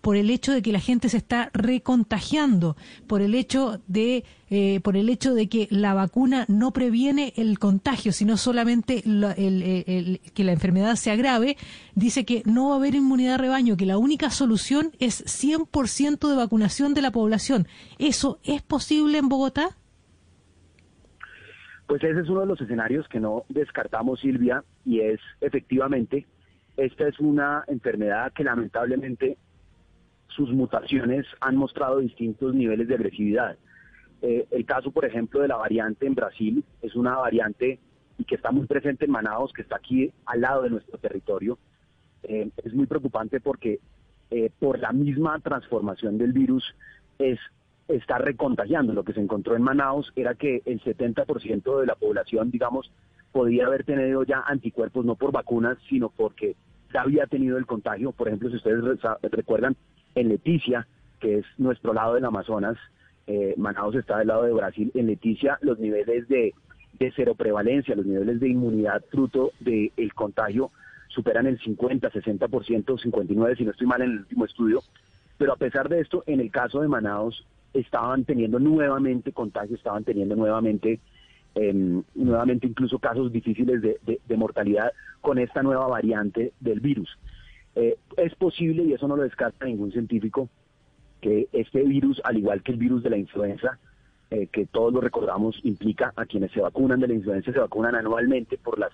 por el hecho de que la gente se está recontagiando, por el hecho de eh, por el hecho de que la vacuna no previene el contagio, sino solamente que la enfermedad se agrave, dice que no va a haber inmunidad de rebaño, que la única solución es 100% de vacunación de la población. ¿Eso es posible en Bogotá? Pues ese es uno de los escenarios que no descartamos, Silvia, y es efectivamente esta es una enfermedad que lamentablemente sus mutaciones han mostrado distintos niveles de agresividad. Eh, el caso, por ejemplo, de la variante en Brasil es una variante y que está muy presente en Manaus, que está aquí al lado de nuestro territorio. Eh, es muy preocupante porque eh, por la misma transformación del virus es está recontagiando. Lo que se encontró en Manaus era que el 70% de la población, digamos, podía haber tenido ya anticuerpos no por vacunas, sino porque ya había tenido el contagio. Por ejemplo, si ustedes recuerdan, en Leticia, que es nuestro lado del Amazonas, eh, Manaus está del lado de Brasil, en Leticia los niveles de, de cero prevalencia, los niveles de inmunidad fruto del contagio superan el 50, 60%, 59 si no estoy mal en el último estudio. Pero a pesar de esto, en el caso de Manaus estaban teniendo nuevamente contagio, estaban teniendo nuevamente Em, nuevamente incluso casos difíciles de, mortalidad con esta nueva variante del virus. Eh, es posible, y eso no lo descarta ningún científico, que este virus, al igual que el virus de la influenza, eh, que todos lo recordamos, implica a quienes se vacunan de la influenza, se vacunan anualmente por las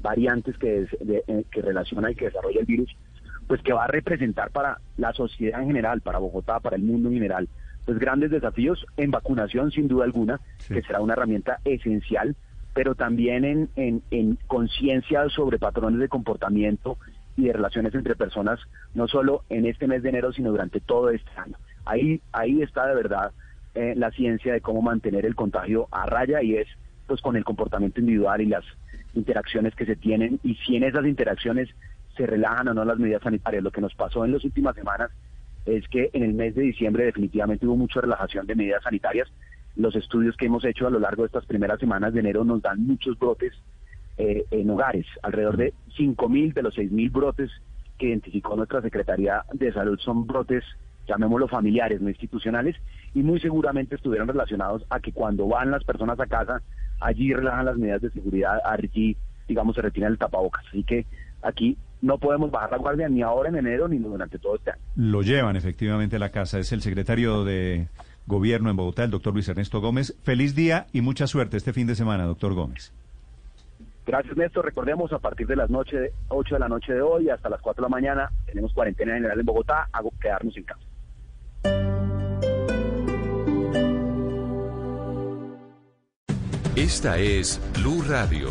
variantes que, eh, que relaciona y que desarrolla el virus, pues que va a representar para la sociedad en general, para Bogotá, para el mundo en general, pues grandes desafíos en vacunación sin duda alguna, que será una herramienta esencial, pero también en, en, en conciencia sobre patrones de comportamiento y de relaciones entre personas, no solo en este mes de enero, sino durante todo este año. Ahí, ahí está de verdad eh, la ciencia de cómo mantener el contagio a raya y es pues con el comportamiento individual y las interacciones que se tienen y si en esas interacciones se relajan o no las medidas sanitarias. Lo que nos pasó en las últimas semanas es que en el mes de diciembre definitivamente hubo mucha relajación de medidas sanitarias. Los estudios que hemos hecho a lo largo de estas primeras semanas de enero nos dan muchos brotes eh, en hogares. Alrededor de 5.000 de los 6.000 brotes que identificó nuestra Secretaría de Salud son brotes, llamémoslo familiares, no institucionales, y muy seguramente estuvieron relacionados a que cuando van las personas a casa, allí relajan las medidas de seguridad, allí, digamos, se retiran el tapabocas. Así que aquí no podemos bajar la guardia ni ahora en enero ni durante todo este año. Lo llevan efectivamente a la casa. Es el secretario de Gobierno en Bogotá, el doctor Luis Ernesto Gómez. Feliz día y mucha suerte este fin de semana, doctor Gómez. Gracias, Néstor. Recordemos, a partir de las noche, 8 de la noche de hoy hasta las 4 de la mañana, tenemos cuarentena general en Bogotá, hago quedarnos en casa. Esta es Blue Radio.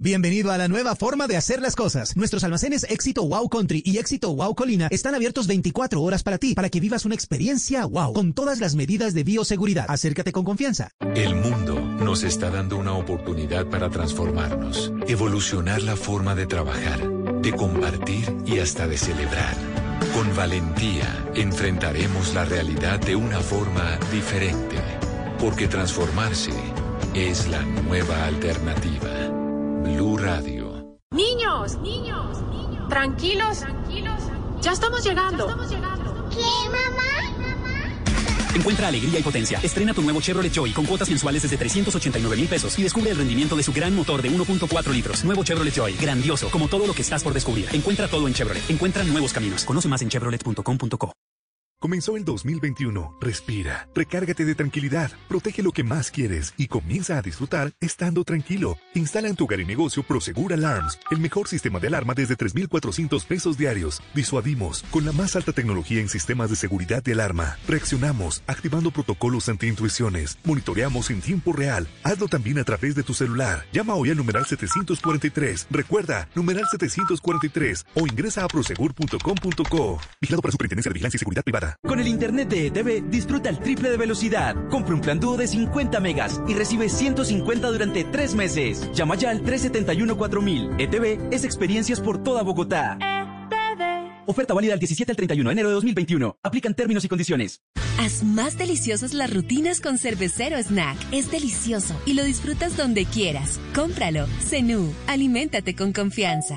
Bienvenido a la nueva forma de hacer las cosas. Nuestros almacenes Éxito Wow Country y Éxito Wow Colina están abiertos 24 horas para ti, para que vivas una experiencia wow, con todas las medidas de bioseguridad. Acércate con confianza. El mundo nos está dando una oportunidad para transformarnos, evolucionar la forma de trabajar, de compartir y hasta de celebrar. Con valentía enfrentaremos la realidad de una forma diferente, porque transformarse es la nueva alternativa. Blue Radio. Niños, niños, niños. Tranquilos, tranquilos. Ya estamos llegando. Ya estamos llegando. ¿Qué, mamá? Encuentra alegría y potencia. Estrena tu nuevo Chevrolet Joy con cuotas mensuales desde 389 mil pesos y descubre el rendimiento de su gran motor de 1.4 litros. Nuevo Chevrolet Joy. Grandioso, como todo lo que estás por descubrir. Encuentra todo en Chevrolet. Encuentra nuevos caminos. Conoce más en chevrolet.com.co. Comenzó el 2021. Respira, recárgate de tranquilidad, protege lo que más quieres y comienza a disfrutar estando tranquilo. Instala en tu hogar y negocio Prosegur Alarms, el mejor sistema de alarma desde 3,400 pesos diarios. Disuadimos con la más alta tecnología en sistemas de seguridad de alarma. Reaccionamos activando protocolos anti-intrusiones. Monitoreamos en tiempo real. Hazlo también a través de tu celular. Llama hoy al numeral 743. Recuerda, numeral 743 o ingresa a prosegur.com.co. Vigilado para Superintendencia de Vigilancia y Seguridad Privada. Con el Internet de ETV disfruta el triple de velocidad. Compra un plan dúo de 50 megas y recibe 150 durante tres meses. Llama ya al 371-4000. ETV es experiencias por toda Bogotá. Oferta válida del 17 al 31 de enero de 2021. Aplican términos y condiciones. Haz más deliciosas las rutinas con Cervecero Snack. Es delicioso y lo disfrutas donde quieras. Cómpralo. Zenú. Aliméntate con confianza.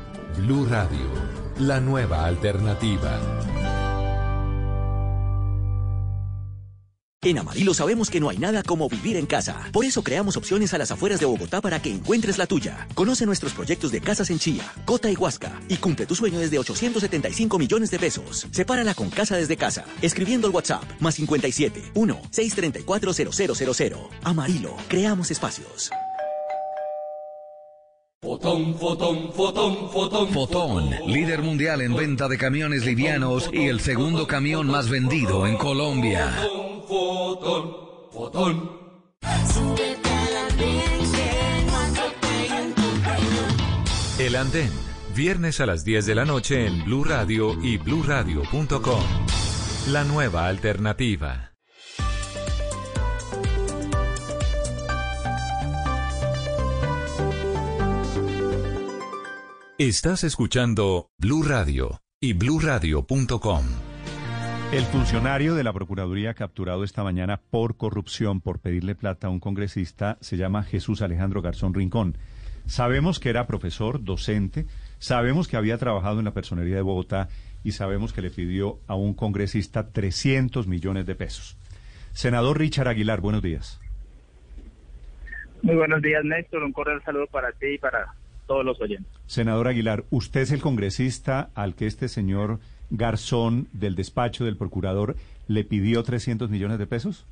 Blue Radio, la nueva alternativa. En Amarillo sabemos que no hay nada como vivir en casa. Por eso creamos opciones a las afueras de Bogotá para que encuentres la tuya. Conoce nuestros proyectos de casas en Chía, Cota y Huasca y cumple tu sueño desde 875 millones de pesos. Sepárala con casa desde casa, escribiendo al WhatsApp más 57 1 634 0000. Amarillo, creamos espacios. Fotón, fotón, fotón, fotón. Fotón, líder mundial en venta de camiones livianos y el segundo camión más vendido en Colombia. Fotón, fotón. El Andén, viernes a las 10 de la noche en Blue Radio y bluradio.com. La nueva alternativa. Estás escuchando Blue Radio y bluradio.com. El funcionario de la Procuraduría capturado esta mañana por corrupción por pedirle plata a un congresista se llama Jesús Alejandro Garzón Rincón. Sabemos que era profesor, docente, sabemos que había trabajado en la personería de Bogotá y sabemos que le pidió a un congresista 300 millones de pesos. Senador Richard Aguilar, buenos días. Muy buenos días, Néstor. Un cordial saludo para ti y para todos los oyentes. Senador Aguilar, usted es el congresista al que este señor Garzón del despacho del procurador le pidió 300 millones de pesos.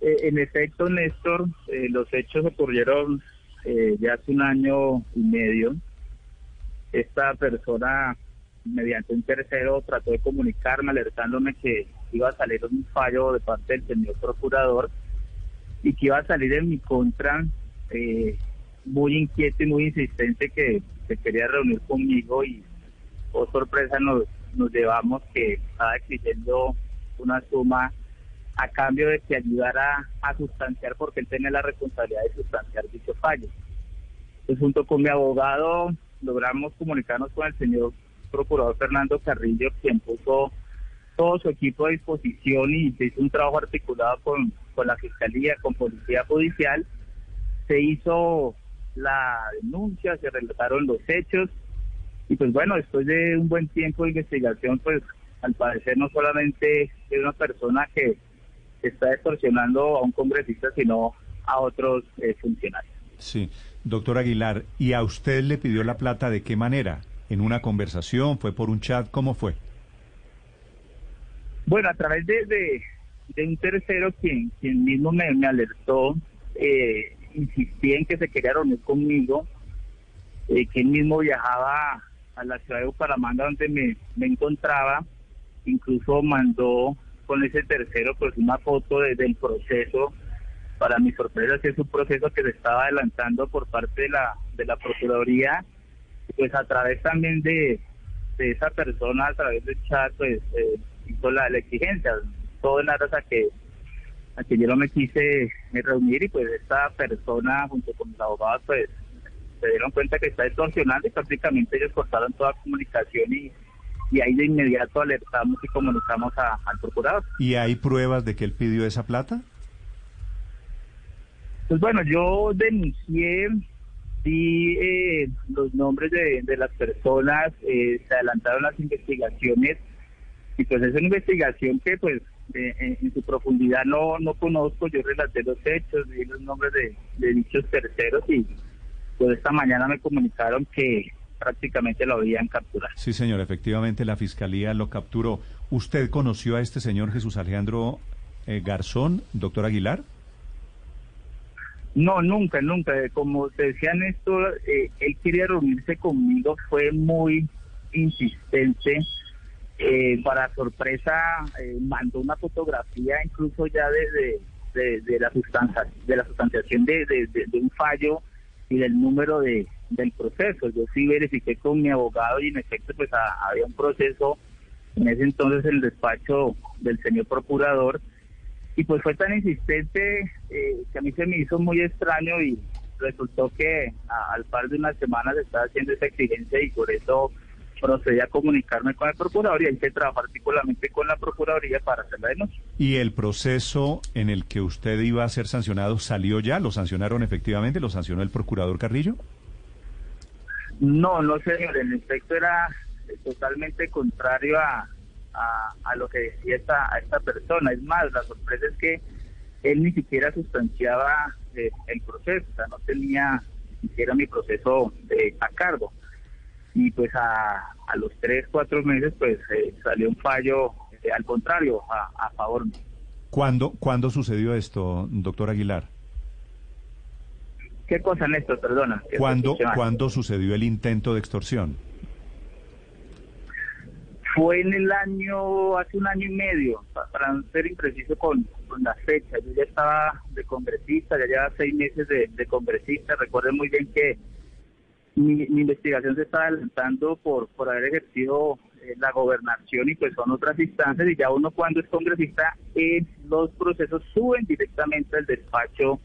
Eh, en efecto, Néstor, eh, los hechos ocurrieron eh, ya hace un año y medio. Esta persona, mediante un tercero, trató de comunicarme alertándome que iba a salir un fallo de parte del señor procurador y que iba a salir en mi contra eh, muy inquieto y muy insistente que se quería reunir conmigo y, oh sorpresa, nos, nos llevamos que estaba exigiendo una suma a cambio de que ayudara a sustanciar, porque él tenía la responsabilidad de sustanciar dicho fallo. Pues junto con mi abogado logramos comunicarnos con el señor procurador Fernando Carrillo, quien puso todo su equipo a disposición y se hizo un trabajo articulado con, con la Fiscalía, con Policía Judicial. Se hizo la denuncia, se relataron los hechos y pues bueno, después de un buen tiempo de investigación, pues al parecer no solamente es una persona que está extorsionando a un congresista, sino a otros eh, funcionarios. Sí, doctor Aguilar, ¿y a usted le pidió la plata de qué manera? ¿En una conversación? ¿Fue por un chat? ¿Cómo fue? Bueno, a través de, de, de un tercero quien, quien mismo me, me alertó, eh, insistí en que se quería reunir conmigo, eh, que él mismo viajaba a la ciudad de Bucaramanga donde me, me encontraba, incluso mandó con ese tercero pues una foto de- del proceso, para mi sorpresa que es un proceso que se estaba adelantando por parte de la, de la Procuraduría, pues a través también de, de esa persona, a través del chat, pues eh, hizo la, la exigencia, todo en aras a que a que yo no me quise reunir y pues esta persona junto con los abogados pues se dieron cuenta que está extorsionando y prácticamente ellos cortaron toda comunicación y, y ahí de inmediato alertamos y comunicamos a- al procurador. ¿Y hay pruebas de que él pidió esa plata? Pues bueno, yo denuncié, di eh, los nombres de, de las personas, eh, se adelantaron las investigaciones y pues es una investigación que pues eh, en, en su profundidad no, no conozco, yo relaté los hechos, di los nombres de, de dichos terceros y pues esta mañana me comunicaron que prácticamente lo habían capturado. Sí, señor, efectivamente la fiscalía lo capturó. ¿Usted conoció a este señor Jesús Alejandro eh, Garzón, doctor Aguilar? No, nunca, nunca. Como te decía Néstor, eh, él quería reunirse conmigo, fue muy insistente. Eh, para sorpresa, eh, mandó una fotografía incluso ya desde de, de, la sustancia, de la sustanciación de, de, un fallo y del número de del proceso. Yo sí verifiqué con mi abogado y en efecto pues había un proceso en ese entonces en el despacho del señor procurador y pues fue tan insistente eh, que a mí se me hizo muy extraño y resultó que al par de unas semanas estaba haciendo esa exigencia y por eso procedí a comunicarme con el procurador y hay que trabajar particularmente con la procuraduría para hacer la denuncia. ¿Y el proceso en el que usted iba a ser sancionado salió ya? ¿Lo sancionaron efectivamente? ¿Lo sancionó el procurador Carrillo? No, no señor, el efecto era totalmente contrario a, a, lo que decía esta, a esta persona. Es más, la sorpresa es que él ni siquiera sustanciaba eh, el proceso, o sea, no tenía ni siquiera mi proceso de, a cargo. Y pues a, a los tres, cuatro meses, pues eh, salió un fallo eh, al contrario, a, a favor. ¿Cuándo, ¿Cuándo sucedió esto, doctor Aguilar? ¿Qué cosa, Néstor? Perdona. ¿Cuándo, ¿Cuándo sucedió el intento de extorsión? Fue en el año, hace un año y medio, para ser impreciso con, con la fecha. Yo ya estaba de congresista, ya llevaba seis meses de, congresista. Recuerden muy bien que mi, investigación se estaba adelantando por, por haber ejercido eh, la gobernación y pues son otras instancias y ya uno cuando es congresista eh, los procesos suben directamente al despacho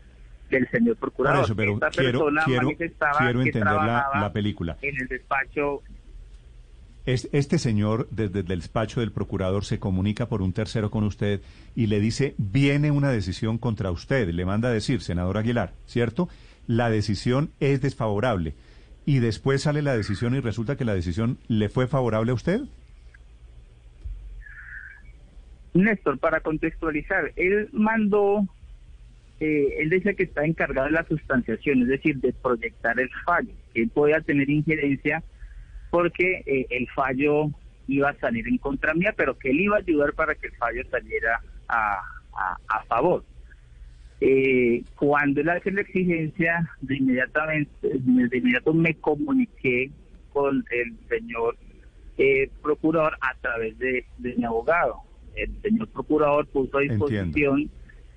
del señor procurador. Esta quiero, persona quiero, entender la, película. En el despacho este señor, desde el despacho del procurador, se comunica por un tercero con usted y le dice, viene una decisión contra usted. Le manda a decir, senador Aguilar, ¿cierto? La decisión es desfavorable. Y después sale la decisión y resulta que la decisión le fue favorable a usted. Néstor, para contextualizar, él mandó, eh, él dice que está encargado de la sustanciación, es decir, de proyectar el fallo, que él podía tener injerencia porque eh, el fallo iba a salir en contra mía, pero que él iba a ayudar para que el fallo saliera a, favor. Eh, cuando él hace la exigencia, de inmediatamente, de inmediato me comuniqué con el señor eh, procurador a través de, mi abogado. El señor procurador puso a disposición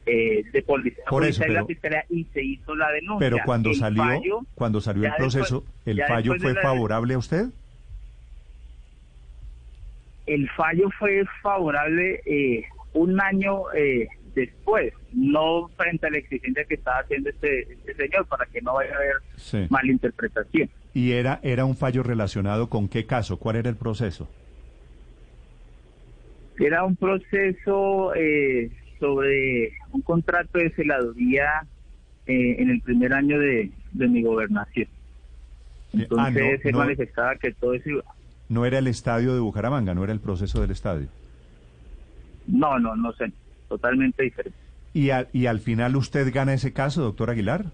eh, de policía, Por eso, la fiscalía y se hizo la denuncia. Pero cuando salió, cuando salió el proceso, ¿el fallo fue favorable a usted? el fallo fue favorable eh, un año eh, después, no frente a la exigencia que estaba haciendo este, este señor, para que no vaya a haber malinterpretación. ¿Y era, era un fallo relacionado con qué caso? ¿Cuál era el proceso? Era un proceso eh, sobre un contrato de celaduría en el primer año de, mi gobernación. Ah, Entonces se manifestaba que todo eso iba no era el estadio de Bucaramanga, no era el proceso del estadio. No, no, no sé, totalmente diferente. ¿Y, y al final usted gana ese caso, doctor Aguilar?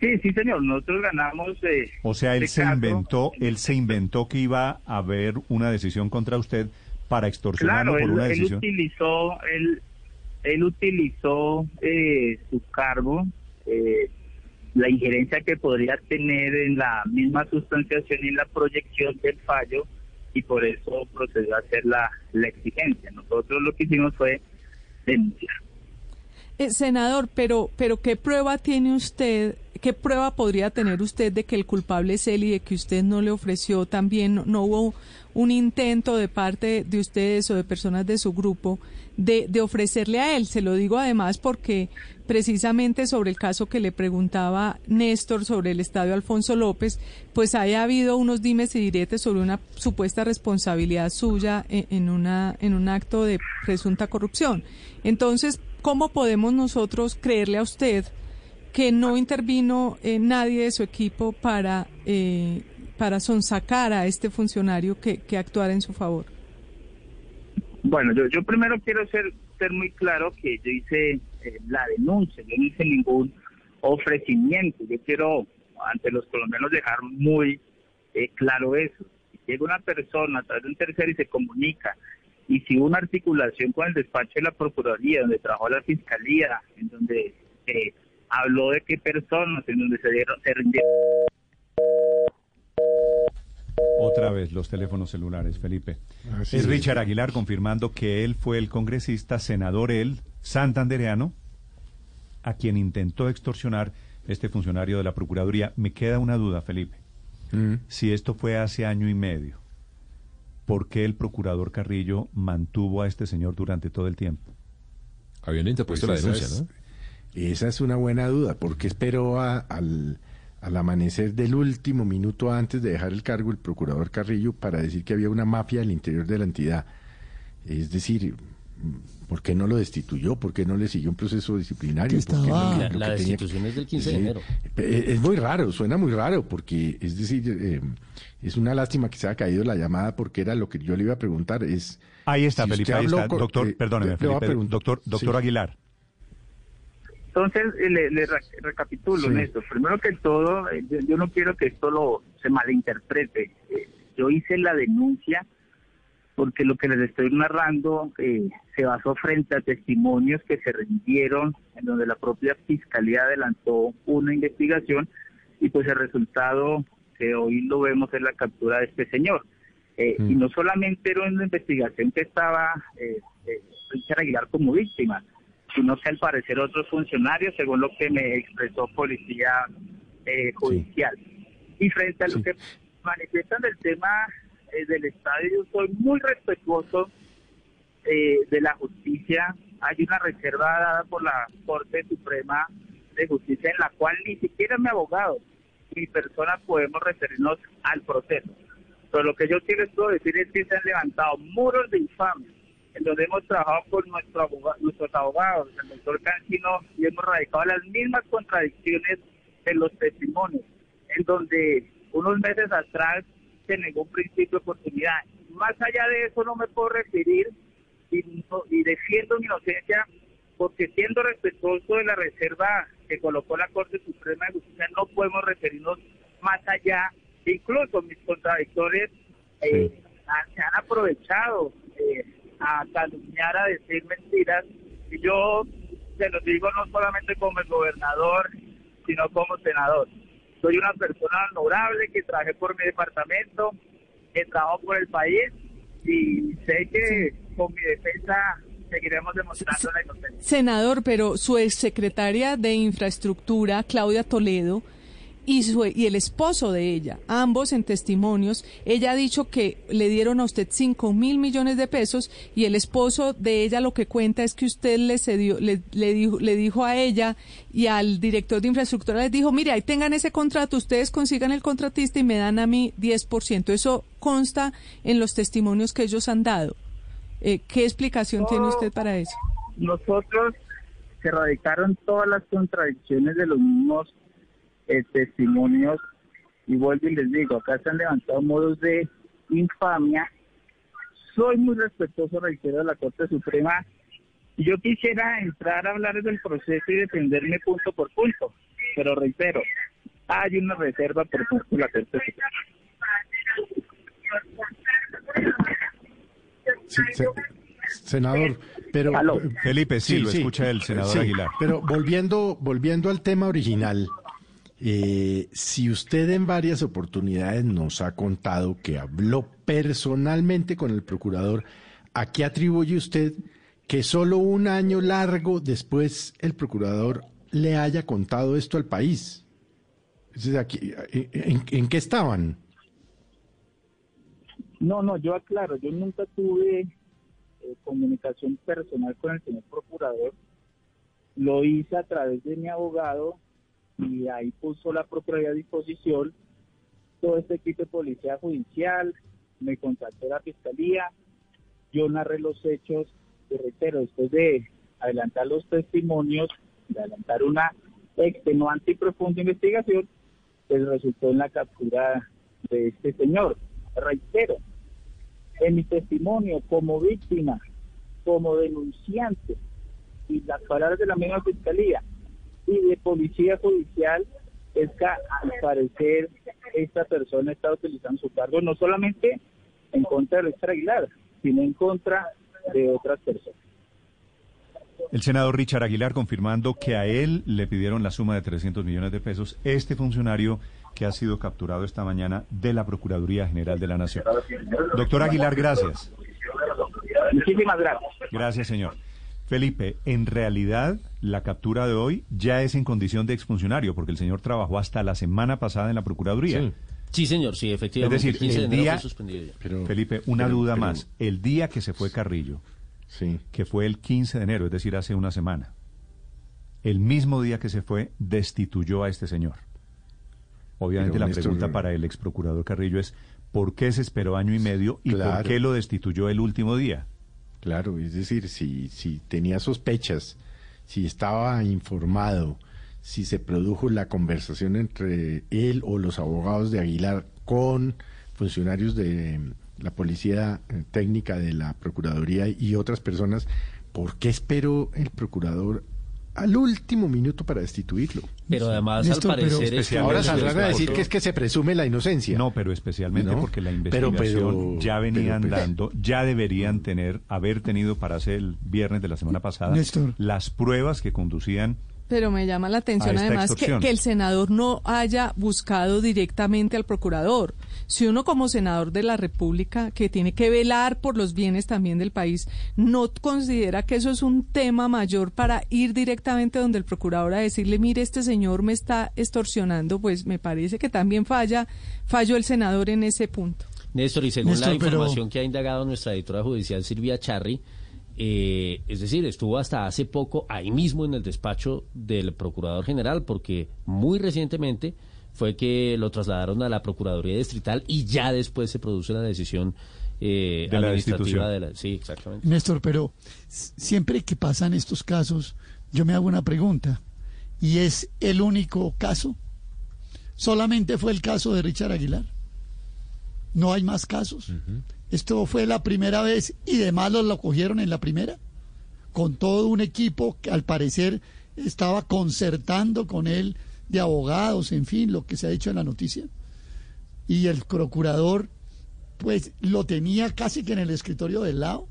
Sí, sí, señor, nosotros ganamos. Eh, o sea, él se inventó, él se inventó que iba a haber una decisión contra usted para extorsionarlo por una decisión. Él utilizó, él, él utilizó eh, su cargo eh, la injerencia que podría tener en la misma sustanciación y en la proyección del fallo y por eso procedió a hacer la, la exigencia. Nosotros lo que hicimos fue denunciar. Eh, senador, pero, pero ¿qué prueba tiene usted, qué prueba podría tener usted de que el culpable es él y de que usted no le ofreció también, no hubo un intento de parte de ustedes o de personas de su grupo de, de ofrecerle a él. Se lo digo además porque precisamente sobre el caso que le preguntaba Néstor sobre el estadio Alfonso López, pues haya habido unos dimes y diretes sobre una supuesta responsabilidad suya en, en, una, en un acto de presunta corrupción. Entonces, ¿cómo podemos nosotros creerle a usted que no intervino eh, nadie de su equipo para eh, para sonsacar a este funcionario que, que actuara en su favor? Bueno, yo, yo primero quiero ser, ser muy claro que yo hice eh, la denuncia, yo no hice ningún ofrecimiento. Yo quiero ante los colombianos dejar muy eh, claro eso. Si llega una persona a través de un tercero y se comunica y si una articulación con el despacho de la Procuraduría, donde trabajó la Fiscalía, en donde eh, habló de qué personas, en donde se dieron, se rindieron. Otra vez los teléfonos celulares, Felipe. Así es. Richard Aguilar confirmando que él fue el congresista, senador él, santandereano, a quien intentó extorsionar este funcionario de la Procuraduría. Me queda una duda, Felipe. Mm. Si esto fue hace año y medio, ¿por qué el procurador Carrillo mantuvo a este señor durante todo el tiempo? Pues Habían interpuesto la esa denuncia, es- ¿no? Esa es una buena duda, porque esperó a- al, al amanecer del último minuto antes de dejar el cargo el procurador Carrillo para decir que había una mafia al interior de la entidad. Es decir, ¿por qué no lo destituyó? ¿Por qué no le siguió un proceso disciplinario? Que ¿Por qué estaba- no- La- la que tenía- destitución es del 15 de enero. Es muy raro, suena muy raro, porque es decir, eh, es una lástima que se haya caído la llamada porque era lo que yo le iba a preguntar. Es Ahí está, si Felipe, ahí está. con- doctor, eh, perdóneme, le voy a Felipe, preguntar- doctor, doctor sí. Aguilar. Entonces, eh, le, le recapitulo, Sí. Néstor. Primero que todo, eh, yo, yo no quiero que esto lo se malinterprete. Eh, yo hice la denuncia porque lo que les estoy narrando eh, se basó frente a testimonios que se rindieron, en donde la propia fiscalía adelantó una investigación y pues el resultado que hoy lo vemos es la captura de este señor. Eh, Y no solamente era una investigación que estaba eh, eh, Richard Aguilar como víctima, sino que al parecer otros funcionarios, según lo que me expresó Policía eh, Judicial. Y frente a lo que manifiestan del tema eh, del estadio, yo soy muy respetuoso eh, de la justicia. Hay una reserva dada por la Corte Suprema de Justicia en la cual ni siquiera mi abogado ni persona podemos referirnos al proceso. Pero lo que yo quiero decir es que se han levantado muros de infamia donde hemos trabajado con nuestro aboga- nuestros abogados, el doctor Cancino, y hemos radicado las mismas contradicciones en los testimonios, en donde unos meses atrás se negó un principio de oportunidad. Más allá de eso no me puedo referir y, no- y defiendo mi inocencia porque siendo respetuoso de la reserva que colocó la Corte Suprema de Justicia no podemos referirnos más allá. Incluso mis contradictores eh, han- se han aprovechado eh, a calumniar, a decir mentiras. Y yo se los digo no solamente como el gobernador, sino como senador. Soy una persona honorable que trabajé por mi departamento, que trabajo por el país y sé que con mi defensa seguiremos demostrando la inocencia. Senador, pero su exsecretaria de Infraestructura, Claudia Toledo, y, su- y el esposo de ella, ambos en testimonios, ella ha dicho que le dieron a usted 5 mil millones de pesos y el esposo de ella lo que cuenta es que usted le, cedió, le, le dijo, le dijo a ella y al director de infraestructura, les dijo, mire, ahí tengan ese contrato, ustedes consigan el contratista y me dan a mí 10%. Eso consta en los testimonios que ellos han dado. Eh, ¿Qué explicación tiene usted para eso? Nosotros se radicaron todas las contradicciones de los mismos eh, testimonios y vuelvo y les digo, acá se han levantado modos de infamia. Soy muy respetuoso, reitero, de la Corte Suprema y yo quisiera entrar a hablar del proceso y defenderme punto por punto, pero reitero, hay una reserva por parte de la Corte Suprema. Sí, se- senador, pero Felipe, sí, lo escucha el senador sí, Aguilar. Pero volviendo, volviendo al tema original, eh, si usted en varias oportunidades nos ha contado que habló personalmente con el procurador, ¿a qué atribuye usted que solo un año largo después el procurador le haya contado esto al país? Aquí, ¿en, en- en qué estaban? No, no, yo aclaro, yo nunca tuve eh, comunicación personal con el señor procurador. Lo hice a través de mi abogado y ahí puso la Procuraduría a disposición todo este equipo de policía judicial, me contactó la fiscalía, yo narré los hechos y reitero, después de adelantar los testimonios, de adelantar una extenuante y profunda investigación, pues resultó en la captura de este señor. Reitero, en mi testimonio como víctima, como denunciante, y las palabras de la misma fiscalía y de policía judicial, es que al parecer esta persona está utilizando su cargo no solamente en contra de Richard Aguilar, sino en contra de otras personas. El senador Richard Aguilar confirmando que a él le pidieron la suma de 300 millones de pesos. Este funcionario que ha sido capturado esta mañana de la Procuraduría General de la Nación. Doctor Aguilar, gracias. Muchísimas gracias. Gracias, señor. Felipe, en realidad la captura de hoy ya es en condición de exfuncionario, porque el señor trabajó hasta la semana pasada en la Procuraduría. Sí. Sí, señor, sí, efectivamente. Es decir, 15 de el enero día, fue suspendido ya. Pero, Felipe, una pero- duda pero- más. El día que se fue Carrillo, Sí. que fue el 15 de enero, es decir, hace una semana, el mismo día que se fue, destituyó a este señor. Obviamente Pero, la Néstor, pregunta para el ex procurador Carrillo es, ¿por qué se esperó año y medio y por qué lo destituyó el último día? Claro, es decir, si, si tenía sospechas, si estaba informado, si se produjo la conversación entre él o los abogados de Aguilar con funcionarios de la Policía eh, Técnica de la Procuraduría y otras personas, ¿por qué esperó el procurador al último minuto para destituirlo? Pero además, Néstor, al pero- parecer... Ahora saldrán a decir que es que se presume la inocencia. No, pero especialmente No, porque la investigación pero- ya venía pero- pero- andando, ya deberían tener, haber tenido para hacer el viernes de la semana pasada Néstor. las pruebas que conducían Pero me llama la atención además que el senador no haya buscado directamente al procurador. Si uno como senador de la República, que tiene que velar por los bienes también del país, no considera que eso es un tema mayor para ir directamente donde el procurador a decirle, mire, este señor me está extorsionando, pues me parece que también falla, falló el senador en ese punto. Néstor, y según Néstor, la pero- información que ha indagado nuestra editora judicial Silvia Charri, eh, es decir, estuvo hasta hace poco ahí mismo en el despacho del Procurador General, porque muy recientemente fue que lo trasladaron a la Procuraduría Distrital y ya después se produce la decisión eh, De la administrativa de la... Sí, exactamente. Néstor, pero siempre que pasan estos casos, yo me hago una pregunta. ¿Y es el único caso? ¿Solamente fue el caso de Richard Aguilar? ¿No hay más casos? ¿Esto fue la primera vez y de malos lo cogieron en la primera? Con todo un equipo que al parecer estaba concertando con él de abogados, en fin, lo que se ha dicho en la noticia. Y el procurador, pues lo tenía casi que en el escritorio del lado.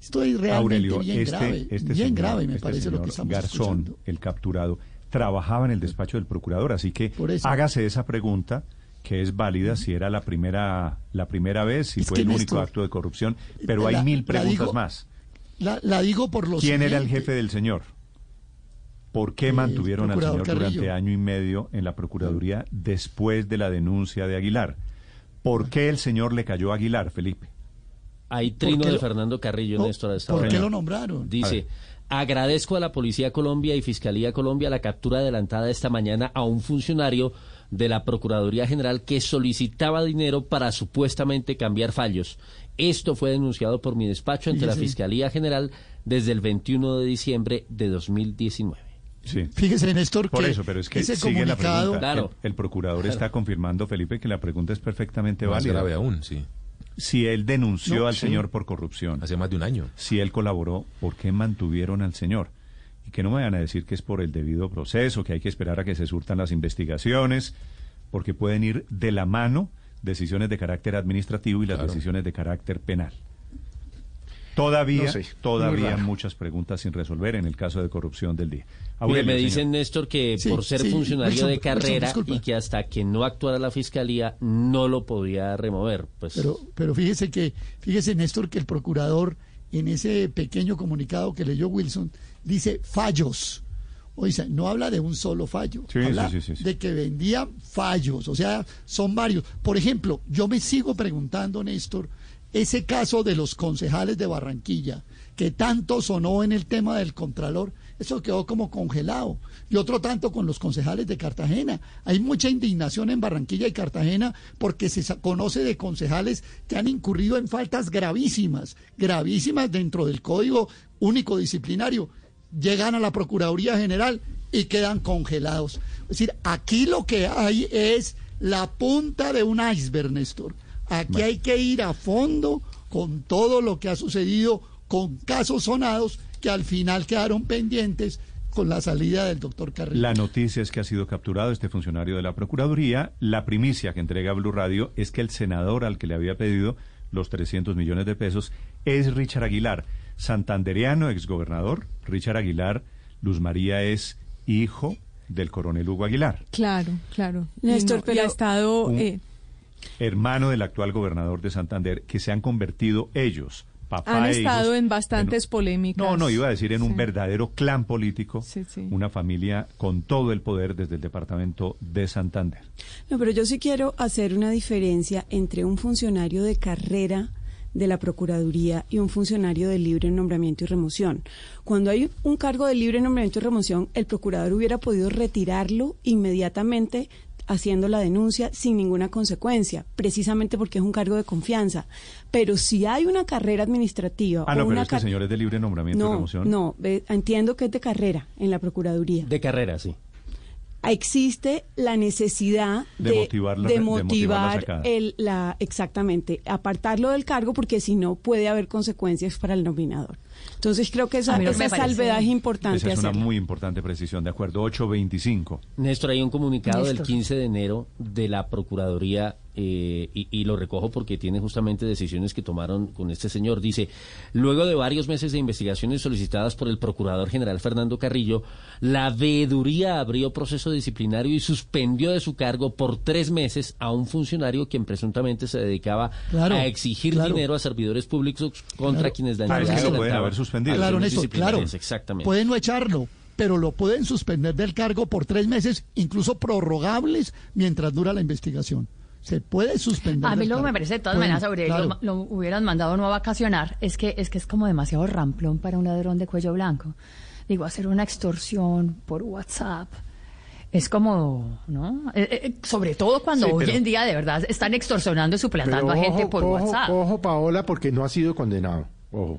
Estoy realmente Aurelio, bien este, grave, este bien señor, grave me este parece lo que estamos Garzón, escuchando. el capturado, trabajaba en el despacho del procurador, así que eso. hágase esa pregunta que es válida si era la primera la primera vez, si Es fue el único acto de corrupción, pero hay mil la preguntas digo- más. La, la digo por los ¿Quién era el jefe del señor? ¿Por qué mantuvieron al señor durante año y medio en la Procuraduría después de la denuncia de Aguilar? ¿Por qué el señor le cayó a Aguilar, Felipe? Hay trino de lo- Fernando Carrillo, No, Néstor, ¿Por hora. qué lo nombraron? Dice, agradezco a la Policía Colombia y Fiscalía Colombia la captura adelantada esta mañana a un funcionario de la Procuraduría General que solicitaba dinero para supuestamente cambiar fallos. Esto fue denunciado por mi despacho ante la. Fiscalía General desde el 21 de diciembre de 2019. Sí. Fíjese, Néstor, Por que eso, pero es que ese sigue la comunicado... Claro. El, el procurador Claro. está confirmando, Felipe, que la pregunta es perfectamente Más válida. grave aún, sí. Si él denunció No, al sí. señor por corrupción, Hace más de un año. si él colaboró, ¿por qué mantuvieron al señor? Y que no me vayan a decir que es por el debido proceso, que hay que esperar a que se surtan las investigaciones, porque pueden ir de la mano decisiones de carácter administrativo y las Claro. decisiones de carácter penal. Todavía, No sé, todavía muchas preguntas sin resolver en el caso de corrupción del día. Mire, Aurelio, me señor. dicen, Néstor, que Sí, por ser sí, funcionario Wilson, de Wilson, carrera disculpa. y que hasta que no actuara la Fiscalía no lo podía remover. Pues Pero, pero fíjese que, fíjese, Néstor, que el procurador en ese pequeño comunicado que leyó Wilson dice fallos. Oiga, no habla de un solo fallo, Sí, habla sí, sí, sí, sí. de que vendía fallos, o sea, son varios. Por ejemplo, yo me sigo preguntando, Néstor, ese caso de los concejales de Barranquilla, que tanto sonó en el tema del Contralor, eso quedó como congelado. Y otro tanto con los concejales de Cartagena. Hay mucha indignación en Barranquilla y Cartagena porque se conoce de concejales que han incurrido en faltas gravísimas, gravísimas dentro del Código Único Disciplinario. Llegan a la Procuraduría General y quedan congelados. Es decir, aquí lo que hay es la punta de un iceberg, Néstor. Aquí hay que ir a fondo con todo lo que ha sucedido con casos sonados que al final quedaron pendientes con la salida del doctor Carrillo. La noticia es que ha sido capturado este funcionario de la Procuraduría. La primicia que entrega Blue Radio es que el senador al que le había pedido los 300 millones de pesos, es Richard Aguilar, santandereano, exgobernador. Richard Aguilar, Luz María es hijo del coronel Hugo Aguilar. Claro, claro. Néstor, no- pero- ha estado... Un- eh, hermano del actual gobernador de Santander, que se han convertido ellos, papá han e estado hijos, en bastantes polémicas. No, no, iba a decir en un verdadero clan político, Sí, sí. una familia con todo el poder desde el departamento de Santander. No, pero yo sí quiero hacer una diferencia entre un funcionario de carrera de la Procuraduría y un funcionario de libre nombramiento y remoción. Cuando hay un cargo de libre nombramiento y remoción, el procurador hubiera podido retirarlo inmediatamente haciendo la denuncia sin ninguna consecuencia, precisamente porque es un cargo de confianza. Pero si hay una carrera administrativa Ah, o no, pero una es que señor es de libre nombramiento y no, remoción. no, entiendo que es de carrera en la Procuraduría. De carrera, sí. existe la necesidad De de, motivarla- de de motivar motivar el, la, exactamente, apartarlo del cargo porque si no puede haber consecuencias para el nominador. Entonces creo que esa, esa salvedad es importante Esa es una hacerla. muy importante precisión, de acuerdo, 825. Néstor, hay un comunicado del Néstor. 15 de enero de la Procuraduría eh, y, y lo recojo porque tiene justamente decisiones que tomaron con este señor. Dice, luego de varios meses de investigaciones solicitadas por el Procurador General Fernando Carrillo, la veeduría abrió proceso disciplinario y suspendió de su cargo por tres meses a un funcionario quien presuntamente se dedicaba Claro, a exigir claro. dinero a servidores públicos contra Claro. quienes la Haber suspendido. Claro, Néstor, claro. Exactamente. Pueden no echarlo, pero lo pueden suspender del cargo por tres meses, incluso prorrogables mientras dura la investigación. Se puede suspender. A mí lo que me parece de todas Pueden, maneras, Aurelio, claro. lo hubieran mandado no a vacacionar, es que es que es como demasiado ramplón para un ladrón de cuello blanco. Digo, hacer una extorsión por WhatsApp es como, ¿no? Eh, eh, sobre todo cuando Sí, hoy en día de verdad están extorsionando y suplantando a gente por ojo, WhatsApp. Ojo, Paola, porque no ha sido condenado. Ojo.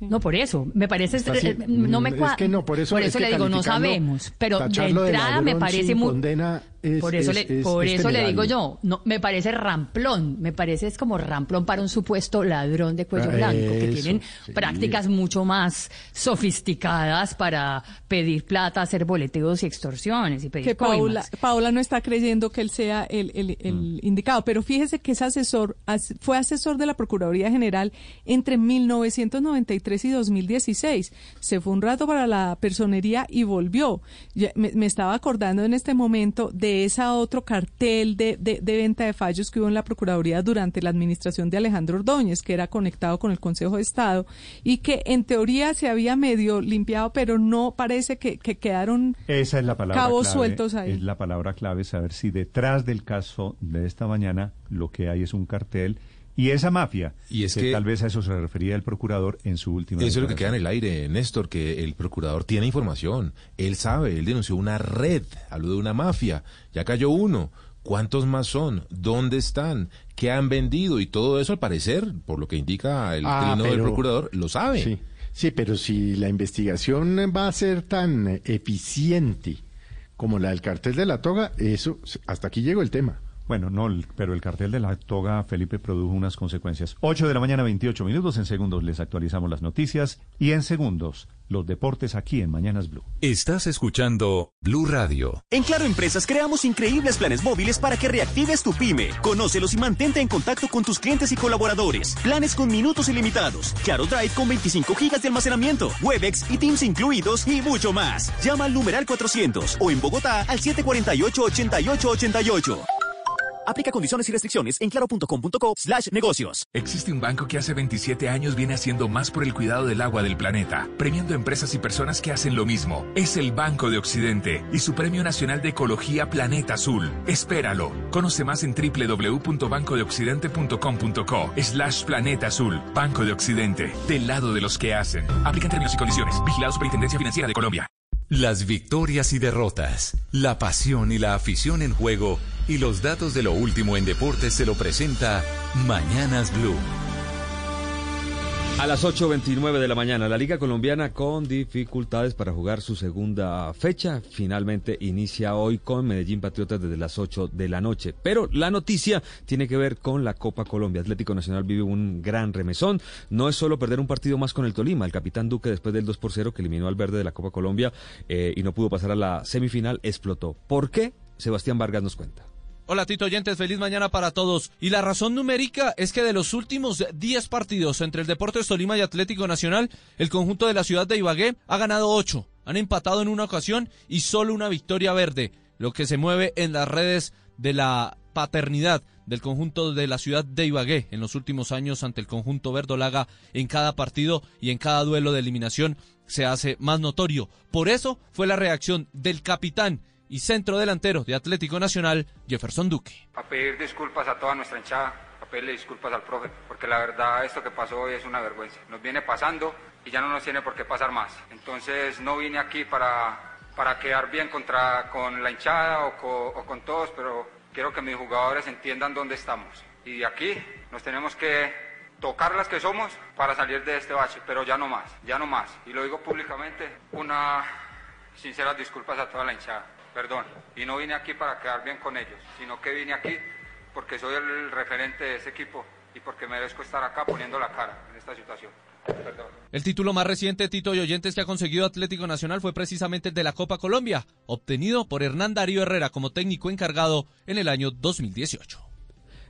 No, por eso, me parece, así, eh, no me mm, cua- es que no, por eso, es que le digo, no sabemos, pero de entrada me parece muy... condena es- por eso, es- le, es- por es eso le digo yo, no, me parece ramplón, me parece es como ramplón para un supuesto ladrón de cuello Ah, blanco, que tienen sí. prácticas mucho más sofisticadas para pedir plata, hacer boleteos y extorsiones y pedir que Paula. Paola no está creyendo que él sea el, el- el indicado, pero fíjese que es asesor, as- fue asesor de la Procuraduría General entre 1993 y 2016. Se fue un rato para la personería y volvió. Ya me, me estaba acordando en este momento de ese otro cartel de, de- de venta de fallos que hubo en la Procuraduría durante la administración de Alejandro Ordóñez, que era conectado con el Consejo de Estado y que en teoría se había medio limpiado, pero no parece que, que quedaron Esa es la palabra cabos clave. sueltos ahí. Es la palabra clave, saber si detrás del caso de esta mañana lo que hay es un cartel y esa mafia. Y es que- tal vez a eso se refería el procurador en su última Eso es lo que queda en el aire, Néstor, que el procurador tiene información. Él sabe, él denunció una red, habló de una mafia, ya cayó uno. ¿Cuántos más son? ¿Dónde están? ¿Qué han vendido? Y todo eso, al parecer, por lo que indica el Ah, trino del procurador, lo sabe. Sí, sí, pero si la investigación va a ser tan eficiente como la del cartel de la toga, eso, hasta aquí llegó el tema. Bueno, no, pero el cartel de la toga, Felipe, produjo unas consecuencias. 8 de la mañana, 28 minutos. En segundos les actualizamos las noticias y en segundos los deportes aquí en Mañanas Blue. Estás escuchando Blue Radio. En Claro Empresas creamos increíbles planes móviles para que reactives tu pyme. Conócelos y mantente en contacto con tus clientes y colaboradores. Planes con minutos ilimitados. Claro Drive con 25 gigas de almacenamiento. Webex y Teams incluidos y mucho más. Llama al numeral 400 o en Bogotá al 748-8888. Aplica condiciones y restricciones en claro.com.co slash negocios. Existe un banco que hace 27 años viene haciendo más por el cuidado del agua del planeta, premiando empresas y personas que hacen lo mismo. Es el Banco de Occidente y su Premio Nacional de Ecología Planeta Azul. Espéralo. Conoce más en www.bancodeoccidente.com.co slash planeta azul. Banco de Occidente, del lado de los que hacen. Aplican términos y condiciones. Vigilado Superintendencia Financiera de Colombia. Las victorias y derrotas, la pasión y la afición en juego y los datos de lo último en deportes se lo presenta Mañanas Blue. A las 8.29 de la mañana, la Liga Colombiana con dificultades para jugar su segunda fecha. Finalmente inicia hoy con Medellín Patriotas desde las 8 de la noche. Pero la noticia tiene que ver con la Copa Colombia. Atlético Nacional vive un gran remesón. No es solo perder un partido más con el Tolima. El capitán Duque, después del 2 por 0 que eliminó al verde de la Copa Colombia eh, y no pudo pasar a la semifinal, explotó. ¿Por qué? Sebastián Vargas nos cuenta. Hola Tito Oyentes, feliz mañana para todos. Y la razón numérica es que de los últimos 10 partidos entre el Deportes Tolima y Atlético Nacional, el conjunto de la ciudad de Ibagué ha ganado 8, han empatado en una ocasión y solo una victoria verde, lo que se mueve en las redes de la paternidad del conjunto de la ciudad de Ibagué en los últimos años ante el conjunto verdolaga en cada partido y en cada duelo de eliminación se hace más notorio. Por eso fue la reacción del capitán y centro delantero de Atlético Nacional, Jefferson Duque. A pedir disculpas a toda nuestra hinchada, a pedirle disculpas al profe, porque la verdad esto que pasó hoy es una vergüenza. Nos viene pasando y ya no nos tiene por qué pasar más. Entonces no vine aquí para, para quedar bien contra, con la hinchada o o con todos, pero quiero que mis jugadores entiendan dónde estamos. Y de aquí nos tenemos que tocar las que somos para salir de este bache, pero ya no más, ya no más. Y lo digo públicamente, una sinceras disculpas a toda la hinchada perdón. Y no vine aquí para quedar bien con ellos, sino que vine aquí porque soy el referente de ese equipo y porque merezco estar acá poniendo la cara en esta situación. Perdón. El título más reciente, Tito y oyentes, que ha conseguido Atlético Nacional fue precisamente el de la Copa Colombia, obtenido por Hernán Darío Herrera como técnico encargado en el año 2018.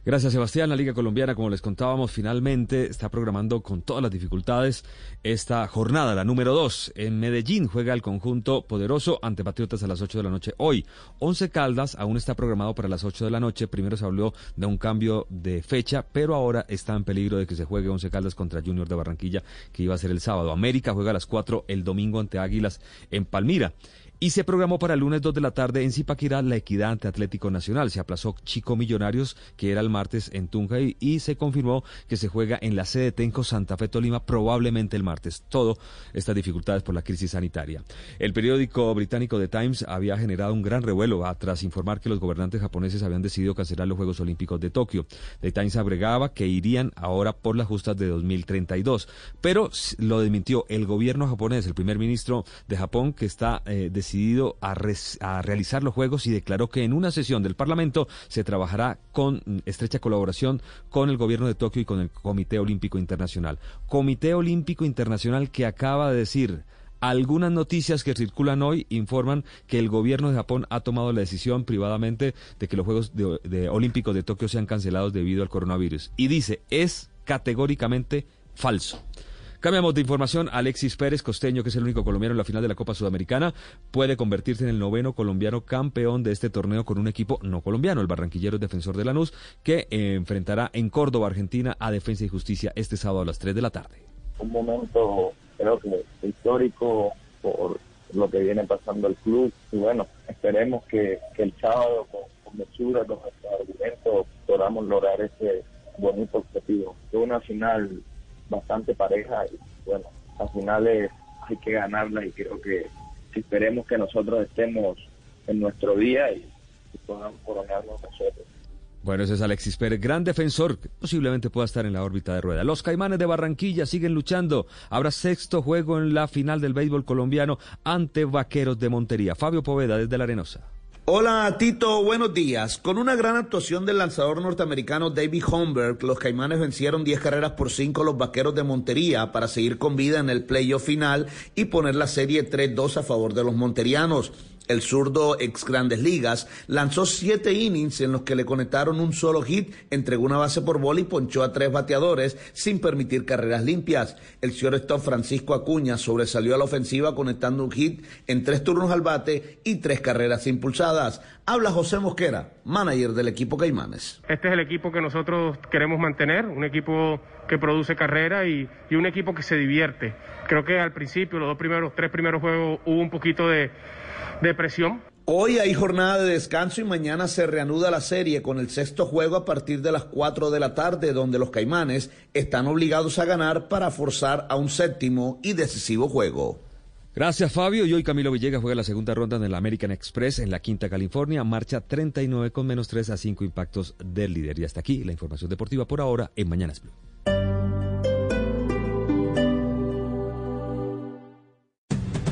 Gracias, Sebastián. La Liga Colombiana, como les contábamos, finalmente está programando con todas las dificultades esta jornada, la número dos. En Medellín juega el conjunto poderoso ante Patriotas a las 8 de la noche. Hoy, Once Caldas aún está programado para las 8 de la noche. Primero se habló de un cambio de fecha, pero ahora está en peligro de que se juegue Once Caldas contra Junior de Barranquilla, que iba a ser el sábado. América juega a las 4 el domingo ante Águilas en Palmira. Y se programó para el lunes 2 de la tarde en Zipaquirá la equidad ante Atlético Nacional. Se aplazó Chico Millonarios, que era el martes en Tunja, y, se confirmó que se juega en la sede Tenco Santa Fe Tolima, probablemente el martes. Todo estas dificultades por la crisis sanitaria. El periódico británico The Times había generado un gran revuelo tras informar que los gobernantes japoneses habían decidido cancelar los Juegos Olímpicos de Tokio. The Times agregaba que irían ahora por las justas de 2032. Pero lo desmintió el gobierno japonés, el primer ministro de Japón, que está eh, decidido a, realizar los Juegos y declaró que en una sesión del Parlamento se trabajará con estrecha colaboración con el gobierno de Tokio y con el Comité Olímpico Internacional. Comité Olímpico Internacional que acaba de decir algunas noticias que circulan hoy informan que el gobierno de Japón ha tomado la decisión privadamente de que los Juegos de Olímpicos de Tokio sean cancelados debido al coronavirus. Y dice, es categóricamente falso. Cambiamos de información. Alexis Pérez, costeño, que es el único colombiano en la final de la Copa Sudamericana, puede convertirse en el noveno colombiano campeón de este torneo con un equipo no colombiano, el barranquillero defensor de Lanús, que eh, enfrentará en Córdoba, Argentina, a Defensa y Justicia este sábado a las 3 de la tarde. Un momento, creo que histórico por lo que viene pasando el club. Y bueno, esperemos que, el sábado, con, con mesura, con nuestros argumentos, podamos lograr ese bonito objetivo. Es una final bastante pareja y bueno, al final hay que ganarla y creo que esperemos que nosotros estemos en nuestro día y, podamos coronarnos nosotros. Bueno, ese es Alexis Pérez, gran defensor, que posiblemente pueda estar en la órbita de rueda. Los Caimanes de Barranquilla siguen luchando. Habrá sexto juego en la final del béisbol colombiano ante Vaqueros de Montería. Fabio Poveda desde La Arenosa. Hola Tito, buenos días. Con una gran actuación del lanzador norteamericano David Holmberg, los Caimanes vencieron 10 carreras por 5 a los Vaqueros de Montería para seguir con vida en el playoff final y poner la serie 3-2 a favor de los monterianos. El zurdo ex Grandes Ligas lanzó siete innings en los que le conectaron un solo hit, entregó una base por bola y ponchó a tres bateadores sin permitir carreras limpias. El shortstop Francisco Acuña sobresalió a la ofensiva conectando un hit en tres turnos al bate y tres carreras impulsadas. Habla José Mosquera, manager del equipo Caimanes. Este es el equipo que nosotros queremos mantener, un equipo que produce carrera y, y un equipo que se divierte. Creo que al principio, los dos primeros, tres primeros juegos hubo un poquito de depresión. Hoy hay jornada de descanso y mañana se reanuda la serie con el sexto juego a partir de las 4 de la tarde, donde los caimanes están obligados a ganar para forzar a un séptimo y decisivo juego. Gracias Fabio. Y hoy Camilo Villegas juega la segunda ronda en el American Express en la Quinta California. Marcha 39 con menos 3 a 5 impactos del líder. Y hasta aquí la información deportiva por ahora en Mañanas Blue.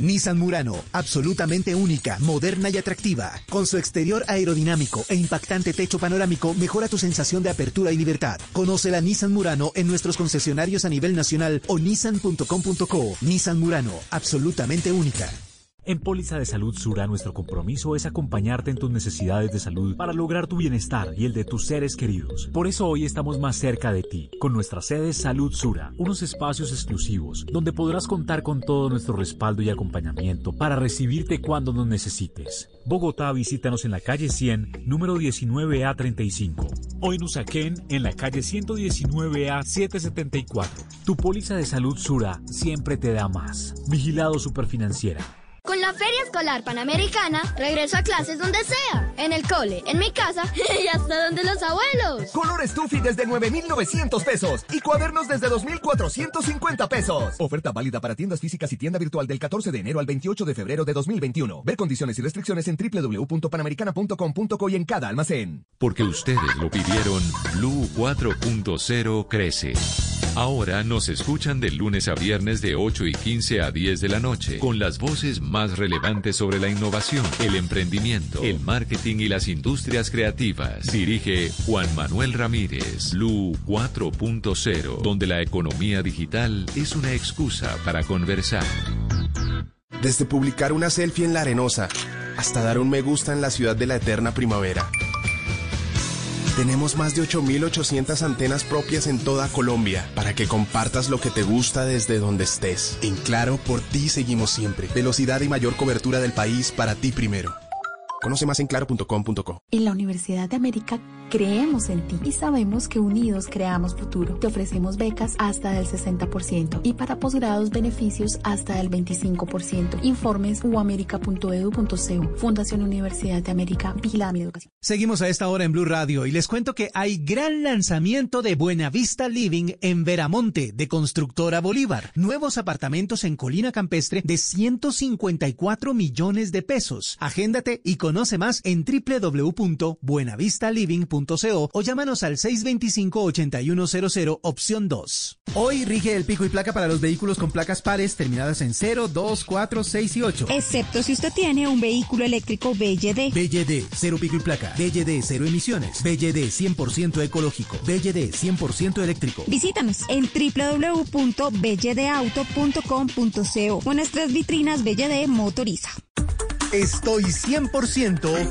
Nissan Murano, absolutamente única, moderna y atractiva. Con su exterior aerodinámico e impactante techo panorámico, mejora tu sensación de apertura y libertad. Conoce la Nissan Murano en nuestros concesionarios a nivel nacional o nissan.com.co. Nissan Murano, absolutamente única. En Póliza de Salud Sura, nuestro compromiso es acompañarte en tus necesidades de salud para lograr tu bienestar y el de tus seres queridos. Por eso hoy estamos más cerca de ti, con nuestra sede Salud Sura, unos espacios exclusivos donde podrás contar con todo nuestro respaldo y acompañamiento para recibirte cuando nos necesites. Bogotá, visítanos en la calle 100, número 19A35. O en Usaquén, en la calle 119A774. Tu póliza de salud Sura siempre te da más. Vigilado Superfinanciera. Con la Feria Escolar Panamericana, regreso a clases donde sea. En el cole, en mi casa y hasta donde los abuelos. Color Stuffy desde 9,900 pesos y cuadernos desde 2,450 pesos. Oferta válida para tiendas físicas y tienda virtual del 14 de enero al 28 de febrero de 2021. Ver condiciones y restricciones en www.panamericana.com.co y en cada almacén. Porque ustedes lo pidieron, Blue 4.0 crece. Ahora nos escuchan de lunes a viernes de 8 y 15 a 10 de la noche con las voces más relevantes sobre la innovación, el emprendimiento, el marketing y las industrias creativas. Dirige Juan Manuel Ramírez, Blue 4.0, donde la economía digital es una excusa para conversar. Desde publicar una selfie en la arenosa hasta dar un me gusta en la ciudad de la eterna primavera. Tenemos más de 8.800 antenas propias en toda Colombia para que compartas lo que te gusta desde donde estés. En Claro, por ti seguimos siempre. Velocidad y mayor cobertura del país para ti primero. Conoce más en claro.com.co. En la Universidad de América creemos en ti y sabemos que unidos creamos futuro. Te ofrecemos becas hasta del 60% y para posgrados beneficios hasta del 25%. Informes uamerica.edu.co. Fundación Universidad de América. Vigila mi educación. Seguimos a esta hora en Blue Radio y les cuento que hay gran lanzamiento de Buenavista Living en Veramonte de Constructora Bolívar. Nuevos apartamentos en Colina Campestre de 154 millones de pesos. Agéndate y conoce más en o llámanos al 625-8100 opción 2. Hoy rige el pico y placa para los vehículos con placas pares terminadas en 0, 2, 4, 6 y 8. Excepto si usted tiene un vehículo eléctrico BYD. BYD, cero pico y placa. BYD, cero emisiones. BYD, 100% ecológico. BYD, 100% eléctrico. Visítanos en www.bydauto.com.co o nuestras vitrinas BYD Motoriza. Estoy 100%.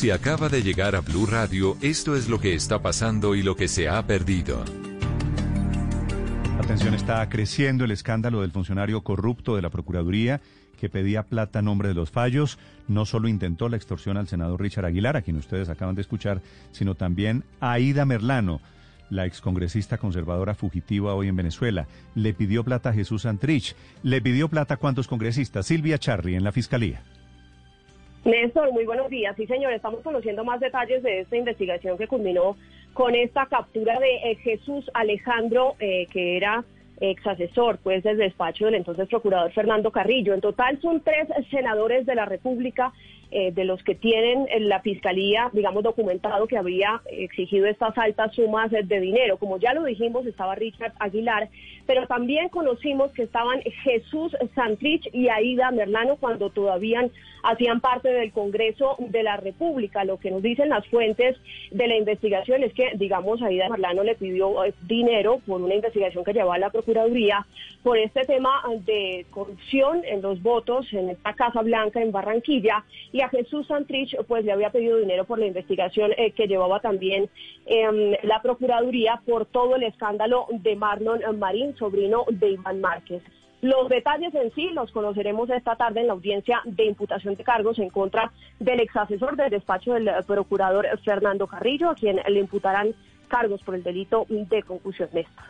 Si acaba de llegar a Blue Radio, esto es lo que está pasando y lo que se ha perdido. La está creciendo el escándalo del funcionario corrupto de la Procuraduría que pedía plata a nombre de los fallos. No solo intentó la extorsión al senador Richard Aguilar, a quien ustedes acaban de escuchar, sino también a Aida Merlano, la excongresista conservadora fugitiva hoy en Venezuela. Le pidió plata a Jesús Santrich. Le pidió plata a cuántos congresistas. Silvia Charri en la Fiscalía. Néstor, muy buenos días. Sí, señor, estamos conociendo más detalles de esta investigación que culminó con esta captura de eh, Jesús Alejandro, eh, que era ex asesor pues del despacho del entonces procurador Fernando Carrillo. En total son tres senadores de la República eh, de los que tienen la fiscalía, digamos, documentado que habría exigido estas altas sumas de dinero. Como ya lo dijimos, estaba Richard Aguilar, pero también conocimos que estaban Jesús Santrich y Aida Merlano cuando todavía hacían parte del Congreso de la República. Lo que nos dicen las fuentes de la investigación es que, digamos, Aida Merlano le pidió eh, dinero por una investigación que llevaba la Procuraduría por este tema de corrupción en los votos en esta Casa Blanca en Barranquilla a Jesús Santrich pues le había pedido dinero por la investigación eh, que llevaba también em, la Procuraduría por todo el escándalo de Marlon Marín, sobrino de Iván Márquez. Los detalles en sí los conoceremos esta tarde en la audiencia de imputación de cargos en contra del ex asesor del despacho del procurador Fernando Carrillo, a quien le imputarán cargos por el delito de concusión. Néstor.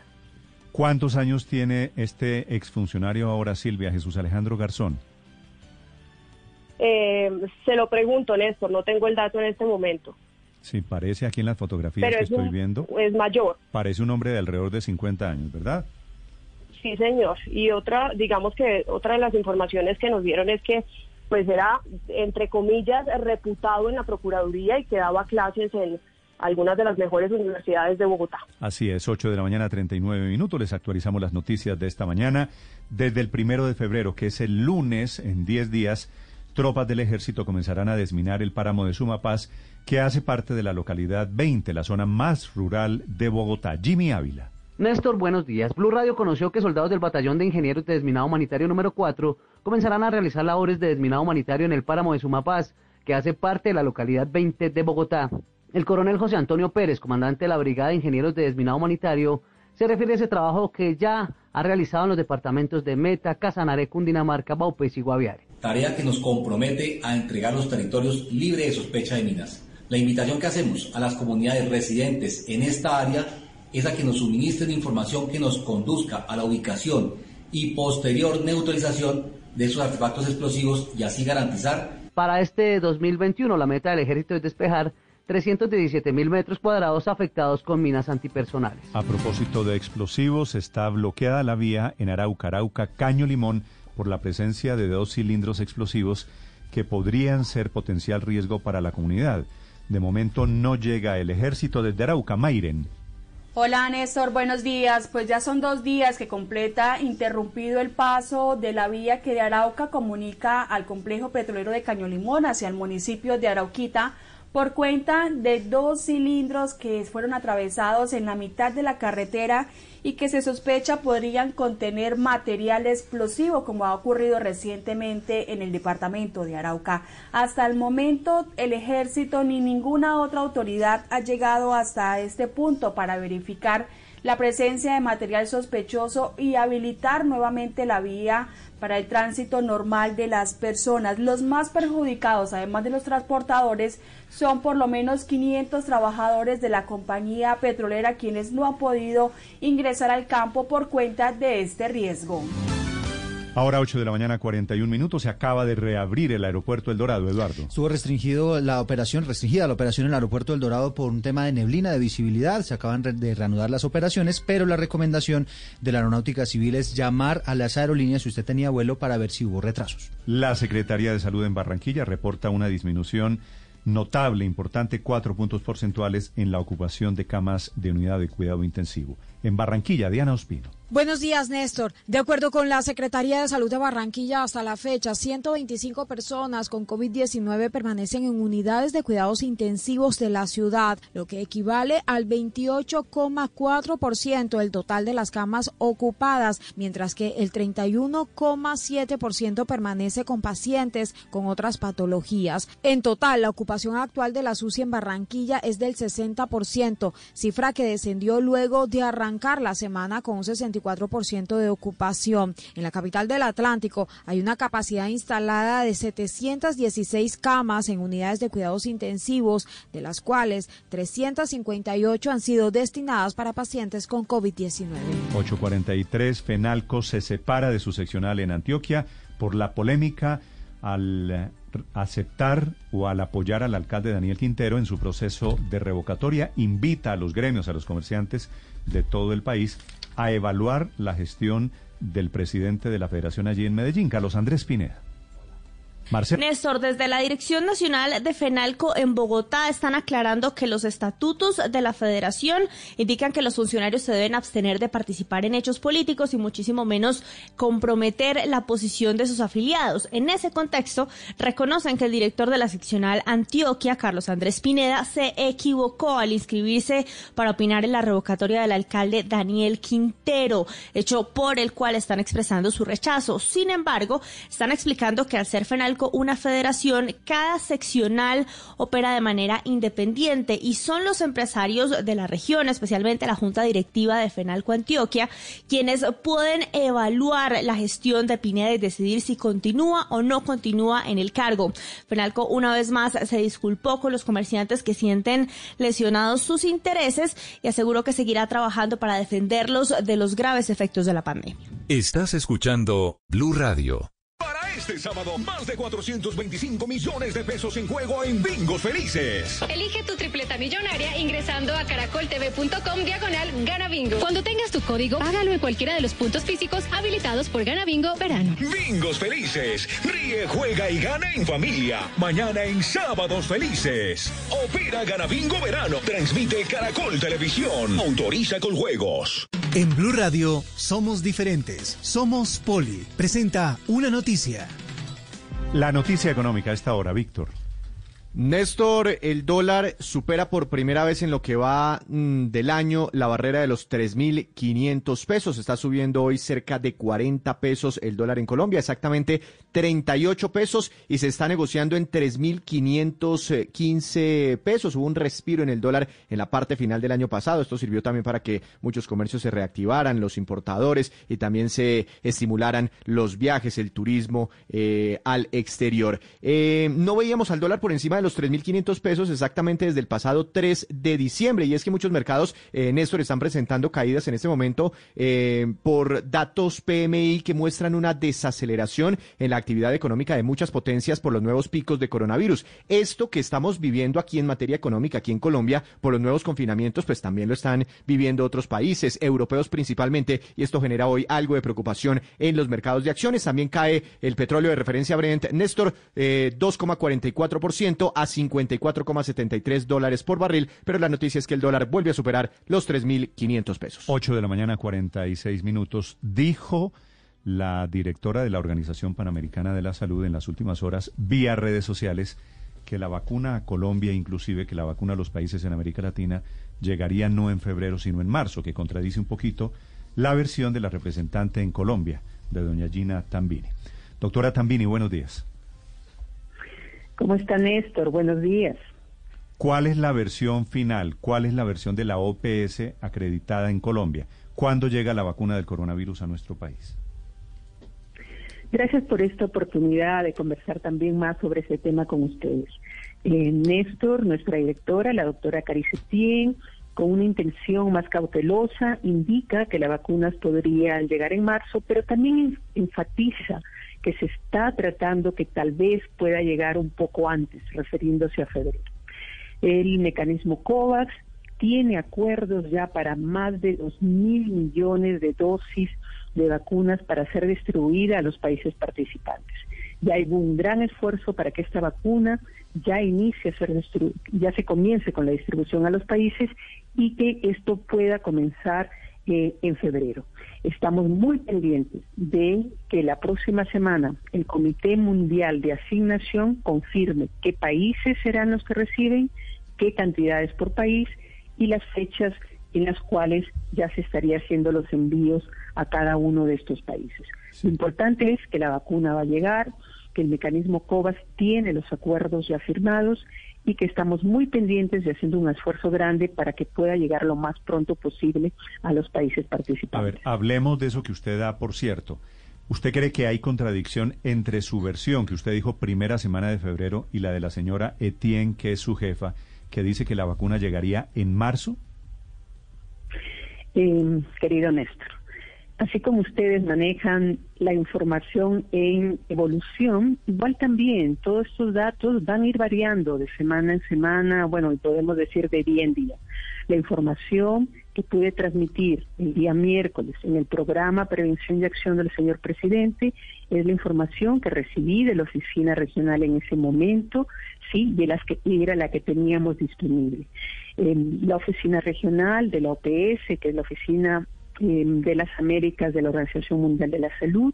¿Cuántos años tiene este exfuncionario ahora, Silvia Jesús Alejandro Garzón? Eh, se lo pregunto, Néstor, no tengo el dato en este momento. Sí, parece aquí en las fotografías Pero que es estoy un- viendo. Es mayor. Parece un hombre de alrededor de 50 años, ¿verdad? Sí, señor. Y otra, digamos que otra de las informaciones que nos dieron es que pues era, entre comillas, reputado en la Procuraduría y que daba clases en algunas de las mejores universidades de Bogotá. Así es, 8 de la mañana, 39 minutos. Les actualizamos las noticias de esta mañana. Desde el primero de febrero, que es el lunes, en 10 días, tropas del ejército comenzarán a desminar el páramo de Sumapaz, que hace parte de la localidad 20, la zona más rural de Bogotá. Jimmy Ávila. Néstor, buenos días. Blue Radio conoció que soldados del Batallón de Ingenieros de Desminado Humanitario número 4 comenzarán a realizar labores de desminado humanitario en el páramo de Sumapaz, que hace parte de la localidad 20 de Bogotá. El coronel José Antonio Pérez, comandante de la Brigada de Ingenieros de Desminado Humanitario, se refiere a ese trabajo que ya ha realizado en los departamentos de Meta, Casanare, Cundinamarca, Baupés y Guaviare. Tarea que nos compromete a entregar los territorios libres de sospecha de minas. La invitación que hacemos a las comunidades residentes en esta área es a que nos suministren información que nos conduzca a la ubicación y posterior neutralización de esos artefactos explosivos y así garantizar Para este 2021, la meta del ejército es despejar 317 mil metros cuadrados afectados con minas antipersonales. A propósito de explosivos, está bloqueada la vía en Arauca, Arauca, Caño Limón, por la presencia de dos cilindros explosivos que podrían ser potencial riesgo para la comunidad. De momento no llega el ejército desde Arauca, Mairen. Hola Néstor, buenos días. Pues ya son dos días que completa interrumpido el paso de la vía que de Arauca comunica al complejo petrolero de Caño Limón hacia el municipio de Arauquita por cuenta de dos cilindros que fueron atravesados en la mitad de la carretera y que se sospecha podrían contener material explosivo, como ha ocurrido recientemente en el departamento de Arauca. Hasta el momento, el ejército ni ninguna otra autoridad ha llegado hasta este punto para verificar la presencia de material sospechoso y habilitar nuevamente la vía para el tránsito normal de las personas. Los más perjudicados, además de los transportadores, son por lo menos 500 trabajadores de la compañía petrolera quienes no han podido ingresar al campo por cuenta de este riesgo. Ahora 8 de la mañana, 41 minutos, se acaba de reabrir el aeropuerto El Dorado, Eduardo. Estuvo restringido la operación, restringida la operación en el aeropuerto del Dorado por un tema de neblina, de visibilidad. Se acaban de reanudar las operaciones, pero la recomendación de la aeronáutica civil es llamar a las aerolíneas si usted tenía vuelo para ver si hubo retrasos. La Secretaría de Salud en Barranquilla reporta una disminución notable, importante, cuatro puntos porcentuales en la ocupación de camas de unidad de cuidado intensivo. En Barranquilla, Diana Ospino. Buenos días, Néstor. De acuerdo con la Secretaría de Salud de Barranquilla, hasta la fecha, 125 personas con COVID-19 permanecen en unidades de cuidados intensivos de la ciudad, lo que equivale al 28,4% del total de las camas ocupadas, mientras que el 31,7% permanece con pacientes con otras patologías. En total, la ocupación actual de la SUSI en Barranquilla es del 60%, cifra que descendió luego de arrancar la semana con un 64% de ocupación. En la capital del Atlántico hay una capacidad instalada de 716 camas en unidades de cuidados intensivos, de las cuales 358 han sido destinadas para pacientes con COVID-19. 843, Fenalco se separa de su seccional en Antioquia por la polémica al aceptar o al apoyar al alcalde Daniel Quintero en su proceso de revocatoria. Invita a los gremios, a los comerciantes de todo el país a evaluar la gestión del presidente de la federación allí en Medellín, Carlos Andrés Pineda. Néstor, desde la Dirección Nacional de FENALCO en Bogotá están aclarando que los estatutos de la federación indican que los funcionarios se deben abstener de participar en hechos políticos y muchísimo menos comprometer la posición de sus afiliados. En ese contexto, reconocen que el director de la seccional Antioquia, Carlos Andrés Pineda, se equivocó al inscribirse para opinar en la revocatoria del alcalde Daniel Quintero, hecho por el cual están expresando su rechazo. Sin embargo, están explicando que al ser FENALCO una federación, cada seccional opera de manera independiente y son los empresarios de la región, especialmente la Junta Directiva de FENALCO Antioquia, quienes pueden evaluar la gestión de Pineda y decidir si continúa o no continúa en el cargo. FENALCO una vez más se disculpó con los comerciantes que sienten lesionados sus intereses y aseguró que seguirá trabajando para defenderlos de los graves efectos de la pandemia. Estás escuchando Blue Radio. Este sábado, más de 425 millones de pesos en juego en Bingos Felices. Elige tu tripleta millonaria ingresando a caracoltv.com diagonal Gana Bingo. Cuando tengas tu código, hágalo en cualquiera de los puntos físicos habilitados por Gana Bingo Verano. Bingos Felices. Ríe, juega y gana en familia. Mañana en Sábados Felices. Opera Gana Bingo Verano. Transmite Caracol Televisión. Autoriza con juegos. En Blue Radio somos diferentes. Somos Poli. Presenta una noticia. La noticia económica a esta hora, Víctor. Néstor, el dólar supera por primera vez en lo que va mm, del año la barrera de los 3.500 pesos. Está subiendo hoy cerca de 40 pesos el dólar en Colombia, exactamente 38 pesos y se está negociando en 3.515 pesos. Hubo un respiro en el dólar en la parte final del año pasado. Esto sirvió también para que muchos comercios se reactivaran, los importadores y también se estimularan los viajes, el turismo eh, al exterior. Eh, no veíamos al dólar por encima de los 3.500 pesos exactamente desde el pasado 3 de diciembre. Y es que muchos mercados, eh, Néstor, están presentando caídas en este momento eh, por datos PMI que muestran una desaceleración en la actividad económica de muchas potencias por los nuevos picos de coronavirus. Esto que estamos viviendo aquí en materia económica, aquí en Colombia, por los nuevos confinamientos, pues también lo están viviendo otros países, europeos principalmente, y esto genera hoy algo de preocupación en los mercados de acciones. También cae el petróleo de referencia Brent, Néstor, eh, 2,44% a 54,73 dólares por barril, pero la noticia es que el dólar vuelve a superar los 3.500 pesos. 8 de la mañana, 46 minutos. Dijo la directora de la Organización Panamericana de la Salud en las últimas horas, vía redes sociales, que la vacuna a Colombia, inclusive que la vacuna a los países en América Latina, llegaría no en febrero, sino en marzo, que contradice un poquito la versión de la representante en Colombia, de doña Gina Tambini. Doctora Tambini, buenos días. ¿Cómo está Néstor? Buenos días. ¿Cuál es la versión final? ¿Cuál es la versión de la OPS acreditada en Colombia? ¿Cuándo llega la vacuna del coronavirus a nuestro país? Gracias por esta oportunidad de conversar también más sobre ese tema con ustedes. Eh, Néstor, nuestra directora, la doctora Caricetien, con una intención más cautelosa, indica que las vacunas podrían llegar en marzo, pero también enfatiza que se está tratando que tal vez pueda llegar un poco antes, refiriéndose a febrero. El mecanismo COVAX tiene acuerdos ya para más de dos mil millones de dosis de vacunas para ser distribuida a los países participantes. Ya hay un gran esfuerzo para que esta vacuna ya inicie a ser ya se comience con la distribución a los países y que esto pueda comenzar eh, en febrero. Estamos muy pendientes de que la próxima semana el Comité Mundial de Asignación confirme qué países serán los que reciben, qué cantidades por país y las fechas en las cuales ya se estaría haciendo los envíos a cada uno de estos países. Lo importante es que la vacuna va a llegar, que el mecanismo COVAX tiene los acuerdos ya firmados y que estamos muy pendientes de haciendo un esfuerzo grande para que pueda llegar lo más pronto posible a los países participantes. A ver, hablemos de eso que usted da, por cierto. ¿Usted cree que hay contradicción entre su versión, que usted dijo primera semana de febrero, y la de la señora Etienne, que es su jefa, que dice que la vacuna llegaría en marzo? Eh, querido Néstor, así como ustedes manejan la información en evolución, igual también todos estos datos van a ir variando de semana en semana, bueno, y podemos decir de día en día. La información que pude transmitir el día miércoles en el programa Prevención y Acción del señor presidente es la información que recibí de la oficina regional en ese momento, sí, de las que era la que teníamos disponible. la oficina regional de la OPS, que es la oficina de las Américas de la Organización Mundial de la Salud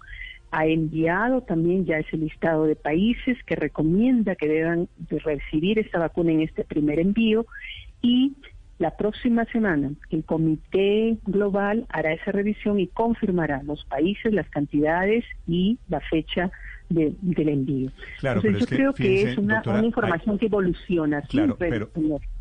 ha enviado también ya ese listado de países que recomienda que deban recibir esta vacuna en este primer envío. Y la próxima semana el Comité Global hará esa revisión y confirmará los países, las cantidades y la fecha del envío. Claro, yo creo que es una, información que evoluciona. Claro, pero,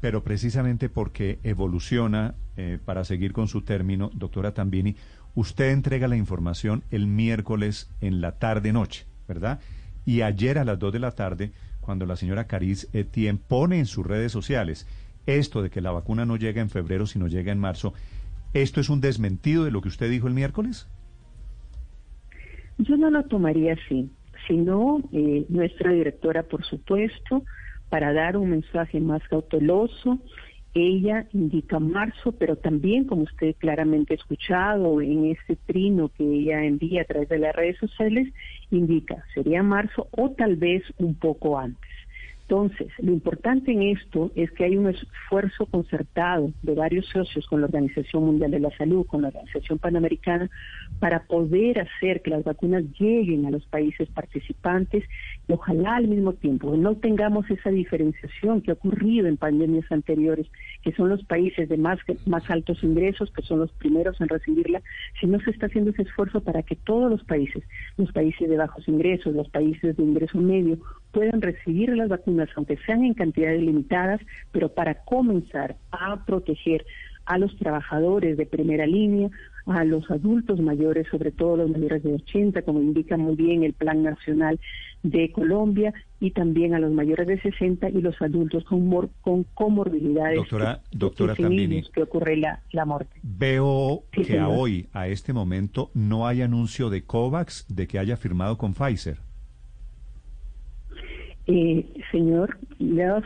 pero, precisamente porque evoluciona, eh, para seguir con su término, doctora Tambini, usted entrega la información el miércoles en la tarde-noche, ¿verdad? Y ayer a las 2 de la tarde, cuando la señora Cariz Etienne pone en sus redes sociales esto de que la vacuna no llega en febrero, sino llega en marzo, ¿esto es un desmentido de lo que usted dijo el miércoles? Yo no lo tomaría así sino eh, nuestra directora, por supuesto, para dar un mensaje más cauteloso. Ella indica marzo, pero también, como usted claramente ha escuchado en este trino que ella envía a través de las redes sociales, indica sería marzo o tal vez un poco antes. Entonces, lo importante en esto es que hay un esfuerzo concertado de varios socios con la Organización Mundial de la Salud, con la Organización Panamericana, para poder hacer que las vacunas lleguen a los países participantes y ojalá al mismo tiempo no tengamos esa diferenciación que ha ocurrido en pandemias anteriores, que son los países de más, altos ingresos, que son los primeros en recibirla, si no se está haciendo ese esfuerzo para que todos los países, los países de bajos ingresos, los países de ingreso medio, puedan recibir las vacunas, aunque sean en cantidades limitadas, pero para comenzar a proteger a los trabajadores de primera línea, a los adultos mayores, sobre todo los mayores de 80, como indica muy bien el Plan Nacional de Colombia, y también a los mayores de 60 y los adultos con, con comorbilidades. Doctora, doctora Tambini, que ocurre la, la muerte. Veo que a hoy, a este momento, no hay anuncio de COVAX de que haya firmado con Pfizer. Eh, señor, los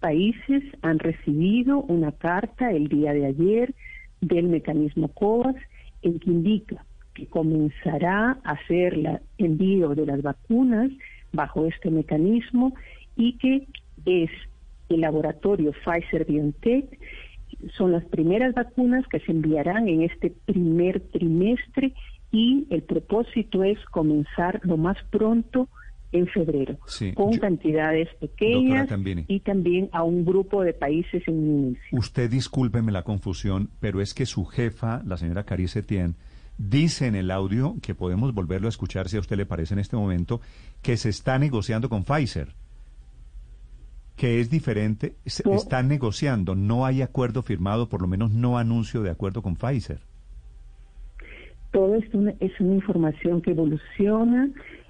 países han recibido una carta el día de ayer del mecanismo COVAX en que indica que comenzará a hacer el envío de las vacunas bajo este mecanismo y que es el laboratorio Pfizer BioNTech son las primeras vacunas que se enviarán en este primer trimestre y el propósito es comenzar lo más pronto en febrero, con cantidades pequeñas y también a un grupo de países en inicio. Usted discúlpeme la confusión, pero es que su jefa, la señora Carice Tien, dice en el audio, que podemos volverlo a escuchar si a usted le parece en este momento, que se está negociando con Pfizer. Que es diferente, se están negociando, no hay acuerdo firmado, por lo menos no anuncio de acuerdo con Pfizer. Todo esto es una información que evoluciona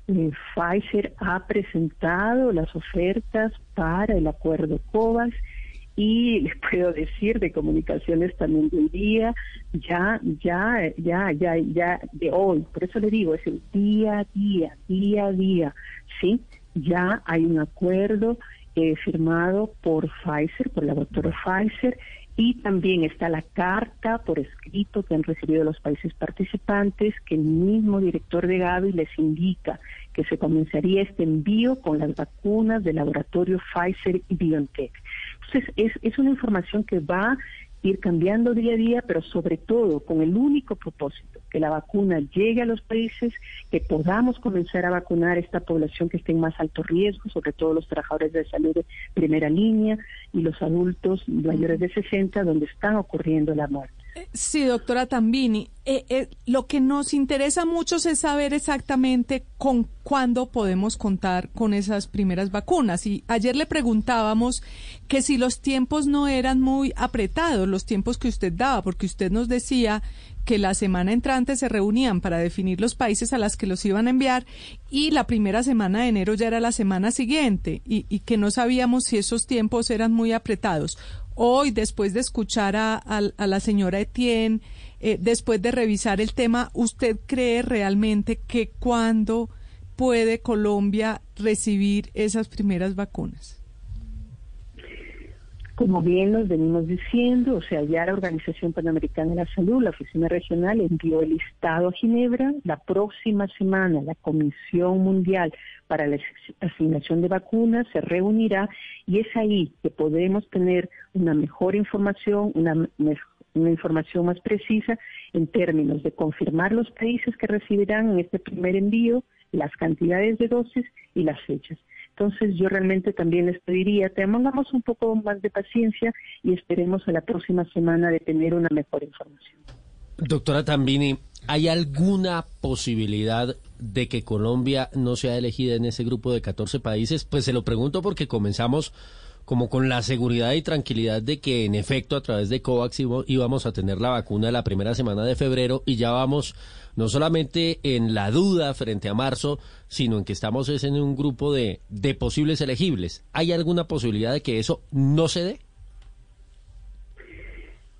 eh, Pfizer ha presentado las ofertas para el acuerdo COVAX y les puedo decir de comunicaciones también del día, ya, ya, ya, ya, ya de hoy, por eso le digo, es el día a día, día a día, ¿sí? Ya hay un acuerdo eh, firmado por Pfizer, por la doctora Pfizer, y también está la carta por escrito que han recibido los países participantes, que el mismo director de Gavi les indica que se comenzaría este envío con las vacunas del laboratorio Pfizer y BioNTech. Entonces, es, es una información que va ir cambiando día a día, pero sobre todo con el único propósito, que la vacuna llegue a los países, que podamos comenzar a vacunar esta población que esté en más alto riesgo, sobre todo los trabajadores de salud de primera línea y los adultos mayores de 60, donde están ocurriendo la muerte. Sí, doctora Tambini. Eh, eh, lo que nos interesa mucho es saber exactamente con cuándo podemos contar con esas primeras vacunas. Y ayer le preguntábamos que si los tiempos no eran muy apretados, los tiempos que usted daba, porque usted nos decía que la semana entrante se reunían para definir los países a las que los iban a enviar y la primera semana de enero ya era la semana siguiente y, y que no sabíamos si esos tiempos eran muy apretados. Hoy, después de escuchar a, la señora Etienne, eh, después de revisar el tema, ¿usted cree realmente que cuándo puede Colombia recibir esas primeras vacunas? Como bien nos venimos diciendo, o sea, ya la Organización Panamericana de la Salud, la Oficina Regional, envió el listado a Ginebra. La próxima semana la Comisión Mundial para la Asignación de Vacunas se reunirá y es ahí que podemos tener una mejor información, una, una información más precisa en términos de confirmar los países que recibirán en este primer envío, las cantidades de dosis y las fechas. Entonces yo realmente también les pediría, tengamos un poco más de paciencia y esperemos a la próxima semana de tener una mejor información. Doctora Tambini, ¿hay alguna posibilidad de que Colombia no sea elegida en ese grupo de 14 países? Pues se lo pregunto porque comenzamos como con la seguridad y tranquilidad de que en efecto a través de COVAX íbamos a tener la vacuna la primera semana de febrero y ya vamos no solamente en la duda frente a marzo, sino en que estamos en un grupo de, de posibles elegibles. ¿Hay alguna posibilidad de que eso no se dé?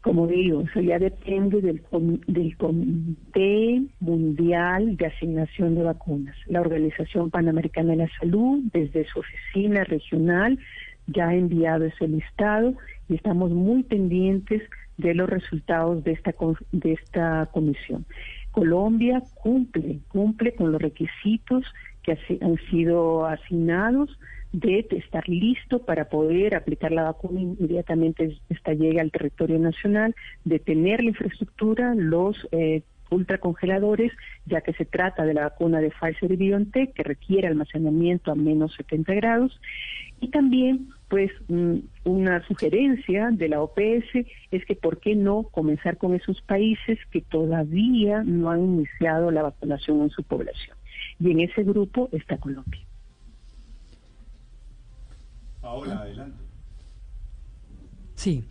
Como digo, ya depende del, del Comité Mundial de Asignación de Vacunas. La Organización Panamericana de la Salud, desde su oficina regional, ya ha enviado ese listado y estamos muy pendientes de los resultados de esta, de esta comisión. Colombia cumple, cumple con los requisitos que han sido asignados de estar listo para poder aplicar la vacuna inmediatamente esta llegue al territorio nacional, de tener la infraestructura, los eh, ultracongeladores, ya que se trata de la vacuna de Pfizer y BioNTech que requiere almacenamiento a menos 70 grados, y también pues mm, una sugerencia de la OPS es que por qué no comenzar con esos países que todavía no han iniciado la vacunación en su población. Y en ese grupo está Colombia. Ahora, adelante. Sí.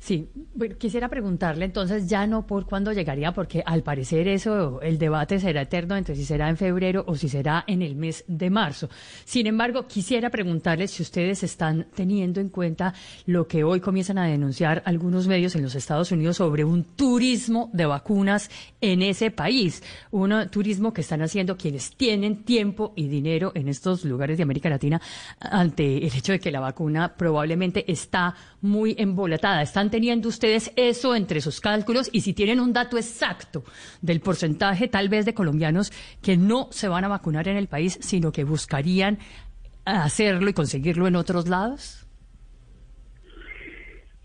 Sí, quisiera preguntarle entonces ya no por cuándo llegaría, porque al parecer eso, el debate será eterno entre si será en febrero o si será en el mes de marzo. Sin embargo, quisiera preguntarle si ustedes están teniendo en cuenta lo que hoy comienzan a denunciar algunos medios en los Estados Unidos sobre un turismo de vacunas en ese país, un turismo que están haciendo quienes tienen tiempo y dinero en estos lugares de América Latina ante el hecho de que la vacuna probablemente está muy embolatada. Están teniendo ustedes eso entre sus cálculos y si tienen un dato exacto del porcentaje tal vez de colombianos que no se van a vacunar en el país, sino que buscarían hacerlo y conseguirlo en otros lados?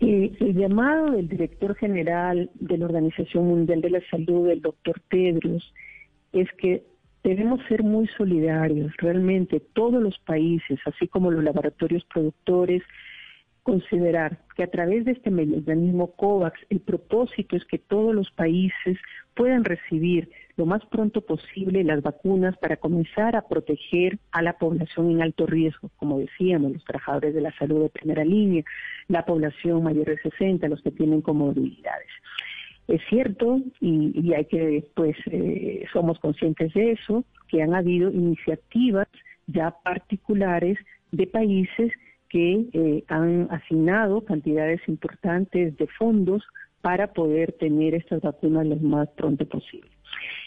Eh, el llamado del director general de la Organización Mundial de la Salud, el doctor Tedros, es que debemos ser muy solidarios. Realmente todos los países, así como los laboratorios productores, considerar que a través de este mecanismo COVAX el propósito es que todos los países puedan recibir lo más pronto posible las vacunas para comenzar a proteger a la población en alto riesgo, como decíamos, los trabajadores de la salud de primera línea, la población mayor de 60, los que tienen comorbilidades. Es cierto, y, hay que, pues, eh, somos conscientes de eso, que han habido iniciativas ya particulares de países que eh, han asignado cantidades importantes de fondos para poder tener estas vacunas lo más pronto posible.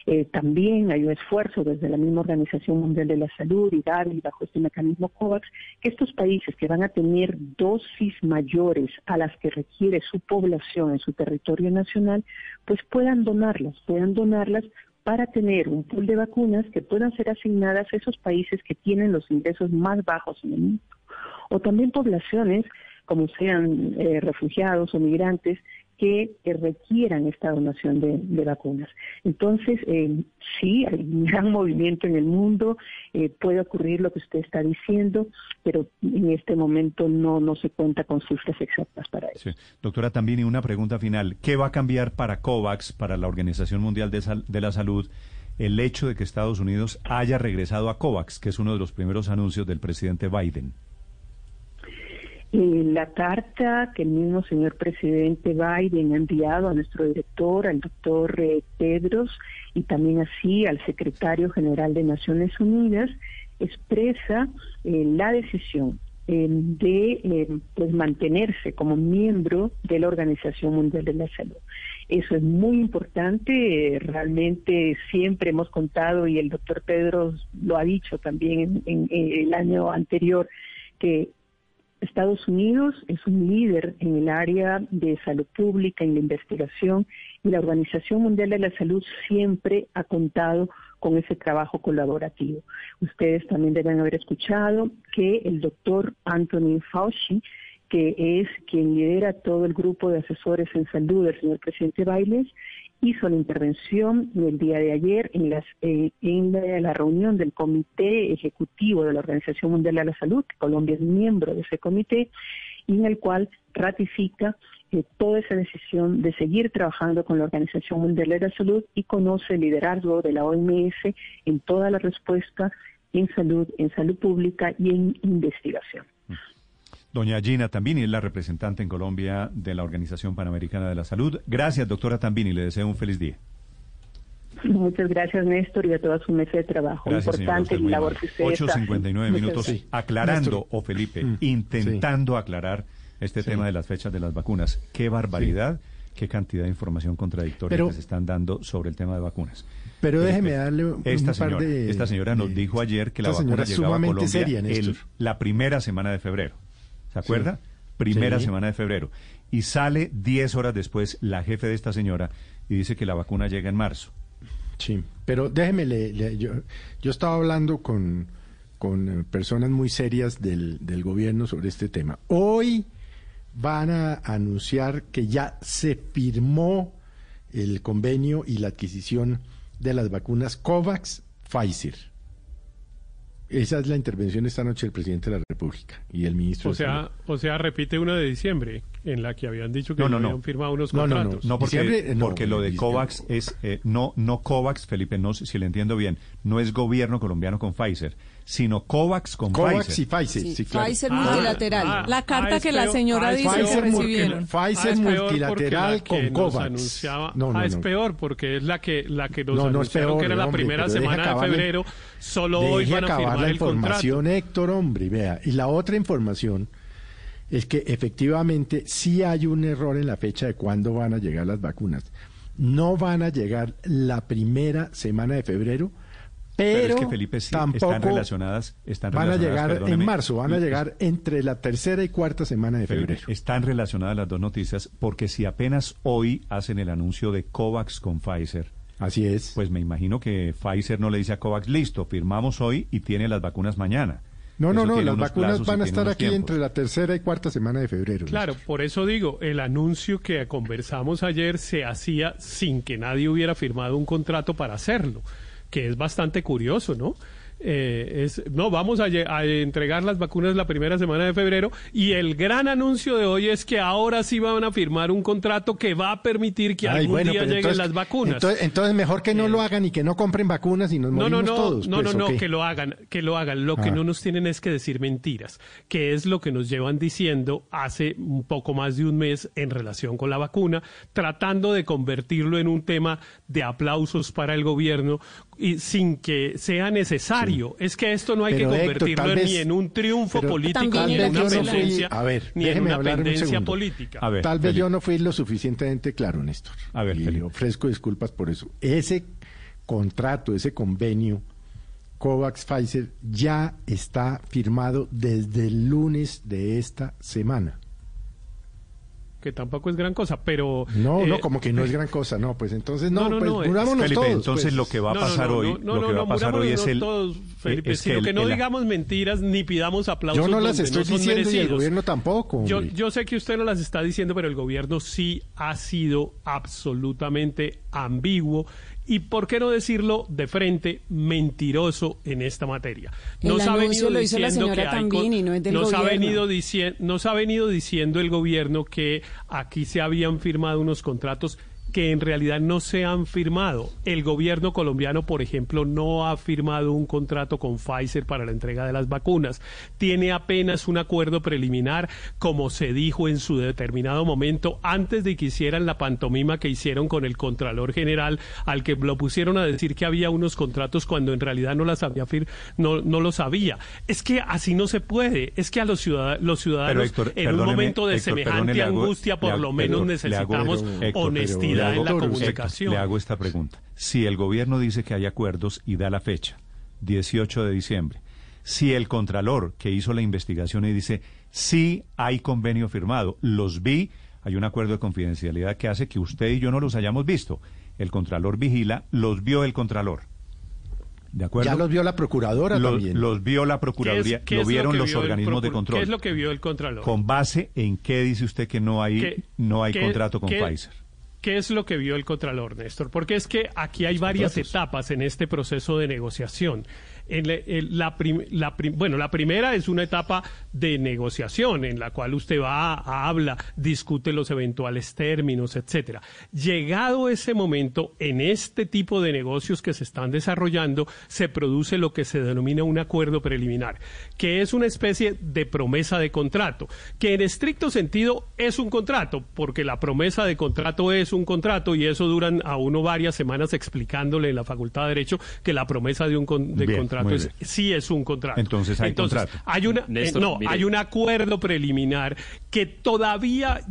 Eh, también hay un esfuerzo desde la misma Organización Mundial de la Salud y Gavi bajo este mecanismo COVAX que estos países que van a tener dosis mayores a las que requiere su población en su territorio nacional, pues puedan donarlas, puedan donarlas para tener un pool de vacunas que puedan ser asignadas a esos países que tienen los ingresos más bajos en el mundo o también poblaciones, como sean eh, refugiados o migrantes, que requieran esta donación de, vacunas. Entonces, eh, sí, hay un gran movimiento en el mundo, eh, puede ocurrir lo que usted está diciendo, pero en este momento no, no se cuenta con cifras exactas para eso. Doctora, también una pregunta final. ¿Qué va a cambiar para COVAX, para la Organización Mundial de, de la Salud, el hecho de que Estados Unidos haya regresado a COVAX, que es uno de los primeros anuncios del presidente Biden? La carta que el mismo señor presidente Biden ha enviado a nuestro director, al doctor eh, Pedros, y también así al secretario general de Naciones Unidas, expresa eh, la decisión eh, de pues mantenerse como miembro de la Organización Mundial de la Salud. Eso es muy importante, realmente siempre hemos contado y el doctor Pedros lo ha dicho también en el año anterior, que Estados Unidos es un líder en el área de salud pública, en la investigación, y la Organización Mundial de la Salud siempre ha contado con ese trabajo colaborativo. Ustedes también deben haber escuchado que el doctor Anthony Fauci, que es quien lidera todo el grupo de asesores en salud del señor presidente Biden, hizo la intervención el día de ayer en, las, eh, en la, reunión del Comité Ejecutivo de la Organización Mundial de la Salud, que Colombia es miembro de ese comité, y en el cual ratifica eh, toda esa decisión de seguir trabajando con la Organización Mundial de la Salud y conoce el liderazgo de la OMS en toda la respuesta en salud, en salud pública y en investigación. Doña Gina Tambini es la representante en Colombia de la Organización Panamericana de la Salud. Gracias, doctora Tambini. Le deseo un feliz día. Muchas gracias, Néstor, y a toda su mesa de trabajo. Importante la labor que usted 8.59 minutos aclarando, o Felipe, mm, intentando aclarar este tema de las fechas de las vacunas. Qué barbaridad qué cantidad de información contradictoria Pero- que se están dando sobre el tema de vacunas. Pero Felipe, déjeme darle un esta par señora, de- Esta señora nos de- dijo ayer que la vacuna señora llegaba a Colombia seria, el- la primera semana de febrero. ¿Se acuerda? Primera Sí. semana de febrero. Y sale 10 horas después la jefe de esta señora y dice que la vacuna llega en marzo. Sí, pero déjeme, le- le- yo, yo estaba hablando con, con eh, personas muy serias del, del gobierno sobre este tema. Hoy van a anunciar que ya se firmó el convenio y la adquisición de las vacunas COVAX Pfizer. Esa es la intervención esta noche del presidente de la República y el ministro O de sea, o sea, repite una de diciembre, en la que habían dicho que No, no, no, no. habían firmado unos No, no, no. contratos. No, porque, no, porque lo de. COVAX es, eh, no, no COVAX, Felipe, no si le entiendo bien, no es gobierno colombiano con Pfizer, sino COVAX con COVAX y Pfizer. Pfizer, sí, claro. Pfizer Ah, multilateral. ah, la carta ah, que la señora ah, dice que Pfizer multi- recibieron. Pfizer Ah, multilateral la que con COVAX. anunciaba- No, no, ah, es no. peor porque es la que la que nos No, no es anunciaron peor, que era la hombre, primera semana de febrero. Solo hoy Deje van a acabar firmar la el contrato. información, Héctor, hombre, vea. Y la otra información es que efectivamente sí hay un error en la fecha de cuándo van a llegar las vacunas. No van a llegar la primera semana de febrero, pero, Pero es que Felipe sí tampoco están relacionadas, están van a llegar en marzo, van a llegar entre la tercera y cuarta semana de febrero. están relacionadas las dos noticias porque si apenas hoy hacen el anuncio de COVAX con Pfizer, Así es. pues me imagino que Pfizer no le dice a COVAX, listo, firmamos hoy y tiene las vacunas mañana. No, no, Eso no, las vacunas van a estar aquí tiempos. entre la tercera y cuarta semana de febrero. Claro, por eso digo, el anuncio que conversamos ayer se hacía sin que nadie hubiera firmado un contrato para hacerlo, que es bastante curioso, ¿no? Eh, es, no, vamos a, entregar las vacunas la primera semana de febrero y el gran anuncio de hoy es que ahora sí van a firmar un contrato que va a permitir que Ay, algún bueno, día lleguen entonces- las vacunas. Entonces, entonces mejor que no lo hagan y que no compren vacunas y nos No, no, morimos no, todos. no, pues, no, ¿o no, que lo hagan, que lo hagan. Lo que Ah. no nos tienen es que decir mentiras, que es lo que nos llevan diciendo hace un poco más de un mes en relación con la vacuna, tratando de convertirlo en un tema de aplausos para el gobierno y sin que sea necesario. Es que esto no hay Pero, que Héctor, convertirlo ni en un triunfo político, ni en una yo no fui- pendencia, a ver, ni en una un pendencia política. A ver, Tal vez Felipe. yo no fui lo suficientemente claro, Néstor. A ver, y Felipe. ofrezco disculpas por eso. Ese contrato, ese convenio COVAX Pfizer ya está firmado desde el lunes de esta semana. Que tampoco es gran cosa, pero... No, eh, no, como que no es gran cosa, no, pues entonces no, No, no, pues no, Felipe, todos. entonces pues. lo que va a pasar hoy, no, no, lo que no, va a pasar hoy murámonos es el todos, Felipe, es sino el- que no el- digamos mentiras ni pidamos aplausos. Yo no las estoy diciendo y el gobierno tampoco. Yo, yo sé que usted no las está diciendo, pero el gobierno sí ha sido absolutamente ambiguo y, por qué no decirlo de frente, mentiroso en esta materia. Nos ha venido diciendo que hay co- Tambini, no es del nos ha gobierno. venido dici- nos ha venido diciendo el gobierno que aquí se habían firmado unos contratos que en realidad no se han firmado. El gobierno colombiano, por ejemplo, no ha firmado un contrato con Pfizer para la entrega de las vacunas. Tiene apenas un acuerdo preliminar, como se dijo en su determinado momento, antes de que hicieran la pantomima que hicieron con el Contralor General, al que lo pusieron a decir que había unos contratos cuando en realidad no las había fir- no, no lo sabía. Es que así no se puede. Es que a los, ciudad- los ciudadanos, Héctor, en un momento de Héctor, semejante perdone, angustia, por hago- lo menos Héctor, le hago- necesitamos honestidad le en la hago- comunicación. Le hago esta pregunta. Si el gobierno dice que hay acuerdos y da la fecha, 18 de diciembre, si el contralor que hizo la investigación y dice, sí hay convenio firmado, los vi, hay un acuerdo de confidencialidad que hace que usted y yo no los hayamos visto. El contralor vigila, los vio el contralor. ¿De acuerdo? Ya los vio la procuradora Los- también. Los vio la Procuraduría, ¿Qué es- qué lo vieron los vio organismos de control. ¿Qué es lo que vio el Contralor? ¿Con base en qué dice usted que no hay, ¿Qué- no hay qué- contrato con qué- Pfizer? ¿Qué es lo que vio el Contralor, Néstor? Porque es que aquí hay varias etapas en este proceso de negociación. En la, en la prim- la prim- bueno, la primera es una etapa de negociación en la cual usted va, habla, discute los eventuales términos, etcétera. Llegado ese momento, en este tipo de negocios que se están desarrollando, se produce lo que se denomina un acuerdo preliminar, que es una especie de promesa de contrato, que en estricto sentido es un contrato, porque la promesa de contrato es un contrato y eso duran a uno varias semanas explicándole en la Facultad de Derecho que la promesa de un con- de contrato contrato es, sí es un contrato. Entonces hay contrato. Hay una, eh, no, hay un acuerdo preliminar que todavía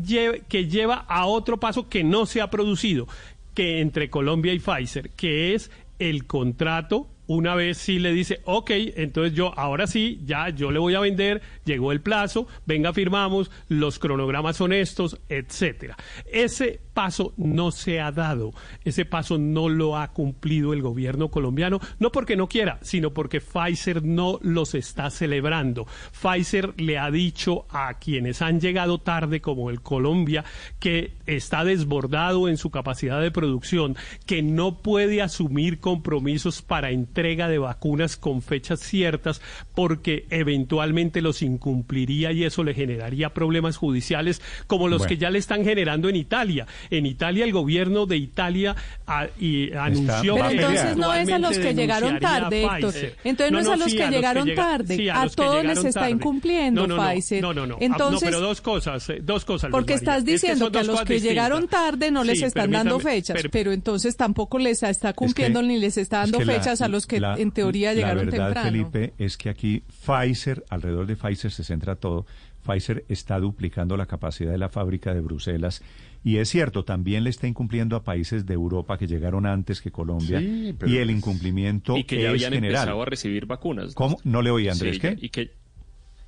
que lleva a otro paso que no se ha producido, que entre Colombia y Pfizer, que es el contrato una vez sí le dice, ok, entonces yo ahora sí, ya yo le voy a vender, llegó el plazo, venga, firmamos, los cronogramas son estos, etcétera. Ese paso no se ha dado, ese paso no lo ha cumplido el gobierno colombiano, no porque no quiera, sino porque Pfizer no los está celebrando. Pfizer le ha dicho a quienes han llegado tarde, como el Colombia, que está desbordado en su capacidad de producción, que no puede asumir compromisos para entrega de vacunas con fechas ciertas, porque eventualmente los incumpliría y eso le generaría problemas judiciales como los que ya le están generando en Italia. EnItalia, el gobierno de Italia ah, y anunció Pero entonces no es a los que llegaron tarde, Héctor. Entonces no, es a los que llegaron tarde. a, todos les está incumpliendo Pfizer. No, no, no. Entonces, pero dos cosas, eh, dos cosas. Porque estás diciendo que, a los que llegaron tarde no les están dando fechas, pero entonces tampoco les está cumpliendo ni les está dando fechas a los que en teoría llegaron la verdad, temprano. Felipe, es que aquí Pfizer, alrededor de Pfizer se centra todo. Pfizer está duplicando la capacidad de la fábrica de Bruselas y es cierto, también le está incumpliendo a países de Europa que llegaron antes que Colombia y el incumplimiento y que ya habían general. empezado a recibir vacunas. ¿Cómo? No le oí, Andrés, ¿qué? Y que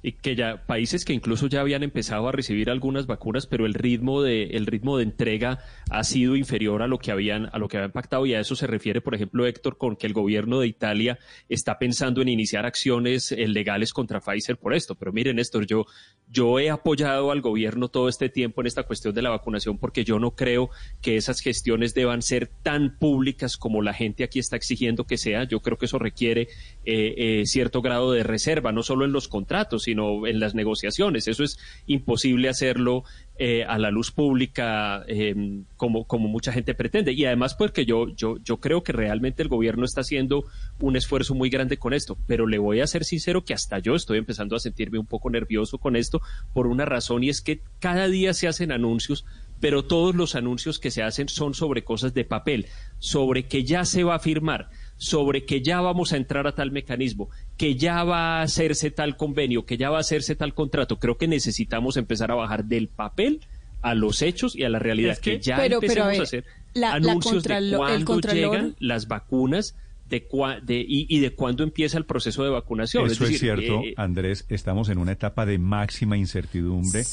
y que ya países que incluso ya habían empezado a recibir algunas vacunas, pero el ritmo de el ritmo de entrega ha sido inferior a lo que habían a lo que habían pactado y a eso se refiere, por ejemplo, Héctor, con que el gobierno de Italia está pensando en iniciar acciones eh, legales contra Pfizer por esto. Pero miren, Héctor, yo yo he apoyado al gobierno todo este tiempo en esta cuestión de la vacunación porque yo no creo que esas gestiones deban ser tan públicas como la gente aquí está exigiendo que sea. Yo creo que eso requiere eh, eh, cierto grado de reserva, no solo en los contratos, sino en las negociaciones. Eso es imposible hacerlo eh, a la luz pública eh, como, como mucha gente pretende. Y además porque yo, yo, yo creo que realmente el gobierno está haciendo un esfuerzo muy grande con esto, pero le voy a ser sincero que hasta yo estoy empezando a sentirme un poco nervioso con esto por una razón y es que cada día se hacen anuncios pero todos los anuncios que se hacen son sobre cosas de papel, sobre que ya se va a firmar, sobre que ya vamos a entrar a tal mecanismo, que ya va a hacerse tal convenio, que ya va a hacerse tal contrato. Creo que necesitamos empezar a bajar del papel a los hechos y a la realidad, que, ya empecemos a, hacer anuncios de cuándo llegan las vacunas de, de y, de cuándo empieza el proceso de vacunación. Eso es, es cierto, eh, Andrés. Estamos en una etapa de máxima incertidumbre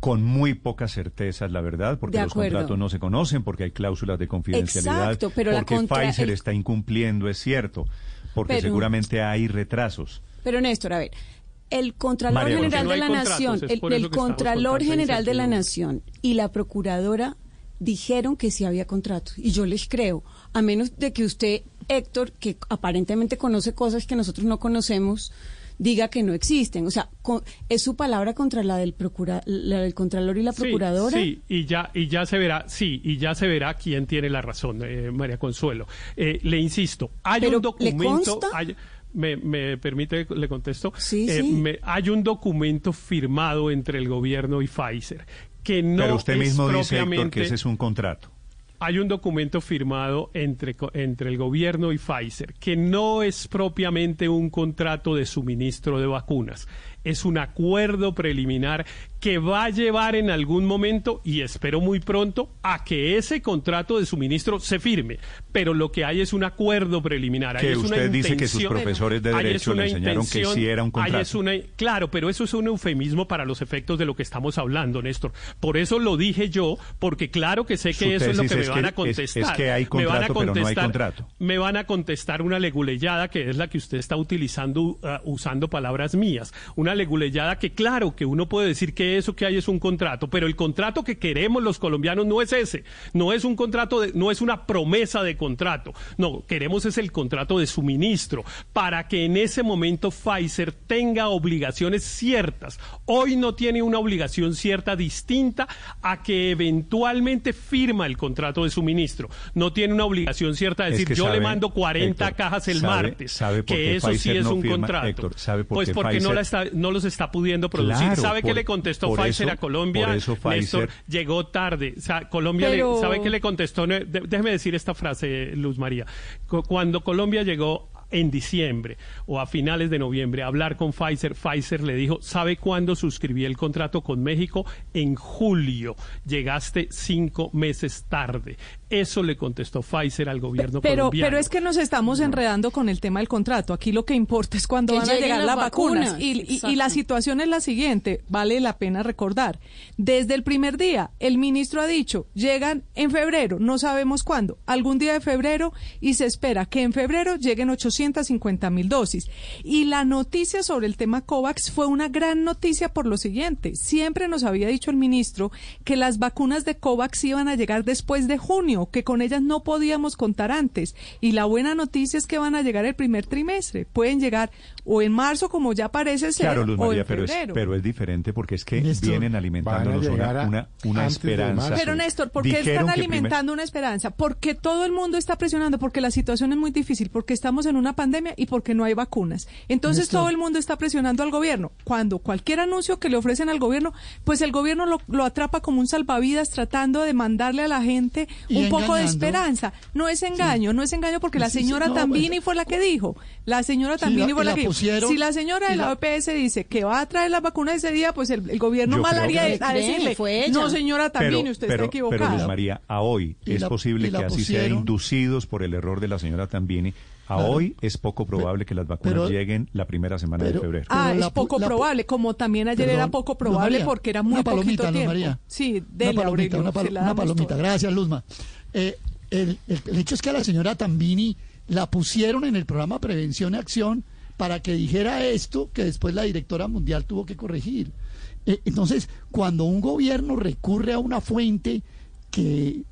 con muy pocas certezas, la verdad, porque los contratos no se conocen, porque hay cláusulas de confidencialidad, Exacto, pero porque la contra... Pfizer está incumpliendo, es cierto, porque Pero- seguramente hay retrasos. Pero Néstor, a ver, el Contralor María General José. de No la Nación, el, el Contralor General de la. Nación y la Procuradora dijeron que sí había contratos. Y yo les creo, a menos de que usted, Héctor, que aparentemente conoce cosas que nosotros no conocemos, diga que no existen. O sea, es su palabra contra la del, procura, la del Contralor y la Sí, Procuradora. Sí, y ya, y ya se verá, sí, y ya se verá quién tiene la razón, eh, María Consuelo. Eh, le insisto, hay Pero, un ¿le documento. me, me permite, le contesto. Sí, Eh, sí. me- hay un documento firmado entre el gobierno y Pfizer que no Pero usted es mismo dice, Héctor, que ese es un contrato. Hay un documento firmado entre, entre el gobierno y Pfizer que no es propiamente un contrato de suministro de vacunas. Es un acuerdo preliminar que va a llevar en algún momento, y espero muy pronto, a que ese contrato de suministro se firme. Pero lo que hay es un acuerdo preliminar. Que una usted dice que sus profesores de derecho le enseñaron que sí era un contrato. es una- claro, pero eso es un eufemismo para los efectos de lo que estamos hablando, Néstor. Por eso lo dije yo, porque claro que sé Su que eso es lo que me van que- a contestar. es- es que hay Me van a contrato, pero no hay contestar- contrato. Me van a contestar una leguleyada que es la que usted está utilizando, ah, usando palabras mías. Una leguleyada que claro que uno puede decir que eso que hay es un contrato, pero el contrato que queremos los colombianos no es ese. No es un contrato, de- no es una promesa de contrato. No, queremos es el contrato de suministro para que en ese momento Pfizer tenga obligaciones ciertas. Hoy no tiene una obligación cierta distinta a que eventualmente firma el contrato de suministro. No tiene una obligación cierta de Es decir que yo le mando 40 Héctor, cajas el sabe- martes. sabe que qué eso sí es no un firma, contrato. Héctor, ¿sabe por pues qué porque no, Pfizer- la está- no los está pudiendo producir. Claro, ¿Sabe qué por- le contestó por Pfizer eso- a Colombia? por eso Néstor, Pfizer- llegó tarde. O sea, Colombia le- Pero- ¿sabe qué le contestó? Déjeme decir esta frase, Luz María. Cu- Cuando Colombia llegó en diciembre o a finales de noviembre a hablar con Pfizer, Pfizer le dijo, ¿sabe cuándo suscribí el contrato con México? En julio. Llegaste cinco meses tarde. Eso le contestó Pfizer al gobierno pero, colombiano. Pero es que nos estamos enredando con el tema del contrato. Aquí lo que importa es cuándo van a llegar las vacunas. vacunas. Y, y- y la situación es la siguiente, vale la pena recordar. Desde el primer día, el ministro ha dicho, llegan en febrero, no sabemos cuándo, algún día de febrero, y se espera que en febrero lleguen 850 mil dosis. Y la noticia sobre el tema COVAX fue una gran noticia por lo siguiente. Siempre nos había dicho el ministro que las vacunas de COVAX iban a llegar después de junio, que con ellas no podíamos contar antes. Y la buena noticia es que van a llegar el primer trimestre. Pueden llegar o en marzo, como ya parece ser, Claro, Luz o María, en pero es, febrero. pero es diferente porque es que Néstor, vienen alimentándonos una, una, esperanza. Pero Néstor, ¿por qué Dijeron están primer- alimentando una esperanza? Porque todo el mundo está presionando, porque la situación es muy difícil, porque estamos en una pandemia y porque no hay vacunas. Entonces Néstor. todo el mundo está presionando al gobierno. Cuando cualquier anuncio que le ofrecen al gobierno, pues el gobierno lo, lo atrapa como un salvavidas tratando de mandarle a la gente Y un poco de esperanza. No es engaño, no es engaño porque la Sí, sí, señora no, Tambini pues- fue la que dijo. La señora Sí, Tambini la- fue la la que dijo. Si la señora de la la- OPS dice que va a traer las vacunas ese día, pues el, el gobierno mal haría que- a decirle, Fue ella. no señora Tambini, pero, usted pero, está pero equivocada. Luz María, a hoy Y es la- posible que así sea inducidos por el error de la señora Tambini. A Claro. hoy es poco probable que las vacunas pero- lleguen la primera semana de febrero. Ah, es la poco la probable, como también ayer Perdón, era poco probable María, porque era muy una palomita, poquito Luz tiempo. María. Sí, una dele, palomita, Aurelio, una, pal- una palomita. Gracias, Luzma. Eh, el, el- el hecho es que a la señora Tambini la pusieron en el programa Prevención y Acción para que dijera esto que después la directora mundial tuvo que corregir. Eh, entonces, cuando un gobierno recurre a una fuente que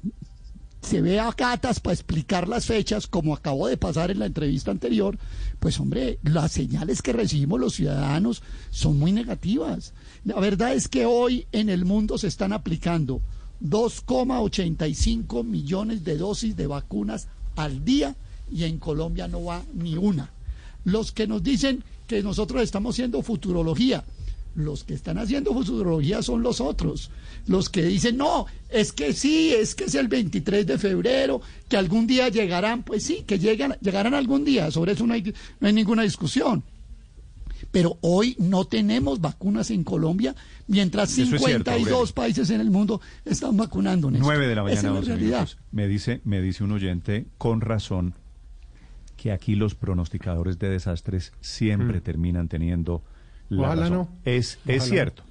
se ve a gatas para explicar las fechas, como acabó de pasar en la entrevista anterior, pues hombre, las señales que recibimos los ciudadanos son muy negativas. La verdad es que hoy en el mundo se están aplicando 2,85 millones de dosis de vacunas al día y en Colombia no va ni una. Los que nos dicen que nosotros estamos haciendo futurología, los que están haciendo futurología son los otros. Los que dicen, no, es que sí, es que es el 23 de febrero, que algún día llegarán, pues sí, que llegan, llegarán algún día, sobre eso no hay, no hay ninguna discusión. Pero hoy no tenemos vacunas en Colombia, mientras Eso es cierto, 52 Aurelio. países en el mundo están vacunando. Néstor. 9 de la mañana, es la 12 realidad. minutos. Me dice, me dice un oyente con razón que aquí los pronosticadores de desastres siempre terminan teniendo la Ojalá razón. no. Es, cierto.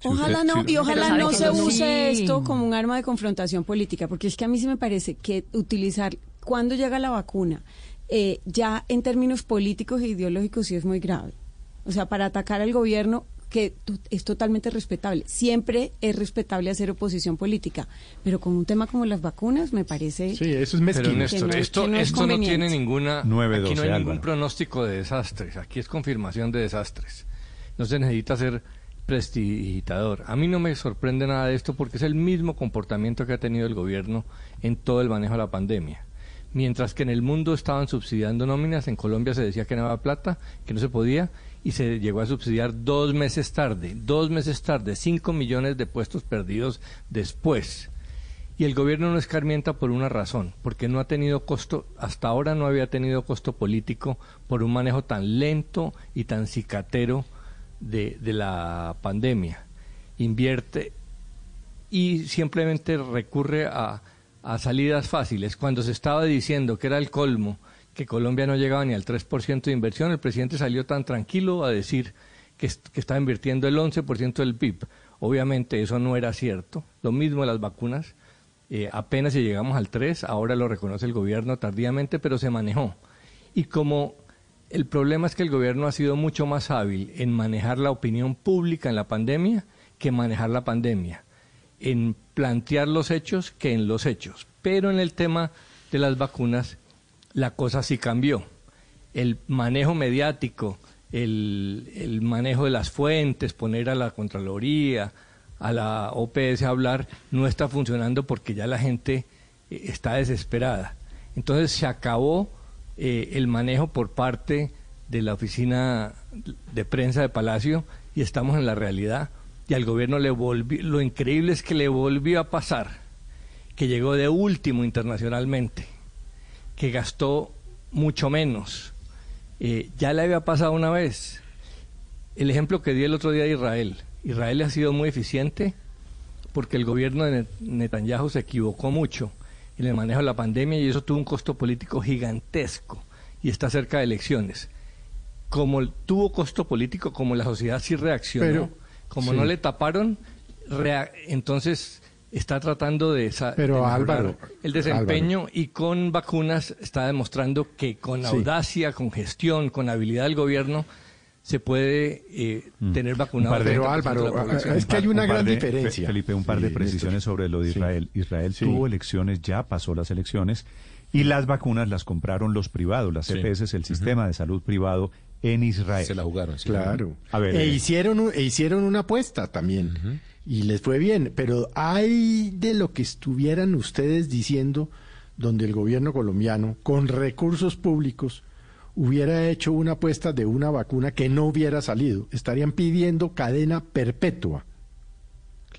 Si Ojalá usted- no, si- y ojalá no se no. use Sí. esto como un arma de confrontación política, porque es que a mí sí me parece que utilizar cuando llega la vacuna, eh, ya en términos políticos e ideológicos sí es muy grave. O sea, para atacar al gobierno, que es totalmente respetable. Siempre es respetable hacer oposición política, pero con un tema como las vacunas me parece... Sí, eso es Pero mezquino. Néstor, Que no- esto, no es esto no tiene ninguna... Nueve, aquí no hay ningún Álvaro. pronóstico de desastres. Aquí es confirmación de desastres. No se necesita ser prestidigitador. A mí no me sorprende nada de esto porque es el mismo comportamiento que ha tenido el gobierno en todo el manejo de la pandemia. Mientras que en el mundo estaban subsidiando nóminas, en Colombia se decía que no había plata, que no se podía, y se llegó a subsidiar dos meses tarde, dos meses tarde, cinco millones de puestos perdidos después. Y el gobierno no escarmienta por una razón, porque no ha tenido costo, hasta ahora no había tenido costo político por un manejo tan lento y tan cicatero de, la pandemia. Invierte y simplemente recurre a, a salidas fáciles. Cuando se estaba diciendo que era el colmo, que Colombia no llegaba ni al 3% de inversión, el presidente salió tan tranquilo a decir que, que estaba invirtiendo el 11% del PIB. Obviamente eso no era cierto. Lo mismo las vacunas. Eh, apenas si llegamos al 3, ahora lo reconoce el gobierno tardíamente, pero se manejó. Y como el problema es que el gobierno ha sido mucho más hábil en manejar la opinión pública en la pandemia que manejar la pandemia, en plantear los hechos que en los hechos. Pero en el tema de las vacunas, la cosa sí cambió. El manejo mediático, el, el manejo de las fuentes, poner a la Contraloría, a la OPS a hablar, no está funcionando porque ya la gente eh, está desesperada. Entonces se acabó eh, el manejo por parte de la oficina de prensa de Palacio y estamos en la realidad. Y al gobierno le volvió, lo increíble es que le volvió a pasar, que llegó de último internacionalmente, que gastó mucho menos, Eh, ya le había pasado una vez. El ejemplo que di el otro día de Israel. Israel ha sido muy eficiente porque el gobierno de Netanyahu se equivocó mucho en el manejo de la pandemia y eso tuvo un costo político gigantesco y está cerca de elecciones. Como tuvo costo político, como la sociedad sí reaccionó, como no le taparon, entonces está tratando de, Pero, Álvaro, el desempeño y con vacunas está demostrando que con audacia, con gestión, con habilidad del gobierno se puede eh, mm. tener vacunado. Pero Álvaro, es que hay una gran diferencia. Felipe, un par de precisiones sobre lo de Israel. Israel tuvo elecciones, ya pasó las elecciones y las vacunas las compraron los privados, las EPS, el sistema de salud privado en Israel. Se la jugaron. Claro. e, eh, hicieron, e hicieron una apuesta también y les fue bien. Pero hay de lo que estuvieran ustedes diciendo donde el gobierno colombiano, con recursos públicos, hubiera hecho una apuesta de una vacuna que no hubiera salido. Estarían pidiendo cadena perpetua.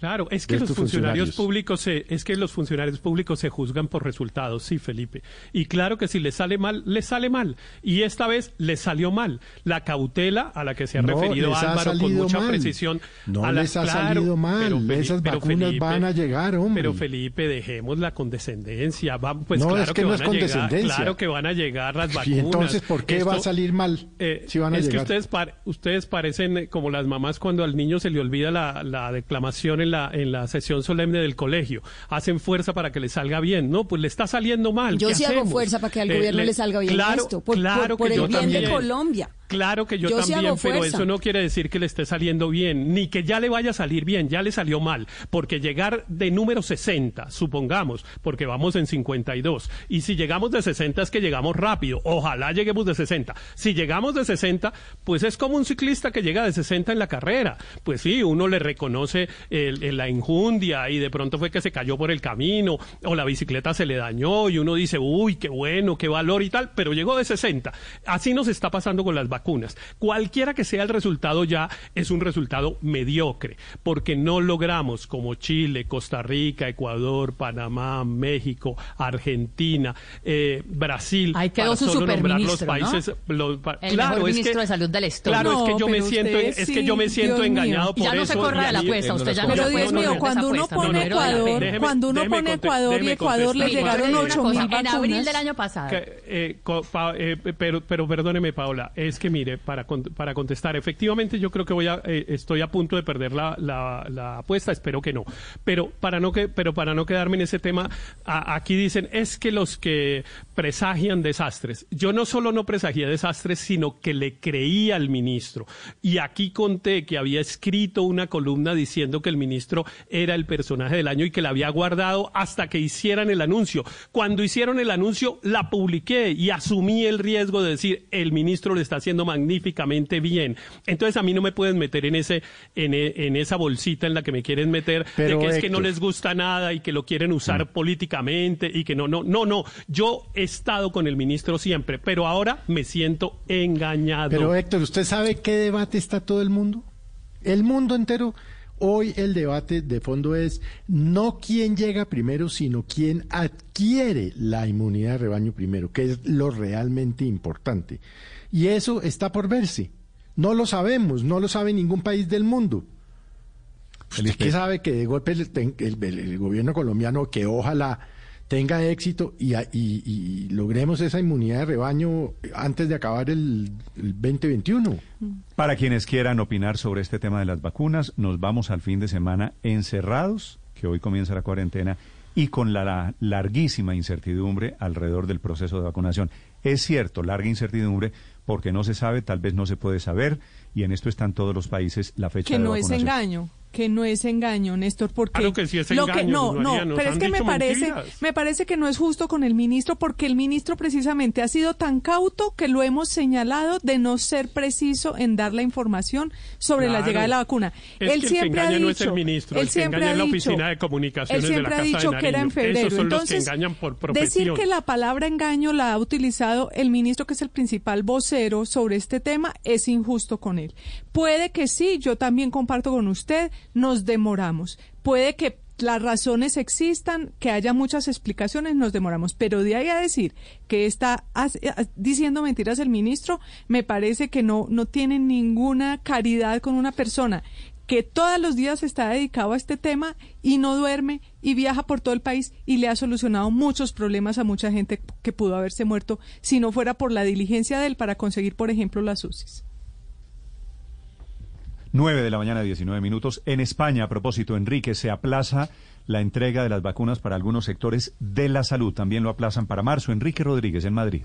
Claro, es que los funcionarios, públicos se, es que los funcionarios públicos se juzgan por resultados, sí, Felipe. Y claro que si les sale mal, les sale mal. Y esta vez les salió mal. La cautela a la que se ha referido Álvaro con mucha precisión. No les ha salido mal. Esas vacunas van a llegar, hombre. Pero Felipe, dejemos la condescendencia. Va, pues no, claro es que, no es condescendencia. claro que van a llegar las vacunas. ¿Y entonces por qué va a salir mal eh, si van a es que ustedes, ustedes parecen como las mamás cuando al niño se le olvida la, la declamación en la, en la sesión solemne del colegio. Hacen fuerza para que le salga bien. No, pues le está saliendo mal. Yo sí hago fuerza para que al gobierno le, salga bien esto. Por, claro por, el bien de Colombia. Claro que yo, también, pero eso no quiere decir que le esté saliendo bien, ni que ya le vaya a salir bien, ya le salió mal, porque llegar de número 60, supongamos, porque vamos en 52, y si llegamos de 60 es que llegamos rápido, ojalá lleguemos de 60. Si llegamos de 60, pues es como un ciclista que llega de 60 en la carrera. Pues sí, uno le reconoce la injundia y de pronto fue que se cayó por el camino, o la bicicleta se le dañó y uno dice, uy, qué bueno, qué valor y tal, pero llegó de 60. Así nos está pasando con las vacunas vacunas. Cualquiera que sea el resultado ya es un resultado mediocre, porque no logramos como Chile, Costa Rica, Ecuador, Panamá, México, Argentina, eh, Brasil, Ahí quedó su solo nombrar los países. Los, el claro, ministro de salud del Estado. Claro, es que yo me siento, es que yo me siento engañado por ya no se corra de la apuesta, usted ya no Pero Dios mío, cuando uno pone Ecuador, cuando uno pone Ecuador y Ecuador le llegaron 8 mil vacunas. En abril del año pasado. Eh, eh, pero, pero perdóneme, Paola, es que mire, para, para contestar, efectivamente yo creo que voy a, eh, estoy a punto de perder la, la, apuesta, espero que no. Pero para no, que, pero para no quedarme en ese tema, aquí dicen, es que los que presagian desastres, yo no solo no presagié desastres, sino que le creía al ministro. Y aquí conté que había escrito una columna diciendo que el ministro era el personaje del año y que la había guardado hasta que hicieran el anuncio. Cuando hicieron el anuncio, la publiqué y asumí el riesgo de decir, el ministro lo está haciendo magnífico bien. Entonces a mí no me pueden meter en ese en, en esa bolsita en la que me quieren meter de que es que no les gusta nada y que lo quieren usar mm. políticamente y que no no no no, yo he estado con el ministro siempre, pero ahora me siento engañado. Pero Héctor, ¿usted sabe qué debate está todo el mundo? El mundo entero Hoy el debate de fondo es no quién llega primero, sino quién adquiere la inmunidad de rebaño primero, que es lo realmente importante. Y eso está por verse. No lo sabemos, no lo sabe ningún país del mundo. ¿Usted qué sabe que de golpe el, gobierno colombiano, que ojalá tenga éxito y, logremos esa inmunidad de rebaño antes de acabar el, el, 2021. Para quienes quieran opinar sobre este tema de las vacunas, nos vamos al fin de semana encerrados, que hoy comienza la cuarentena, y con la larguísima incertidumbre alrededor del proceso de vacunación. Es cierto, larga incertidumbre porque no se sabe, tal vez no se puede saber, y en esto están todos los países la fecha que de no es engaño que no es engaño, Néstor, porque claro que sí es engaño, que no, no, pero es que me parece, me parece que no es justo con el ministro porque el ministro precisamente ha sido tan cauto que lo hemos señalado de no ser preciso en dar la información sobre la llegada de la vacuna. él siempre ha dicho, no es el ministro, él siempre ha la oficina de comunicaciones él siempre ha dicho que era en febrero. Entonces, decir que la palabra engaño la ha utilizado el ministro que es el principal vocero sobre este tema es injusto con él. Puede que sí, yo también comparto con usted, nos demoramos. Puede que las razones existan, que haya muchas explicaciones, nos demoramos. Pero de ahí a decir que está diciendo mentiras el ministro, me parece que no, no tiene ninguna caridad con una persona que todos los días está dedicado a este tema y no duerme y viaja por todo el país y le ha solucionado muchos problemas a mucha gente que pudo haberse muerto si no fuera por la diligencia de él para conseguir, por ejemplo, las UCIs. 9 de la mañana, 19 minutos. En España, a propósito, Enrique, se aplaza la entrega de las vacunas para algunos sectores de la salud. También lo aplazan para marzo. Enrique Rodríguez, en Madrid.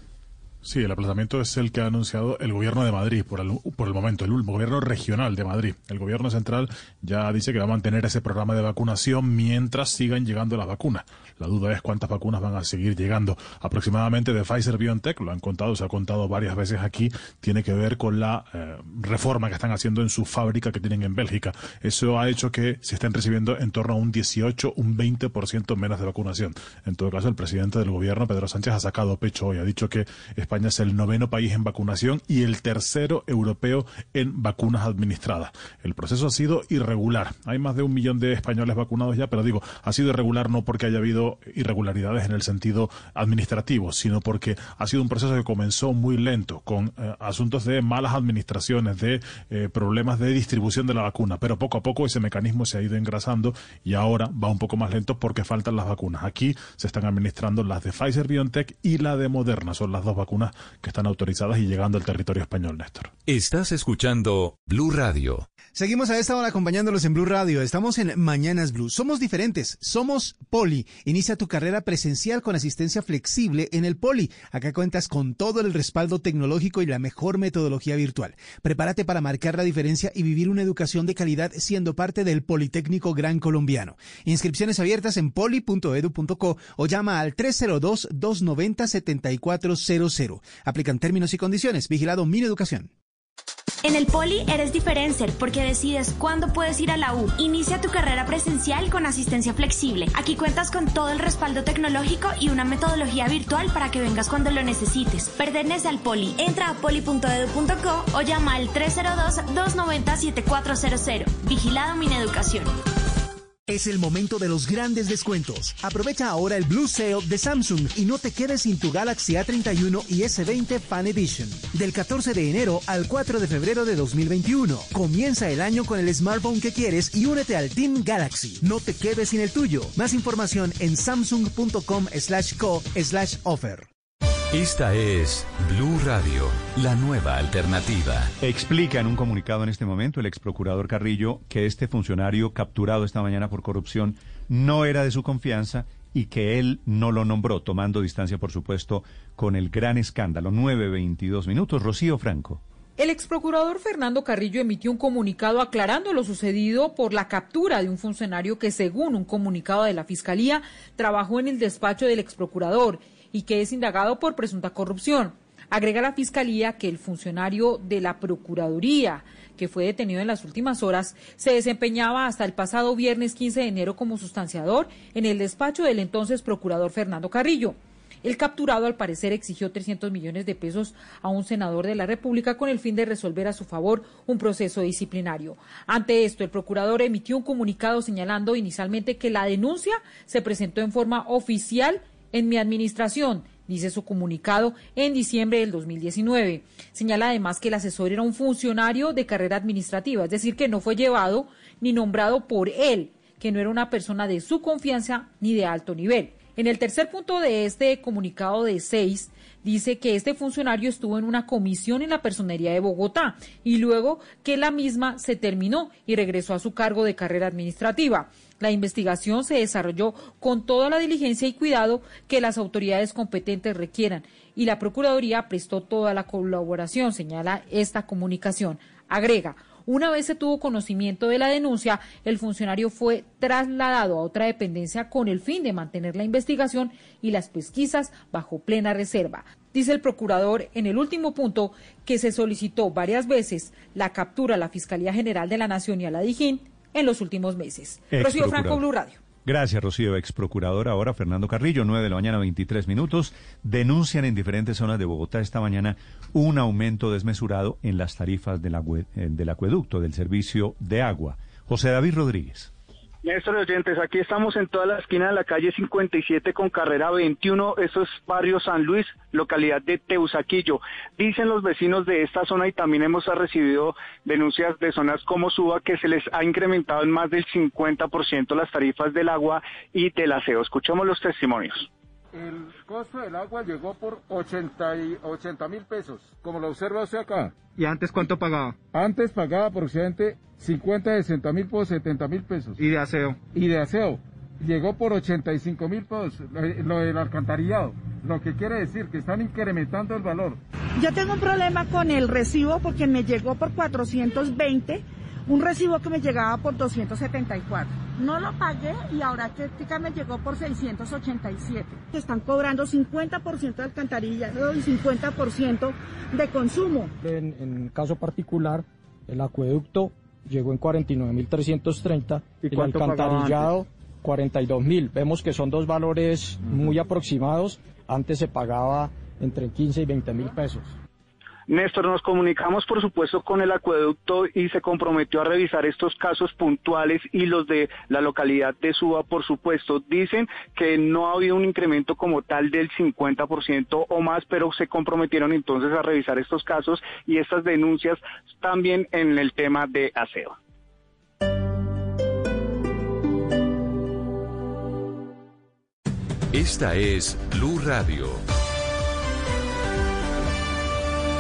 Sí, el aplazamiento es el que ha anunciado el gobierno de Madrid por el, por el momento, el gobierno regional de Madrid. El gobierno central ya dice que va a mantener ese programa de vacunación mientras sigan llegando las vacunas. La duda es cuántas vacunas van a seguir llegando. Aproximadamente de Pfizer BioNTech, lo han contado, se ha contado varias veces aquí, tiene que ver con la eh, reforma que están haciendo en su fábrica que tienen en Bélgica. Eso ha hecho que se estén recibiendo en torno a un 18, un 20% menos de vacunación. En todo caso, el presidente del gobierno, Pedro Sánchez, ha sacado pecho hoy, ha dicho que España es el noveno país en vacunación y el tercero europeo en vacunas administradas. El proceso ha sido irregular. Hay más de un millón de españoles vacunados ya, pero digo, ha sido irregular no porque haya habido irregularidades en el sentido administrativo, sino porque ha sido un proceso que comenzó muy lento, con eh, asuntos de malas administraciones, de eh, problemas de distribución de la vacuna, pero poco a poco ese mecanismo se ha ido engrasando y ahora va un poco más lento porque faltan las vacunas. Aquí se están administrando las de Pfizer BioNTech y la de Moderna, son las dos vacunas que están autorizadas y llegando al territorio español, Néstor. Estás escuchando Blue Radio. Seguimos a esta hora acompañándolos en Blue Radio. Estamos en Mañanas Blue. Somos diferentes. Somos Poli. Inicia tu carrera presencial con asistencia flexible en el Poli. Acá cuentas con todo el respaldo tecnológico y la mejor metodología virtual. Prepárate para marcar la diferencia y vivir una educación de calidad siendo parte del Politécnico Gran Colombiano. Inscripciones abiertas en poli.edu.co o llama al 302-290-7400. Aplican términos y condiciones. Vigilado Mi Educación. En el Poli eres diferencer porque decides cuándo puedes ir a la U. Inicia tu carrera presencial con asistencia flexible. Aquí cuentas con todo el respaldo tecnológico y una metodología virtual para que vengas cuando lo necesites. Pertenece al Poli. Entra a poli.edu.co o llama al 302-290-7400. Vigilado Mineducación. Es el momento de los grandes descuentos. Aprovecha ahora el Blue Sale de Samsung y no te quedes sin tu Galaxy A31 y S20 Fan Edition. Del 14 de enero al 4 de febrero de 2021. Comienza el año con el smartphone que quieres y únete al Team Galaxy. No te quedes sin el tuyo. Más información en samsung.com slash co slash offer. Esta es Blue Radio, la nueva alternativa. Explica en un comunicado en este momento el ex procurador Carrillo que este funcionario capturado esta mañana por corrupción no era de su confianza y que él no lo nombró, tomando distancia, por supuesto, con el gran escándalo. 9.22 minutos. Rocío Franco. El ex procurador Fernando Carrillo emitió un comunicado aclarando lo sucedido por la captura de un funcionario que, según un comunicado de la Fiscalía, trabajó en el despacho del ex procurador y que es indagado por presunta corrupción. Agrega la Fiscalía que el funcionario de la Procuraduría, que fue detenido en las últimas horas, se desempeñaba hasta el pasado viernes 15 de enero como sustanciador en el despacho del entonces procurador Fernando Carrillo. El capturado, al parecer, exigió 300 millones de pesos a un senador de la República con el fin de resolver a su favor un proceso disciplinario. Ante esto, el procurador emitió un comunicado señalando inicialmente que la denuncia se presentó en forma oficial en mi administración, dice su comunicado en diciembre del 2019. Señala además que el asesor era un funcionario de carrera administrativa, es decir, que no fue llevado ni nombrado por él, que no era una persona de su confianza ni de alto nivel. En el tercer punto de este comunicado de seis, dice que este funcionario estuvo en una comisión en la personería de Bogotá y luego que la misma se terminó y regresó a su cargo de carrera administrativa. La investigación se desarrolló con toda la diligencia y cuidado que las autoridades competentes requieran y la Procuraduría prestó toda la colaboración, señala esta comunicación. Agrega, una vez se tuvo conocimiento de la denuncia, el funcionario fue trasladado a otra dependencia con el fin de mantener la investigación y las pesquisas bajo plena reserva. Dice el procurador en el último punto que se solicitó varias veces la captura a la Fiscalía General de la Nación y a la DIJÍN en los últimos meses. Rocío Franco, Blue Radio. Gracias, Rocío. Ex procurador ahora, Fernando Carrillo, 9 de la mañana, 23 minutos. Denuncian en diferentes zonas de Bogotá esta mañana un aumento desmesurado en las tarifas del, eh, del acueducto, del servicio de agua. José David Rodríguez. Néstor oyentes, aquí estamos en toda la esquina de la calle 57 con carrera 21, eso es barrio San Luis, localidad de Teusaquillo. Dicen los vecinos de esta zona y también hemos recibido denuncias de zonas como Suba que se les ha incrementado en más del 50% las tarifas del agua y del aseo. Escuchemos los testimonios. El costo del agua llegó por 80 mil pesos, como lo observa usted acá. ¿Y antes cuánto pagaba? Antes pagaba aproximadamente 50, 60 mil por 70 mil pesos. ¿Y de aseo? Y de aseo. Llegó por 85 mil pesos, lo del alcantarillado. Lo que quiere decir que están incrementando el valor. Yo tengo un problema con el recibo porque me llegó por 420 un recibo que me llegaba por 274. No lo pagué y ahora técnica me llegó por 687. Están cobrando 50% de alcantarilla y 50% de consumo. En, en caso particular, el acueducto llegó en 49.330 y el alcantarillado 42.000. Vemos que son dos valores muy aproximados. Antes se pagaba entre 15 y 20 mil pesos. Néstor, nos comunicamos por supuesto con el acueducto y se comprometió a revisar estos casos puntuales y los de la localidad de Suba, por supuesto. Dicen que no ha habido un incremento como tal del 50% o más, pero se comprometieron entonces a revisar estos casos y estas denuncias también en el tema de aseo. Esta es Blue Radio.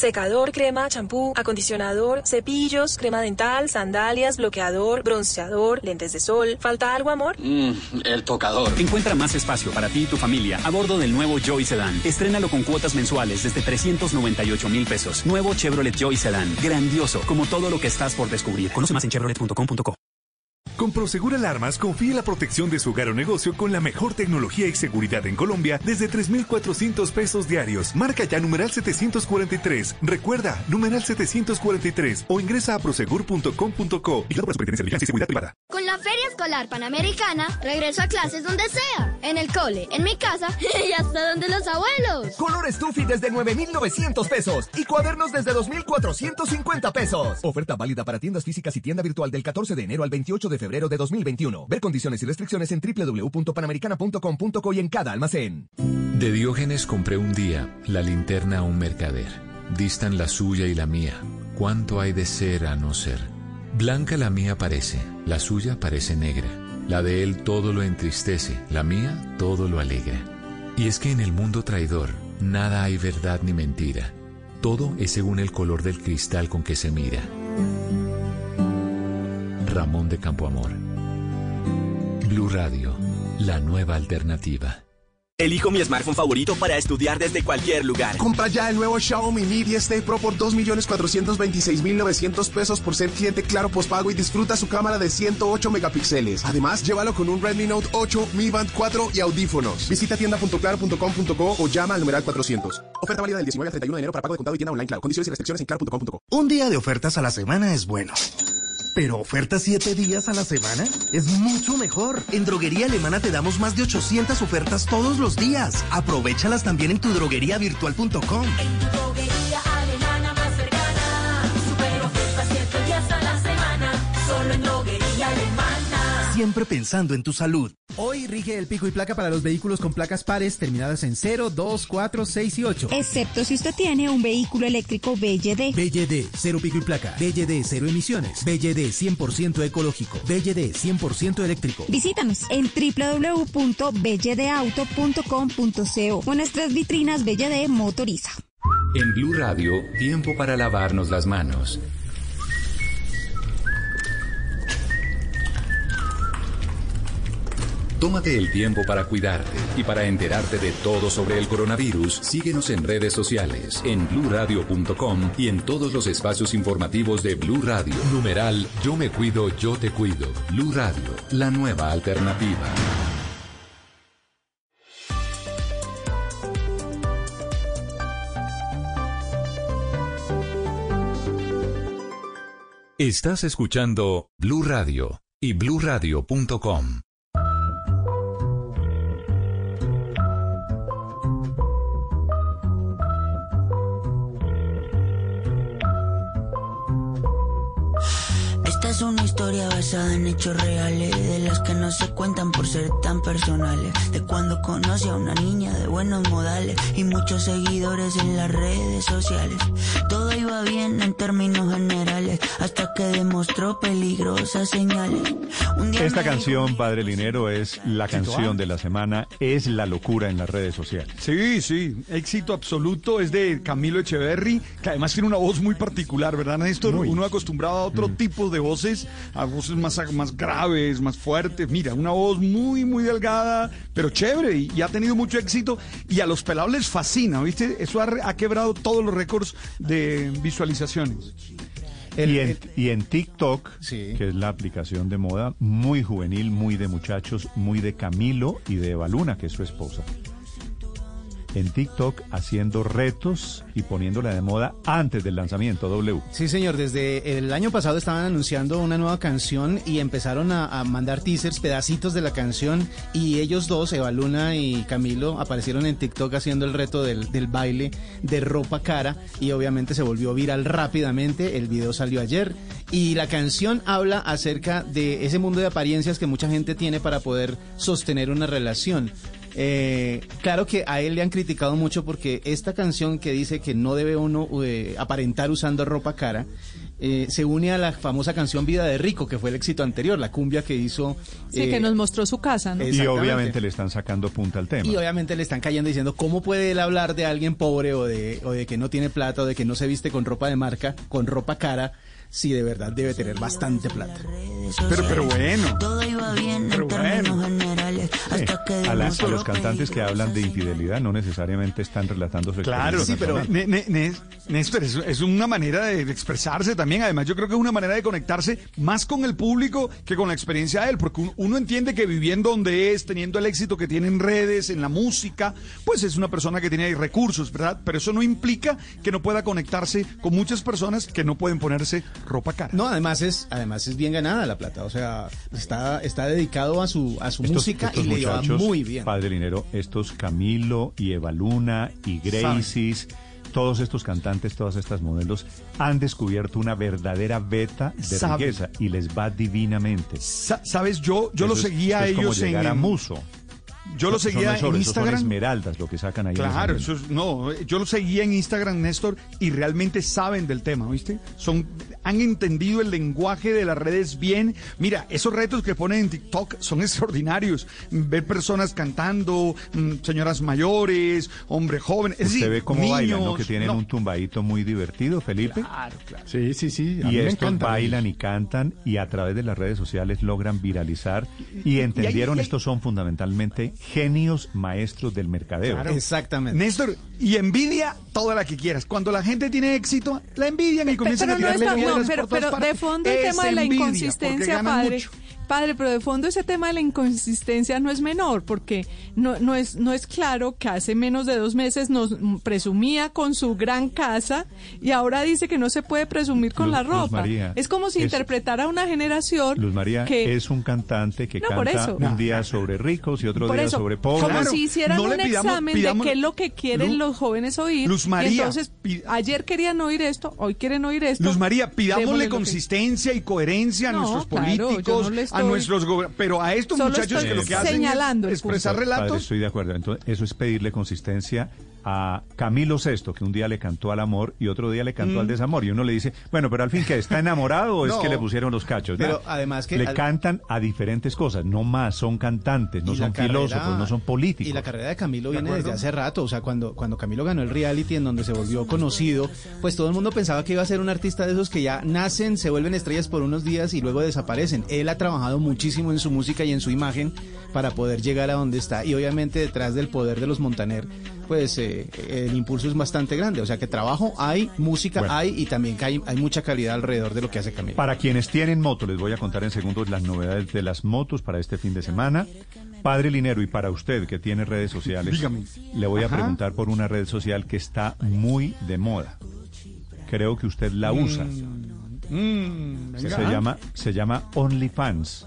Secador, crema, champú, acondicionador, cepillos, crema dental, sandalias, bloqueador, bronceador, lentes de sol. ¿Falta algo, amor? Mmm, el tocador. Encuentra más espacio para ti y tu familia a bordo del nuevo Joy Sedan. Estrénalo con cuotas mensuales desde 398 mil pesos. Nuevo Chevrolet Joy Sedan. Grandioso, como todo lo que estás por descubrir. Conoce más en chevrolet.com.co. Con Prosegur Alarmas confíe la protección de su hogar o negocio con la mejor tecnología y seguridad en Colombia desde 3,400 pesos diarios. Marca ya numeral 743. Recuerda, numeral 743 o ingresa a prosegur.com.co y la Superintendencia de y Seguridad Privada. Con la Feria Escolar Panamericana, regreso a clases donde sea. En el cole, en mi casa y hasta donde los abuelos. Color Stuffy desde 9,900 pesos y cuadernos desde 2,450 pesos. Oferta válida para tiendas físicas y tienda virtual del 14 de enero al 28 de febrero de 2021. Ver condiciones y restricciones en www.panamericana.com.co y en cada almacén. De Diógenes compré un día la linterna a un mercader. Distan la suya y la mía. ¿Cuánto hay de ser a no ser? Blanca la mía parece, la suya parece negra. La de él todo lo entristece, la mía todo lo alegra. Y es que en el mundo traidor nada hay verdad ni mentira. Todo es según el color del cristal con que se mira. Ramón de Campoamor. Blue Radio, la nueva alternativa. Elijo mi smartphone favorito para estudiar desde cualquier lugar. Compra ya el nuevo Xiaomi Mi 10T Pro por 2.426.900 pesos por ser cliente Claro Postpago y disfruta su cámara de 108 megapíxeles. Además, llévalo con un Redmi Note 8, Mi Band 4 y audífonos. Visita tienda.claro.com.co o llama al numeral 400. Oferta válida del 19 al 31 de enero para pago de contado y tienda online Claro. Condiciones y restricciones en claro.com.co. Un día de ofertas a la semana es bueno. Pero ofertas 7 días a la semana es mucho mejor. En Droguería Alemana te damos más de 800 ofertas todos los días. Aprovechalas también en tu drogueriavirtual.com. Siempre pensando en tu salud. Hoy rige el pico y placa para los vehículos con placas pares terminadas en 0, 2, 4, 6 y 8. Excepto si usted tiene un vehículo eléctrico BYD. BYD, cero pico y placa. BYD, cero emisiones. BYD, 100% ecológico. BYD, 100% eléctrico. Visítanos en www.bydauto.com.co o nuestras vitrinas BYD Motoriza. En Blue Radio, tiempo para lavarnos las manos. Tómate el tiempo para cuidarte y para enterarte de todo sobre el coronavirus. Síguenos en redes sociales, en bluradio.com y en todos los espacios informativos de Blue Radio. Numeral Yo me cuido, yo te cuido. Blue Radio, la nueva alternativa. Estás escuchando Blue Radio y bluradio.com. historia basada en hechos reales, de las que no se cuentan por ser tan personales. De cuando conocí a una niña de buenos modales y muchos seguidores en las redes sociales. Todo iba bien en términos generales, hasta que demostró peligrosas señales. Un día Esta canción, Padre Linero, es la canción de la semana, es la locura en las redes sociales. Sí, sí, éxito absoluto. Es de Camilo Echeverry, que además tiene una voz muy particular, ¿verdad, Néstor? Uno acostumbrado a otro tipo de voces, a voces más, más graves, más fuertes. Mira, una voz muy, muy delgada, pero chévere y, y ha tenido mucho éxito. Y a los pelados les fascina, ¿viste? Eso ha, re- ha quebrado todos los récords de visualizaciones. y, en, y en TikTok, que es la aplicación de moda, muy juvenil, muy de muchachos, muy de Camilo y de Evaluna, que es su esposa. En TikTok haciendo retos y poniéndola de moda antes del lanzamiento W. Sí, señor, desde el año pasado estaban anunciando una nueva canción y empezaron a, mandar teasers, pedacitos de la canción y ellos dos, Eva Luna y Camilo, aparecieron en TikTok haciendo el reto del, del baile de ropa cara y obviamente se volvió viral rápidamente, el video salió ayer y la canción habla acerca de ese mundo de apariencias que mucha gente tiene para poder sostener una relación. Eh, claro que a él le han criticado mucho porque esta canción que dice que no debe uno eh, aparentar usando ropa cara, eh, se une a la famosa canción Vida de Rico, que fue el éxito anterior, la cumbia que hizo. Sí, eh, que nos mostró su casa, ¿no? Y obviamente le están sacando punta al tema. Y obviamente le están cayendo diciendo, ¿cómo puede él hablar de alguien pobre o de, o de que no tiene plata o de que no se viste con ropa de marca, con ropa cara, si de verdad debe tener bastante plata? Pero, pero bueno. Todo iba bien Pero en términos bueno. generales, hasta que A, la- a los cantantes que hablan de infidelidad no necesariamente están relatando su Claro, sí, pero. Ne- Ne- Néstor, es, es una manera de expresarse también. Además, yo creo que es una manera de conectarse más con el público que con la experiencia de él, porque un- uno entiende que viviendo donde es, teniendo el éxito que tiene en redes, en la música, pues es una persona que tiene ahí recursos, ¿verdad? Pero eso no implica que no pueda conectarse con muchas personas que no pueden ponerse ropa cara. No, además es, además es bien ganada la plata, o sea, está, está dedicado a su, a su Estos- música estos y le va muy bien. Padre Linero, estos Camilo y Evaluna y Gracies, todos estos cantantes, todas estas modelos han descubierto una verdadera beta de Saben. riqueza y les va divinamente. Sa- Sabes, yo, yo Eso lo es- seguía a eso es como ellos en, a Muso. Yo lo eso seguía en eso son Instagram. esmeraldas lo que sacan ahí. Claro, eso es- no, yo lo seguía en Instagram, Néstor, y realmente saben del tema, ¿viste? Son, han entendido el lenguaje de las redes bien. Mira, esos retos que ponen en TikTok son extraordinarios. Ver personas cantando, mm, señoras mayores, hombres jóvenes. Es Usted decir, ve cómo bailan, ¿no? niños, Que tienen no. un tumbadito muy divertido, Felipe. Claro, claro. Sí, sí, sí. a Y estos bailan y cantan y a través de las redes sociales logran viralizar y entendieron, y estos son fundamentalmente genios maestros del mercadeo. Claro. Exactamente. Néstor, y envidia toda la que quieras. Cuando la gente tiene éxito, la envidian y comienzan pero a no tirarle está- no, pero, pero de fondo el tema de la envidia, inconsistencia, padre. mucho. Padre, pero de fondo ese tema de la inconsistencia no es menor, porque no, no, es, no es claro que hace menos de dos meses nos presumía con su gran casa y ahora dice que no se puede presumir con Luz- la Luz ropa. María, es como si es- interpretara una generación Luz María que es un cantante que No, por canta eso. un día sobre ricos y otro Por día eso, sobre pobres. como si hicieran no un pidamos- examen pidamos- de qué es lo que quieren Luz- los jóvenes oír. Luz y María, entonces, ayer querían oír esto, hoy quieren oír esto. Luz María, pidámosle que- consistencia y coherencia a No, nuestros claro, yo políticos, no a nuestros pero a estos muchachos que lo que hacen señalando es expresar Padre, relatos. estoy de acuerdo. Entonces, eso es pedirle consistencia a Camilo VI, que un día le cantó al amor y otro día le cantó Mm. al desamor. Y uno le dice, bueno, pero al fin, que ¿Está enamorado o es que le pusieron los cachos? pero además que Le al- cantan a diferentes cosas, no más, son cantantes, no son carrera- filósofos, no son políticos. Y la carrera de Camilo ¿De viene acuerdo? desde hace rato. O sea, cuando, cuando Camilo ganó el reality en donde se volvió conocido, pues todo el mundo pensaba que iba a ser un artista de esos que ya nacen, se vuelven estrellas por unos días y luego desaparecen. Él ha trabajado muchísimo en su música y en su imagen para poder llegar a donde está. Y obviamente detrás del poder de los Montaner, pues eh, el impulso es bastante grande. O sea que trabajo hay, música Bueno. hay y también que hay, hay mucha calidad alrededor de lo que hace Camilo. Para quienes tienen moto, les voy a contar en segundos las novedades de las motos para este fin de semana. Padre Linero, y para usted que tiene redes sociales, Dígame. le voy a Ajá. preguntar por una red social que está muy de moda. Creo que usted la usa. Mm, Se llama, se llama OnlyFans.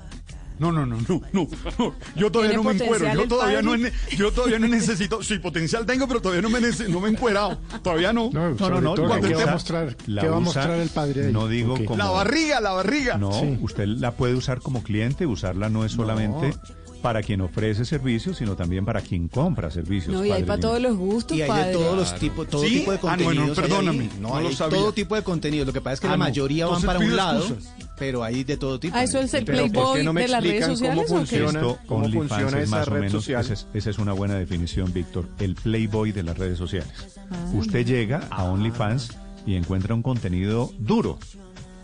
No, no, no, no, no, no. Yo todavía no me encuero. Yo todavía no, yo todavía no necesito. Sí, potencial tengo, pero todavía no me, no me he encuerado. Todavía no. No, no, no. ¿Qué va a mostrar? ¿Qué va a mostrar el padre? No digo como. La barriga, la barriga. No, usted la puede usar como cliente. Usarla no es solamente para quien ofrece servicios, sino también para quien compra servicios. No, y hay para todos los gustos, Y hay de todos los tipos, todo ¿Sí? tipo de Ah, contenidos. bueno, hay perdóname, no hay lo sabía. todo tipo de contenido. Lo que pasa es que Ah, la no. mayoría van para un lado, excusas. Pero hay de todo tipo. Ah, eso es el Pero ¿por qué Playboy no me de las redes cómo sociales o qué? funciona? Esto, ¿Cómo OnlyFans funciona es esa más o red menos, social? Esa es, esa es una buena definición, Víctor. El Playboy de las redes sociales. Ah. Usted llega a OnlyFans y encuentra un contenido duro.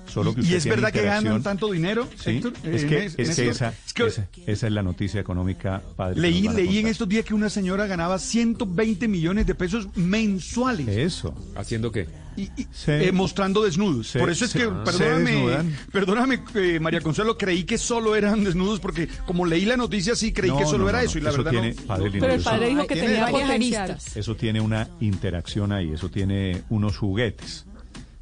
Solo que ¿Y es verdad que ganan tanto dinero, Sí, Héctor? es que, es- que esa, Es que esa, esa es la noticia económica, padre. leí, leí en estos días que una señora ganaba 120 millones de pesos mensuales. Eso. ¿Haciendo qué? Y- y- Se- eh, mostrando desnudos. se- Por eso es se- que, perdóname, perdóname eh, María Consuelo, creí que solo eran desnudos porque como leí la noticia sí creí No, que solo no, era no, eso y la eso verdad tiene, no. padre Pero el padre dijo que tenía varias aristas. Eso tiene una interacción ahí, eso tiene unos juguetes.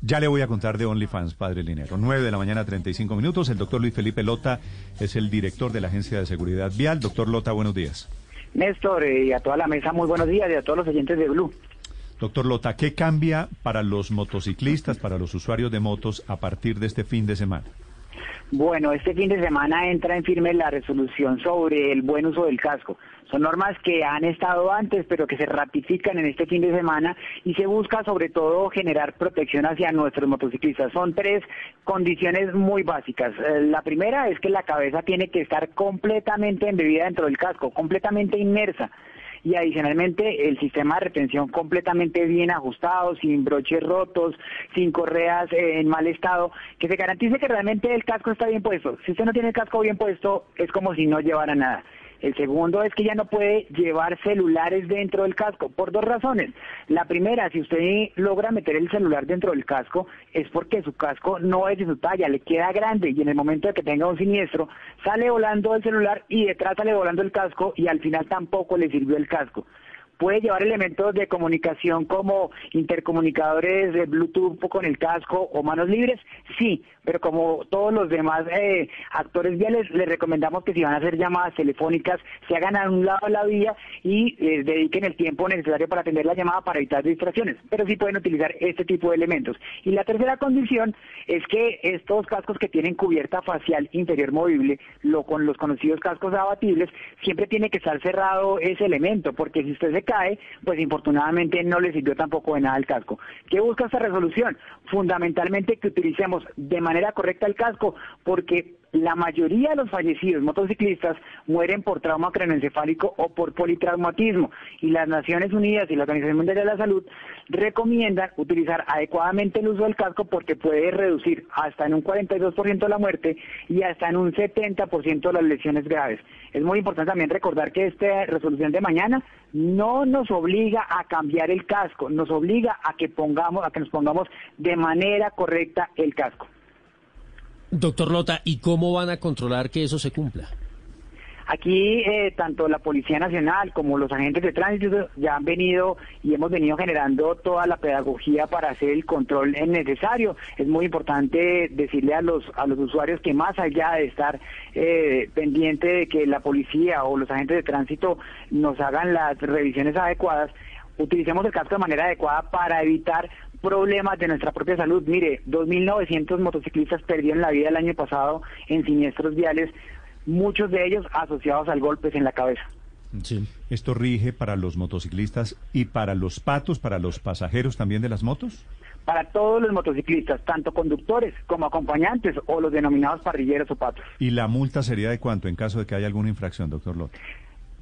Ya le voy a contar de OnlyFans, padre Linero. 9 de la mañana, 35 minutos. El doctor Luis Felipe Lota es el director de la Agencia de Seguridad Vial. Doctor Lota, buenos días. Néstor, eh, y a toda la mesa, muy buenos días y a todos los oyentes de Blue. Doctor Lota, ¿qué cambia para los motociclistas, para los usuarios de motos a partir de este fin de semana? Bueno, este fin de semana entra en firme la resolución sobre el buen uso del casco. Son normas que han estado antes, pero que se ratifican en este fin de semana y se busca sobre todo generar protección hacia nuestros motociclistas. Son tres condiciones muy básicas. Eh, La primera es que la cabeza tiene que estar completamente embebida dentro del casco, completamente inmersa y adicionalmente el sistema de retención completamente bien ajustado, sin broches rotos, sin correas eh, en mal estado, que se garantice que realmente el casco está bien puesto. Si usted no tiene el casco bien puesto, es como si no llevara nada. El segundo es que ya no puede llevar celulares dentro del casco por dos razones. La primera, si usted logra meter el celular dentro del casco, es porque su casco no es de su talla, le queda grande y en el momento de que tenga un siniestro, sale volando el celular y detrás sale volando el casco y al final tampoco le sirvió el casco. Puede llevar elementos de comunicación como intercomunicadores de Bluetooth con el casco o manos libres, sí, pero como todos los demás eh, actores viales, les recomendamos que si van a hacer llamadas telefónicas, se hagan a un lado de la vía y eh, dediquen el tiempo necesario para atender la llamada para evitar distracciones, pero sí pueden utilizar este tipo de elementos. Y la tercera condición es que estos cascos que tienen cubierta facial inferior movible, lo con los conocidos cascos abatibles, siempre tiene que estar cerrado ese elemento, porque si usted se cae, pues infortunadamente no le sirvió tampoco de nada el casco. ¿Qué busca esta resolución? Fundamentalmente que utilicemos de manera correcta el casco, porque la mayoría de los fallecidos motociclistas mueren por trauma craneoencefálico o por politraumatismo y las Naciones Unidas y la Organización Mundial de la Salud recomiendan utilizar adecuadamente el uso del casco porque puede reducir hasta en un 42% la muerte y hasta en un 70% las lesiones graves. Es muy importante también recordar que esta resolución de mañana no nos obliga a cambiar el casco, nos obliga a que pongamos a que nos pongamos de manera correcta el casco. Doctor Lota, ¿y cómo van a controlar que eso se cumpla? Aquí eh, tanto la Policía Nacional como los agentes de tránsito ya han venido y hemos venido generando toda la pedagogía para hacer el control necesario. Es muy importante decirle a los a los usuarios que más allá de estar eh, pendiente de que la policía o los agentes de tránsito nos hagan las revisiones adecuadas, utilicemos el casco de manera adecuada para evitar problemas de nuestra propia salud. Mire, 2.900 motociclistas perdieron la vida el año pasado en siniestros viales, muchos de ellos asociados al golpes en la cabeza. ¿Esto rige para los motociclistas y para los patos, para los pasajeros también de las motos? Para todos los motociclistas, tanto conductores como acompañantes o los denominados parrilleros o patos. ¿Y la multa sería de cuánto en caso de que haya alguna infracción, doctor Lota?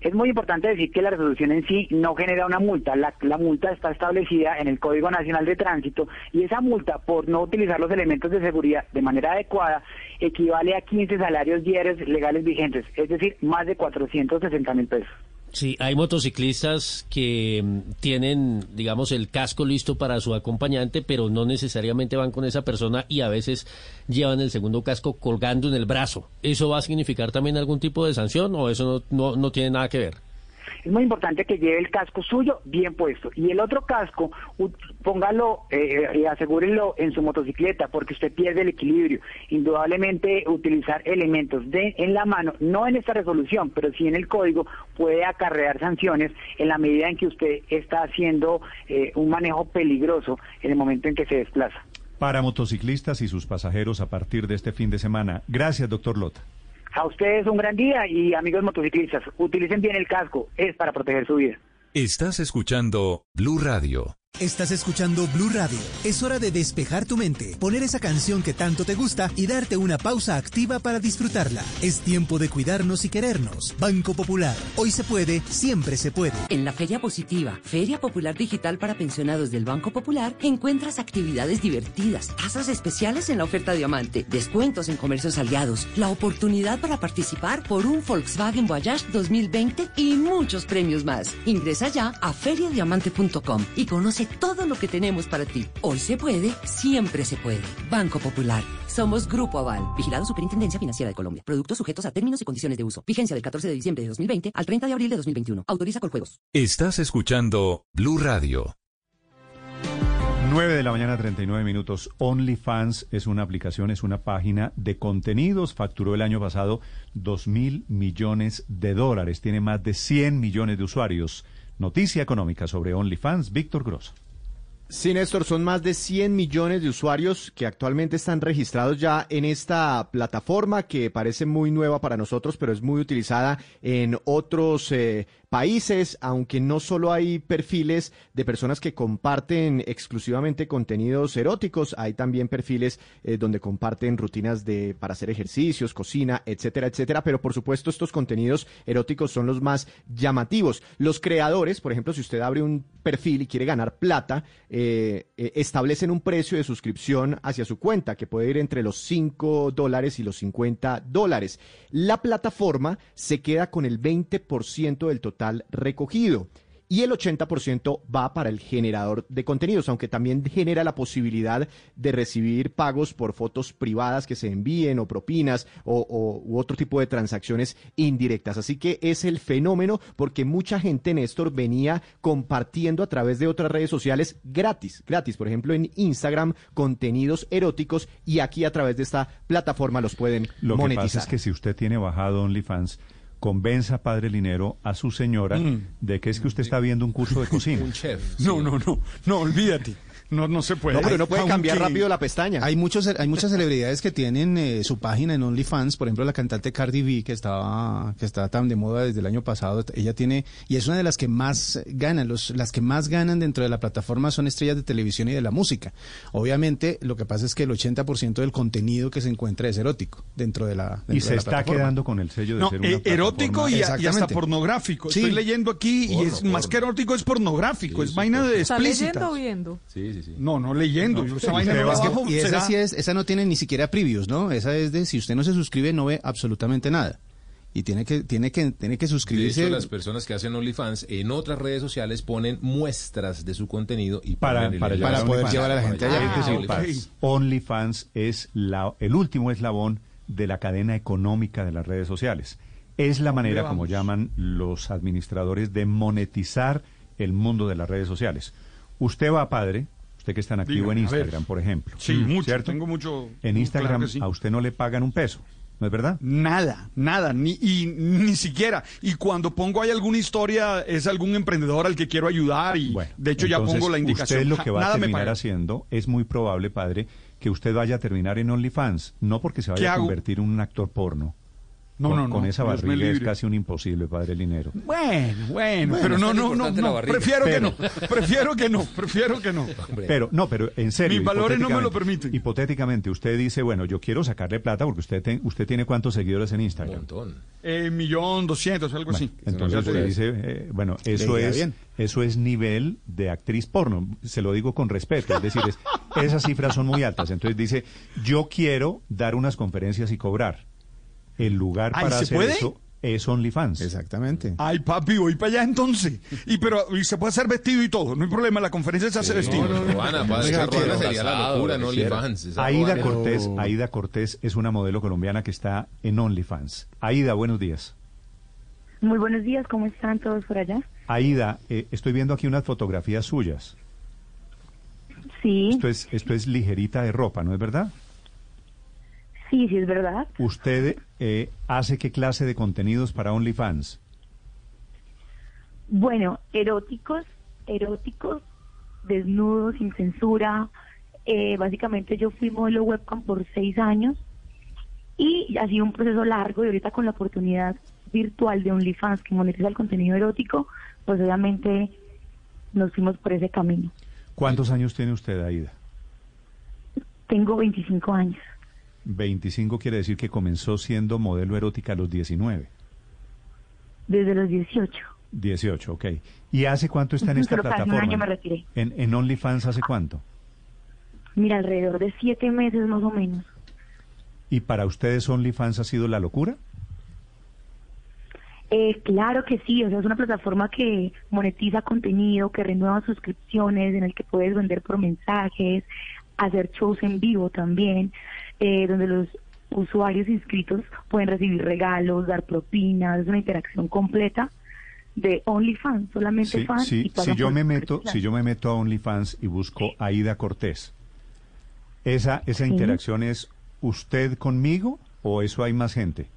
Es muy importante decir que la resolución en sí no genera una multa. La, multa está establecida en el Código Nacional de Tránsito y esa multa por no utilizar los elementos de seguridad de manera adecuada equivale a 15 salarios diarios legales vigentes, es decir, más de 460 mil pesos. Sí, hay motociclistas que mm, tienen, digamos, el casco listo para su acompañante, pero no necesariamente van con esa persona y a veces llevan el segundo casco colgando en el brazo. ¿Eso va a significar también algún tipo de sanción o eso no, no, no tiene nada que ver? Es muy importante que lleve el casco suyo bien puesto y el otro casco póngalo eh, y asegúrenlo en su motocicleta porque usted pierde el equilibrio. Indudablemente utilizar elementos de en la mano, no en esta resolución, pero sí en el código puede acarrear sanciones en la medida en que usted está haciendo eh, un manejo peligroso en el momento en que se desplaza. Para motociclistas y sus pasajeros a partir de este fin de semana. Gracias, doctor Lota. A ustedes un gran día y amigos motociclistas, utilicen bien el casco, es para proteger su vida. Estás escuchando Blue Radio. Estás escuchando Blue Radio. Es hora de despejar tu mente, poner esa canción que tanto te gusta y darte una pausa activa para disfrutarla. Es tiempo de cuidarnos y querernos. Banco Popular. Hoy se puede, siempre se puede. En la Feria Positiva, Feria Popular Digital para pensionados del Banco Popular, encuentras actividades divertidas, tasas especiales en la oferta diamante, descuentos en comercios aliados, la oportunidad para participar por un Volkswagen Voyage 2020 y muchos premios más. Ingresa ya a feriadiamante.com y conoce todo lo que tenemos para ti. Hoy se puede, siempre se puede. Banco Popular. Somos Grupo Aval, vigilado Superintendencia Financiera de Colombia. Productos sujetos a términos y condiciones de uso. Vigencia del 14 de diciembre de 2020 al 30 de abril de 2021. Autoriza con juegos. Estás escuchando Blue Radio. 9 de la mañana, 39 minutos. OnlyFans es una aplicación, es una página de contenidos. Facturó el año pasado 2 mil millones de dólares. Tiene más de 100 millones de usuarios. Noticia económica sobre OnlyFans, Víctor Gross. Sí, Néstor, son más de 100 millones de usuarios que actualmente están registrados ya en esta plataforma que parece muy nueva para nosotros, pero es muy utilizada en otros eh, países, aunque no solo hay perfiles de personas que comparten exclusivamente contenidos eróticos, hay también perfiles eh, donde comparten rutinas de para hacer ejercicios, cocina, etcétera, etcétera, pero por supuesto estos contenidos eróticos son los más llamativos. Los creadores, por ejemplo, si usted abre un perfil y quiere ganar plata, eh, eh, establecen un precio de suscripción hacia su cuenta que puede ir entre los 5 dólares y los 50 dólares. La plataforma se queda con el 20% del total recogido y el 80% va para el generador de contenidos, aunque también genera la posibilidad de recibir pagos por fotos privadas que se envíen o propinas o, u otro tipo de transacciones indirectas. Así que es el fenómeno porque mucha gente, Néstor, venía compartiendo a través de otras redes sociales gratis, gratis, por ejemplo en Instagram, contenidos eróticos y aquí a través de esta plataforma los pueden Lo monetizar. que pasa es que si usted tiene bajado OnlyFans, convenza, padre Linero, a su señora Mm. de que es que usted está viendo un curso de cocina. Un chef. No, no, no, no, olvídate. No, no se puede. No, pero no puede cambiar rápido la pestaña. Hay muchos, hay muchas celebridades que tienen eh, su página en OnlyFans, por ejemplo la cantante Cardi B que estaba, que está tan de moda desde el año pasado, ella tiene, y es una de las que más ganan, los, las que más ganan dentro de la plataforma son estrellas de televisión y de la música. Obviamente, lo que pasa es que el 80% del contenido que se encuentra es erótico dentro de la dentro Y de se la está plataforma. quedando con el sello de No, ser una eh, erótico plataforma- y, a- y hasta pornográfico. Sí. Estoy leyendo aquí y es más que erótico, es pornográfico, es vaina de ¿Está explícitas. leyendo o viendo? Sí, sí, sí. No, no leyendo. yo esa vaina no bajo, y esa sí es, esa no tiene ni siquiera previews, ¿no? Esa es de si usted no se suscribe no ve absolutamente nada. Y tiene que, tiene que, tiene que De suscribirse. hecho, las personas que hacen OnlyFans en otras redes sociales ponen muestras de su contenido y para, el para, llevar poder OnlyFans. llevar a la gente Para allá. Ah, OnlyFans. Es la, el último eslabón de la cadena económica de las redes sociales. Es la manera, como llaman los administradores, de monetizar el mundo de las redes sociales. Usted va, padre, usted que es tan activo Dígame, en. Instagram, por ejemplo. Sí, Mm, mucho. ¿cierto? Tengo mucho. En Instagram claro que sí. a usted no le pagan un peso, ¿no es verdad? Nada, nada, ni, y, ni siquiera. Y cuando pongo ahí alguna historia, es algún emprendedor al que quiero ayudar y de hecho ya pongo la indicación. Usted lo que va Nada a terminar haciendo es muy probable, padre, que usted vaya a terminar en OnlyFans, no porque se ¿Qué vaya a convertir en un actor porno. No, con, no, no, Con esa barriga es casi un imposible, padre Linero. Bueno, bueno, Bueno, pero no, no, no, prefiero que no, prefiero que no, prefiero que no. Pero, no, pero en serio. Mis valores no me lo hipotéticamente- Hipotéticamente, usted dice, bueno, yo quiero sacarle plata porque usted, te- usted tiene cuántos seguidores en Instagram. Eh, millón doscientos, algo así. Entonces usted dice, eh, bueno, eso es, bien. eso es nivel de actriz porno. Se lo digo con respeto. Es decir, es- esas cifras son muy altas. Entonces dice, yo quiero dar unas conferencias y cobrar. El lugar para ¿se hacer puede? eso es OnlyFans. Exactamente. Ay, papi, voy para allá entonces. Y pero y se puede hacer vestido y todo, no hay problema, la conferencia se hace vestido. Ruana, padre, esa Ruana sería la locura en OnlyFans. Aida. Cortés, Aida Cortés es una modelo colombiana que está en OnlyFans. Aida, buenos días. Muy buenos días, ¿cómo están todos por allá? Aida, eh, estoy viendo aquí unas fotografías suyas. Sí. Esto es, esto es ligerita de ropa, ¿no es verdad? Sí, sí es verdad. ¿Usted eh, hace qué clase de contenidos para OnlyFans? Bueno, eróticos, eróticos, desnudos, sin censura. Eh, básicamente yo fui modelo webcam por seis años y ha sido un proceso largo y ahorita con la oportunidad virtual de OnlyFans que monetiza el contenido erótico, pues obviamente nos fuimos por ese camino. ¿Cuántos años tiene usted, Aida? Tengo 25 años. 25 quiere decir que comenzó siendo modelo erótica a los 19. Desde los 18. 18, ok. ¿Y hace cuánto está en esta Pero plataforma? un año me retiré. ¿En, en OnlyFans hace cuánto? Mira, alrededor de siete meses más o menos. ¿Y para ustedes OnlyFans ha sido la locura? Eh, claro que sí, o sea, es una plataforma que monetiza contenido, que renueva suscripciones, en el que puedes vender por mensajes, hacer shows en vivo también, eh, donde los usuarios inscritos pueden recibir regalos, dar propinas, es una interacción completa de OnlyFans, solamente Sí, fans. sí, y si yo me meto, si yo me meto a OnlyFans y busco Aida Cortés, esa esa Sí. interacción es usted conmigo o eso hay más gente?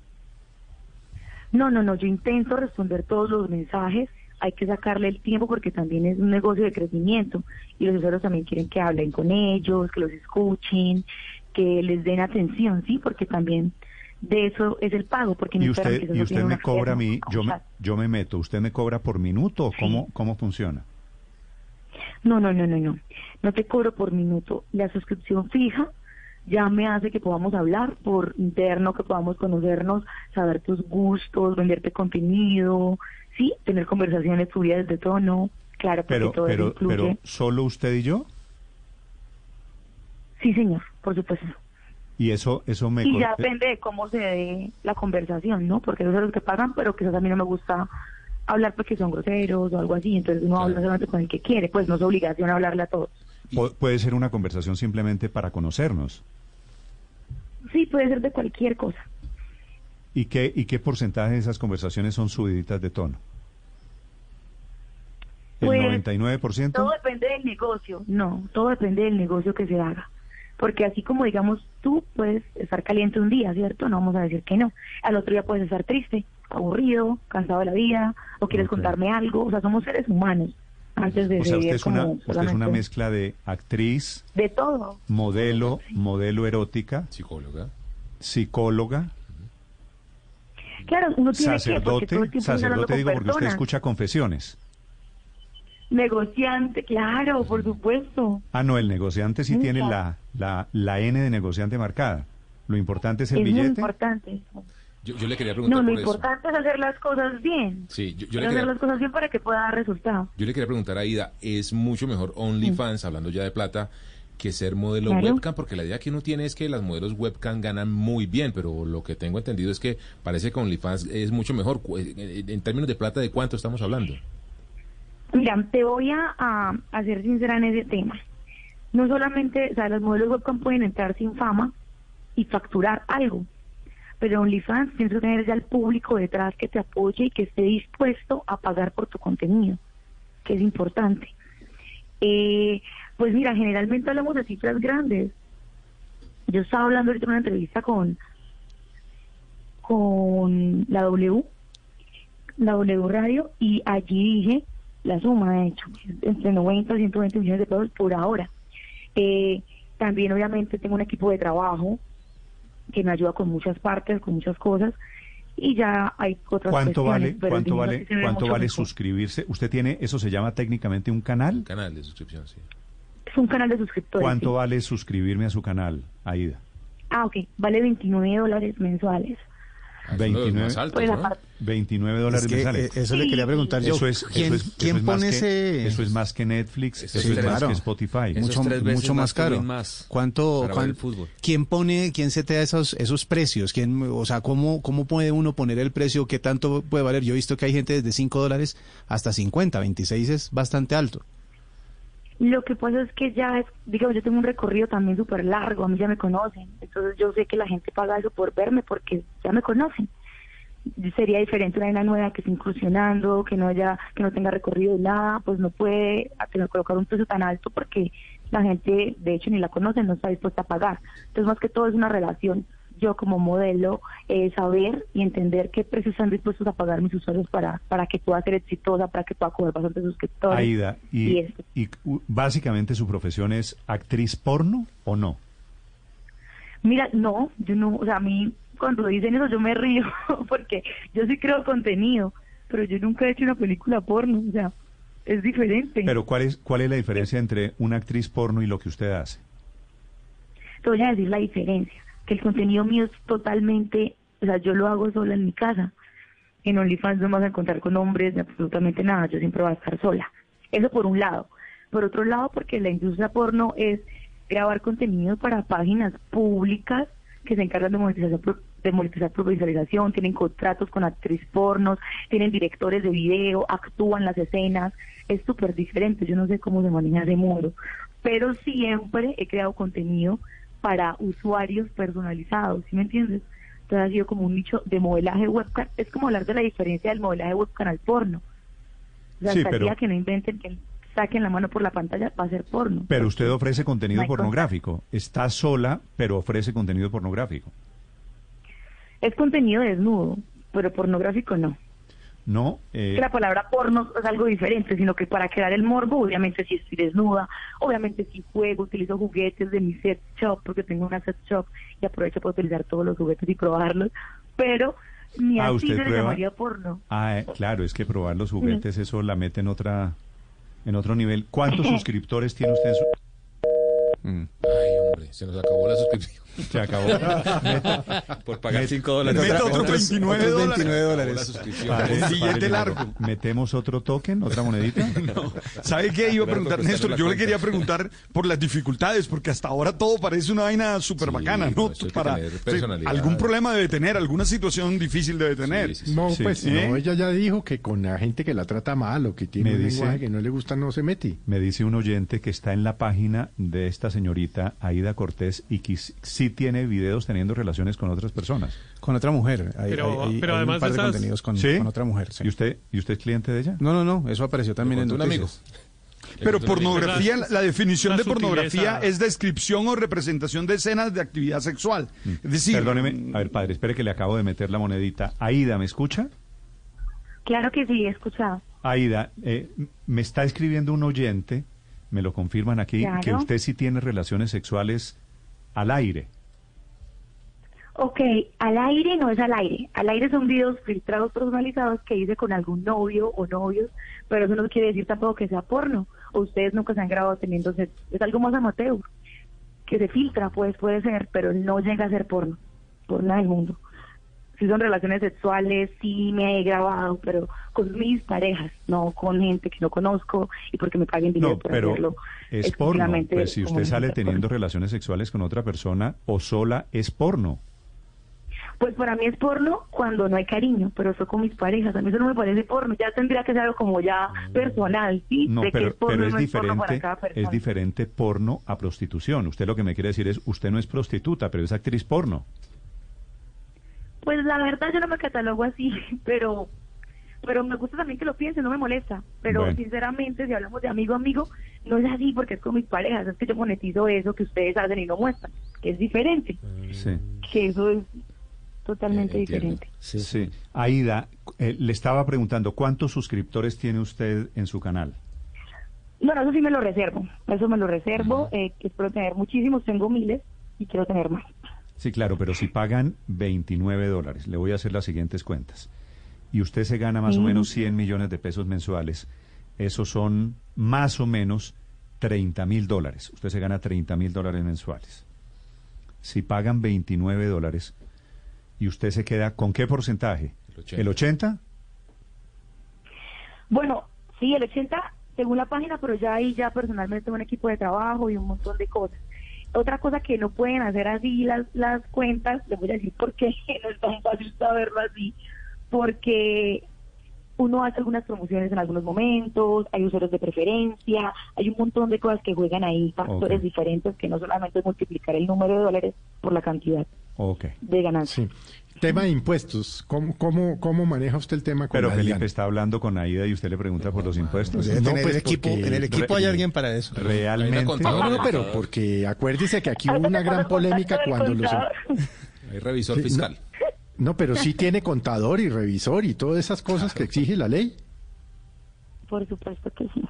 No, no, no, yo intento responder todos los mensajes, hay que sacarle el tiempo porque también es un negocio de crecimiento y los usuarios también quieren que hablen con ellos, que los escuchen, que les den atención, ¿sí? Porque también de eso es el pago, porque Y usted y usted me cobra a mí, yo me, yo me meto, usted me cobra por minuto cómo cómo funciona? No, no, no, no, no. No te cobro por minuto. La suscripción fija ya me hace que podamos hablar por interno, que podamos conocernos, saber tus gustos, venderte contenido, sí, tener conversaciones subidas de tono. Claro, porque Pero todo eso incluye. pero solo usted y yo Sí, señor, por supuesto. y eso eso me Y ya depende de cómo se dé la conversación, ¿no? Porque esos son los que pagan, pero quizás a mí no me gusta hablar porque son groseros o algo así, entonces uno habla solamente con el que quiere, pues no es obligación hablarle a todos. pu- puede ser una conversación simplemente para conocernos. Sí, puede ser de cualquier cosa. ¿Y qué y qué porcentaje de esas conversaciones son subiditas de tono? ¿El Pues, 99%? Todo depende del negocio. No, todo depende del negocio que se haga. Porque así como digamos, tú puedes estar caliente un día, ¿cierto? No vamos a decir que no. Al otro día puedes estar triste, aburrido, cansado de la vida, o quieres contarme algo. O sea, somos seres humanos. Antes de O sea, usted es una como usted es una mezcla de actriz, De todo. modelo, modelo erótica, psicóloga, psicóloga, Claro, uno tiene que, porque sacerdote, todo el sacerdote digo porque usted escucha confesiones. Negociante, claro, por supuesto. Ah, no, el negociante sí tiene la, la, la N de negociante marcada. Lo importante es el es muy billete. importante. Yo, yo le quería preguntar No, lo por eso. importante es hacer las cosas bien. Sí, yo, le hacer quería, las cosas bien para que pueda dar resultado. yo le quería preguntar a Ida, ¿es mucho mejor OnlyFans, hablando ya de plata, que ser modelo Claro. webcam? Porque la idea que uno tiene es que las modelos webcam ganan muy bien, pero lo que tengo entendido es que parece que OnlyFans es mucho mejor. Cu- eh, En términos de plata, ¿de cuánto estamos hablando? Mira, te voy a, a, a ser sincera en ese tema. No solamente, o sea, los modelos webcam pueden entrar sin fama y facturar algo, pero OnlyFans tienes que tener ya el público detrás que te apoye y que esté dispuesto a pagar por tu contenido, que es importante. Eh, pues mira, generalmente hablamos de cifras grandes. Yo estaba hablando ahorita en una entrevista con, con la W, la W Radio, y allí dije la suma, de hecho, entre 90 y 120 millones de pesos por ahora. Eh, también, obviamente, tengo un equipo de trabajo que me ayuda con muchas partes, con muchas cosas, y ya hay otras ¿Cuánto vale, cuánto vale, cuánto vale mejor. suscribirse? ¿Usted tiene, eso se llama técnicamente un canal? Canal de suscripción, sí. Es un canal de suscriptores. ¿Cuánto sí. vale suscribirme a su canal, Aida? Ah, ok, vale 29 dólares mensuales. 29, Pues aparte- 29 dólares Es que, mensuales. eh, eso le quería preguntar yo. Eso es, ¿Quién- eso es- eso quién es más pone que- ese- Eso es más que Netflix, eso Sí, es más claro. que Spotify. mucho, mucho más caro. ¿Cuánto, para ver cuán- el fútbol. ¿Quién pone, quién setea esos, esos precios? ¿Quién, o sea, ¿cómo, ¿cómo puede uno poner el precio? ¿Qué tanto puede valer? Yo he visto que hay gente desde 5 dólares hasta 50, 26 es bastante alto. Lo que pasa es que ya, es, digamos, yo tengo un recorrido también súper largo, a mí ya me conocen, entonces yo sé que la gente paga eso por verme porque ya me conocen. sería diferente una nueva que esté incursionando, que no haya, que no tenga recorrido de nada, pues no puede colocar un precio tan alto porque la gente, de hecho, ni la conoce, no está dispuesta a pagar. Entonces, más que todo es una relación yo como modelo eh, saber y entender qué precios están dispuestos a pagar mis usuarios para, para que pueda ser exitosa, para que pueda coger bastantes suscriptores. Aida, y, y, básicamente su profesión es actriz porno o no? Mira, no, yo no, o sea, a mí cuando dicen eso yo me río porque yo sí creo contenido, pero yo nunca he hecho una película porno, o sea, es diferente. Pero ¿cuál es cuál es la diferencia entre una actriz porno y lo que usted hace? Te voy a decir la diferencia, que el contenido mío es totalmente, o sea, yo lo hago sola en mi casa. En OnlyFans no vas a encontrar con hombres ni absolutamente nada, yo siempre voy a estar sola. Eso por un lado. Por otro lado, porque la industria porno es grabar contenido para páginas públicas que se encargan de monetización de monetizar por visualización, tienen contratos con actriz pornos, tienen directores de video, actúan las escenas, es súper diferente, yo no sé cómo se maneja ese mundo, pero siempre he creado contenido para usuarios personalizados, ¿sí me entiendes? Entonces ha sido como un nicho de modelaje webcam, es como hablar de la diferencia del modelaje webcam al porno. O sea, que no inventen que saquen la mano por la pantalla va a ser porno. Pero usted ofrece contenido pornográfico. Está sola, pero ofrece contenido pornográfico. Es contenido desnudo, pero pornográfico no. No. Eh... la palabra porno es algo diferente, sino que para crear el morbo, obviamente si estoy desnuda, obviamente si juego, utilizo juguetes de mi set shop, porque tengo una set shop y aprovecho para utilizar todos los juguetes y probarlos, pero ni ah, así se le llamaría porno. Ah, eh, claro, es que probar los juguetes, eso la mete en otra en otro nivel. ¿Cuántos suscriptores tiene usted en su... Mm. Ay, hombre, se nos acabó la suscripción. Se acabó. Por pagar 5 dólares. Mete otros 29 dólares. 29 dólares. La suscripción. siguiente largo. ¿Metemos otro token, otra monedita? No. ¿Sabe qué iba a preguntar, Néstor? Yo le quería preguntar por las dificultades, porque hasta ahora todo parece una vaina súper bacana, ¿no? Para, algún problema debe tener, alguna situación difícil debe tener. no, pues no, ella ya dijo que con la gente que la trata mal o que tiene un lenguaje que no le gusta no se mete. Me dice un oyente que está en la página de esta señorita Aida Cortés y que sí tiene videos teniendo relaciones con otras personas. Con otra mujer. pero, además un par de, contenidos con, otra mujer. ¿Y usted y usted es cliente de ella? No, no, no. Eso apareció también en un amigo. Pero pornografía, la, definición de pornografía es descripción o representación de escenas de actividad sexual. Mm. Es decir, perdóneme, a ver, padre, espere que le acabo de meter la monedita. Aida, ¿me escucha? Claro que sí, he escuchado. Aida, eh, me está escribiendo un oyente, me lo confirman aquí, que usted sí tiene relaciones sexuales al aire. Ok, al aire no es al aire. Al aire son videos filtrados personalizados que hice con algún novio o novios, pero eso no quiere decir tampoco que sea porno. O ustedes nunca se han grabado teniendo Es algo más amateur, que se filtra, pues puede ser, pero no llega a ser porno, por nada del mundo. Si son relaciones sexuales, sí me he grabado, pero con mis parejas, no con gente que no conozco y porque me paguen dinero no, pero Es porno. Pues si usted sale teniendo relaciones sexuales con otra persona o sola, es porno. Pues para mí es porno cuando no hay cariño, pero eso con mis parejas. A mí eso no me parece porno. Ya tendría que ser algo como ya personal, ¿sí? No, pero, es, porno, es diferente, es diferente porno a prostitución. Usted lo que me quiere decir es, usted no es prostituta, pero es actriz porno. Pues la verdad yo no me catalogo así, pero pero me gusta también que lo piense, no me molesta. Pero sinceramente, si hablamos de amigo a amigo, no es así porque es con mis parejas, es que yo monetizo eso que ustedes hacen y no muestran, que es diferente. Sí. Que eso es totalmente eh, diferente. Sí, sí. Aida, eh, le estaba preguntando, ¿cuántos suscriptores tiene usted en su canal? Bueno, eso sí me lo reservo, eso me lo reservo, eh, espero tener muchísimos, tengo miles y quiero tener más. Sí, claro, pero si pagan 29 dólares, le voy a hacer las siguientes cuentas, y usted se gana más o menos 100 millones de pesos mensuales, esos son más o menos 30 mil dólares, usted se gana 30 mil dólares mensuales. Si pagan 29 dólares, y usted se queda con qué porcentaje? ¿El 80? Bueno, sí, el 80 según la página, pero ya ahí ya personalmente tengo un equipo de trabajo y un montón de cosas. Otra cosa que no pueden hacer así las, las cuentas, les voy a decir por qué no es tan fácil saberlo así, porque uno hace algunas promociones en algunos momentos, hay usuarios de preferencia, hay un montón de cosas que juegan ahí, factores diferentes que no solamente es multiplicar el número de dólares por la cantidad de ganancias. tema de impuestos. ¿Cómo, cómo, cómo maneja usted el tema con Pero Adrián? Felipe está hablando con Aida y usted le pregunta por los impuestos. Debe tener el equipo- en el equipo hay alguien para eso. Realmente. No, no, pero porque acuérdese que aquí hubo una gran polémica cuando los... Hay revisor Sí, fiscal. No, pero sí tiene contador y revisor y todas esas cosas que exige la ley. Por supuesto que sí.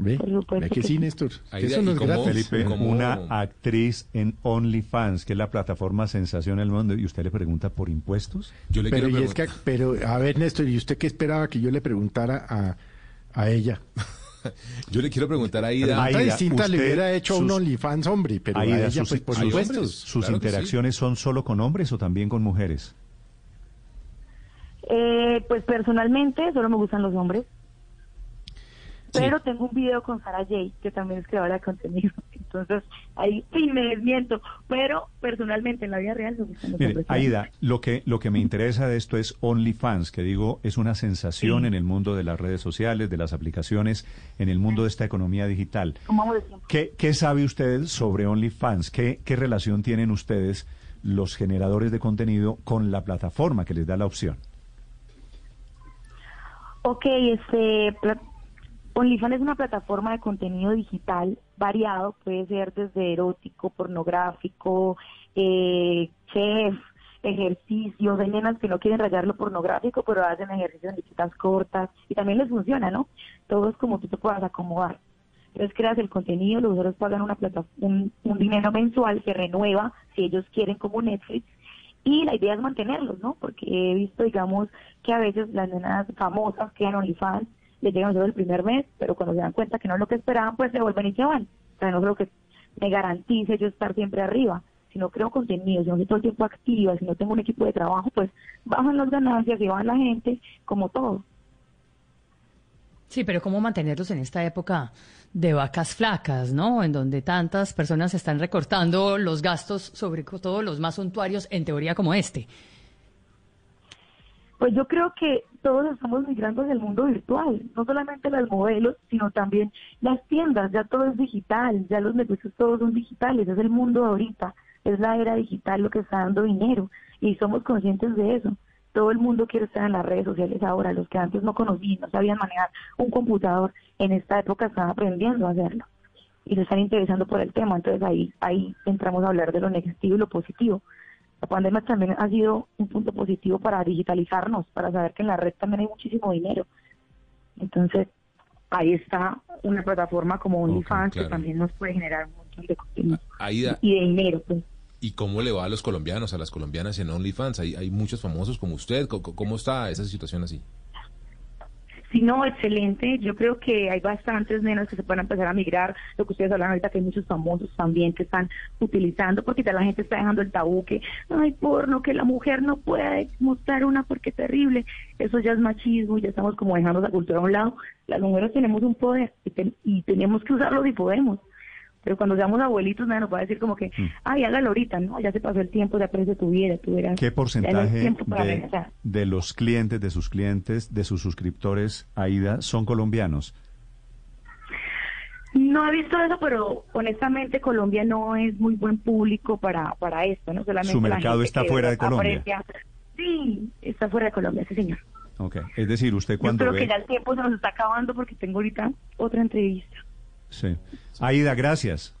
¿Ve? Por supuesto ¿Ve que que sí, sí. Néstor? Aida, Eso ¿y no es gratis. Felipe, una actriz en OnlyFans, que es la plataforma sensación del mundo, y usted le pregunta por impuestos. Yo le pero, quiero y es que, pero, a ver, Néstor, ¿y usted qué esperaba que yo le preguntara a, a ella? Yo le quiero preguntar a Aida. Pregunta distinta le usted- hubiera hecho a un sus- OnlyFans hombre, pero Aida, a ella, sus, pues, por sus- supuesto. sus Claro que sí. interacciones son solo con hombres o también con mujeres. Eh, pues personalmente solo me gustan los hombres. Pero tengo un video con Sara Jay, que también es creadora de contenido. Entonces, ahí sí me desmiento. Pero personalmente en la vida real me gustan los Mire, hombres. Aida, lo que, lo que me interesa de esto es OnlyFans, que digo, es una sensación en el mundo de las redes sociales, de las aplicaciones, en el mundo de esta economía digital. ¿Qué, qué sabe usted sobre OnlyFans? ¿Qué, ¿Qué relación tienen ustedes, los generadores de contenido, con la plataforma que les da la opción? Ok, este, OnlyFans es una plataforma de contenido digital variado, puede ser desde erótico, pornográfico, eh, chef, ejercicios, hay nenas que no quieren rayar lo pornográfico, pero hacen ejercicios en bicicletas cortas y también les funciona, ¿no? Todo es como tú te puedas acomodar. Entonces creas el contenido, los usuarios pagan una plata, un, un dinero mensual, se renueva si ellos quieren como Netflix y la idea es mantenerlos, ¿no? Porque he visto, digamos, que a veces las nenas famosas que en OnlyFans les llegan solo el primer mes, pero cuando se dan cuenta que no es lo que esperaban, pues se vuelven y se van. O sea, no lo que me garantice yo estar siempre arriba. Si no creo contenido, si no estoy todo el tiempo activa, si no tengo un equipo de trabajo, pues bajan las ganancias y van la gente, como todo. Sí, pero ¿cómo mantenerlos en esta época de vacas flacas, ¿no? En donde tantas personas están recortando los gastos, sobre todo los más suntuarios, en teoría como este. Pues yo creo que todos estamos migrando hacia el mundo virtual, no solamente las modelos, sino también las tiendas, ya todo es digital, ya los negocios todos son digitales, es el mundo ahorita, es la era digital lo que está dando dinero y somos conscientes de eso. Todo el mundo quiere estar en las redes sociales ahora, los que antes no conocían, no sabían manejar un computador, en esta época están aprendiendo a hacerlo y se están interesando por el tema, entonces ahí, ahí entramos a hablar de lo negativo y lo positivo. La pandemia también ha sido un punto positivo para digitalizarnos, para saber que en la red también hay muchísimo dinero. Entonces, ahí está una plataforma como OnlyFans claro. que también nos puede generar un montón de contenido Aida, y de dinero. Pues. ¿y cómo le va a los colombianos, a las colombianas en OnlyFans? Hay, hay muchos famosos como usted. ¿Cómo, cómo está esa situación así? Si no, excelente. Yo creo que hay bastantes nenas que se pueden empezar a migrar. Lo que ustedes hablan ahorita, que hay muchos famosos también que están utilizando, porque ya la gente está dejando el tabú que, ay, porno, que la mujer no puede mostrar una porque es terrible. Eso ya es machismo, ya estamos como dejando esa cultura a un lado. Las mujeres tenemos un poder y, ten- y tenemos que usarlo si podemos. Pero cuando seamos abuelitos, nadie nos va a decir como que, ay, hágalo ahorita, ¿no? Ya se pasó el tiempo, ya aprecia tu vida, tú verás. ¿Qué porcentaje de, los clientes, de sus clientes, de sus suscriptores, Aida, son colombianos? No he visto eso, pero honestamente Colombia no es muy buen público para, para esto, ¿no? Solamente Su mercado está fuera de Colombia. aprecia- Sí, está fuera de Colombia, sí señor. Ok. Es decir, usted Yo cuando creo ve... que ya el tiempo se nos está acabando porque tengo ahorita otra entrevista. Sí. Aida, gracias.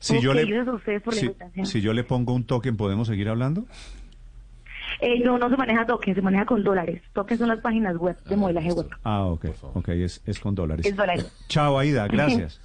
Si yo Ok, le, por si, yo le pongo un token, ¿podemos seguir hablando? Eh, no, no se maneja token, se maneja con dólares. Token son las páginas web de modelaje web. Ah, ok. Ok, es, es con dólares. Es dólares. Chao, Aida, gracias.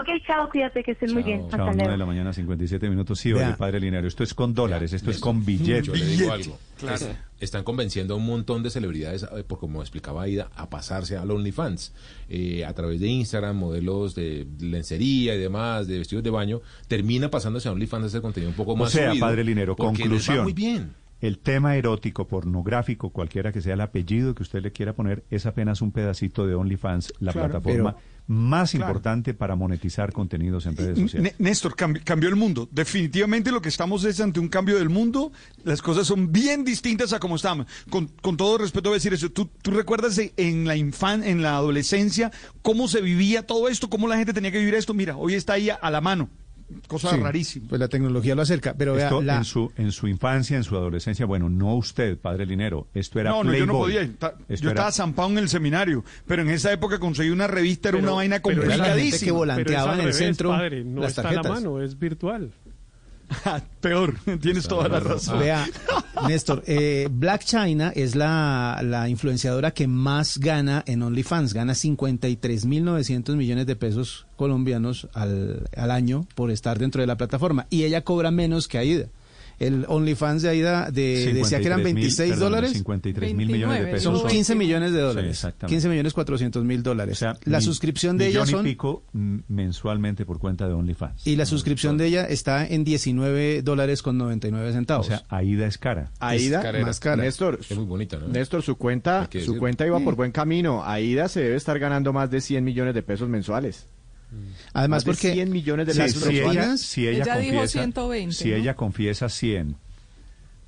Ok, chao, cuídate, que estén muy bien. Chao, Hasta 9 luego. de la mañana, 57 minutos. Sí, oye, padre Linario, esto es con dólares, esto es con billetes. Yo le digo algo. Es- Están convenciendo a un montón de celebridades, eh, por como explicaba Aida, a pasarse al OnlyFans. Eh, a través de Instagram, modelos de lencería y demás, de vestidos de baño, termina pasándose a OnlyFans a hacer contenido un poco O más sea, subido, padre Linero, porque les va conclusión. muy bien. El tema erótico, pornográfico, cualquiera que sea el apellido que usted le quiera poner, es apenas un pedacito de OnlyFans, la Claro, plataforma pero- más Claro. importante para monetizar contenidos en redes N- sociales. Néstor, cambi- cambió el mundo. Definitivamente lo que estamos es ante un cambio del mundo. Las cosas son bien distintas a como estaban. Con, con todo respeto voy a decir eso. ¿Tú, tú recuerdas en la infan, en la adolescencia, cómo se vivía todo esto, cómo la gente tenía que vivir esto? Mira, hoy está ahí a, a la mano. Cosa Sí, rarísima. Pues la tecnología lo acerca, pero vea, Esto la- en, su, en su infancia, en su adolescencia, bueno, no usted, padre Linero, esto era No, no, yo no Playboy. podía. ta- Yo era- estaba zampado en el seminario, pero en esa época conseguí una revista, era Pero- una vaina pero era la gente que complicadísima. volanteaba Pero es al en el revés, centro padre, no las está a la tarjetas. mano, es virtual. Peor, tienes toda la razón. Vea, Néstor, eh, Black China es la, la influenciadora que más gana en OnlyFans. Gana 53.900 millones de pesos colombianos al, al año por estar dentro de la plataforma. Y ella cobra menos que Aida. El OnlyFans de Aida de, decía que eran 53.000, 26 perdón, dólares. 53 mil millones de pesos. Son 15 millones de dólares. Sí, exactamente. 15 millones 400 mil dólares. la Mi- suscripción de ella y son... pico mm, mensualmente por cuenta de OnlyFans. Y la suscripción de ella está en 19 dólares con 99 O centavos. sea, Aida es cara. Aida, más cara. Néstor, Es muy bonita, ¿no? Néstor, su cuenta, su cuenta iba por buen camino. Aida se debe estar ganando más de 100 millones de pesos mensuales. Además, Más de porque 100 millones de Sí, las si ella, personas. si ella, Ella dijo confiesa, 120, si ¿no? ella confiesa 100,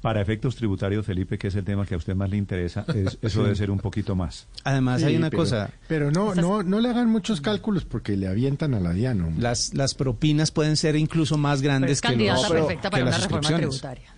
para efectos tributarios, Felipe, que es el tema que a usted más le interesa, es- eso Sí. debe ser un poquito más. Además, hay Sí, una pero- cosa. Pero no, no, no le hagan muchos cálculos porque le avientan a la Diana. hombre. Las, las propinas pueden ser incluso más Pero grandes es que, los, perfecta que para una reforma tributaria.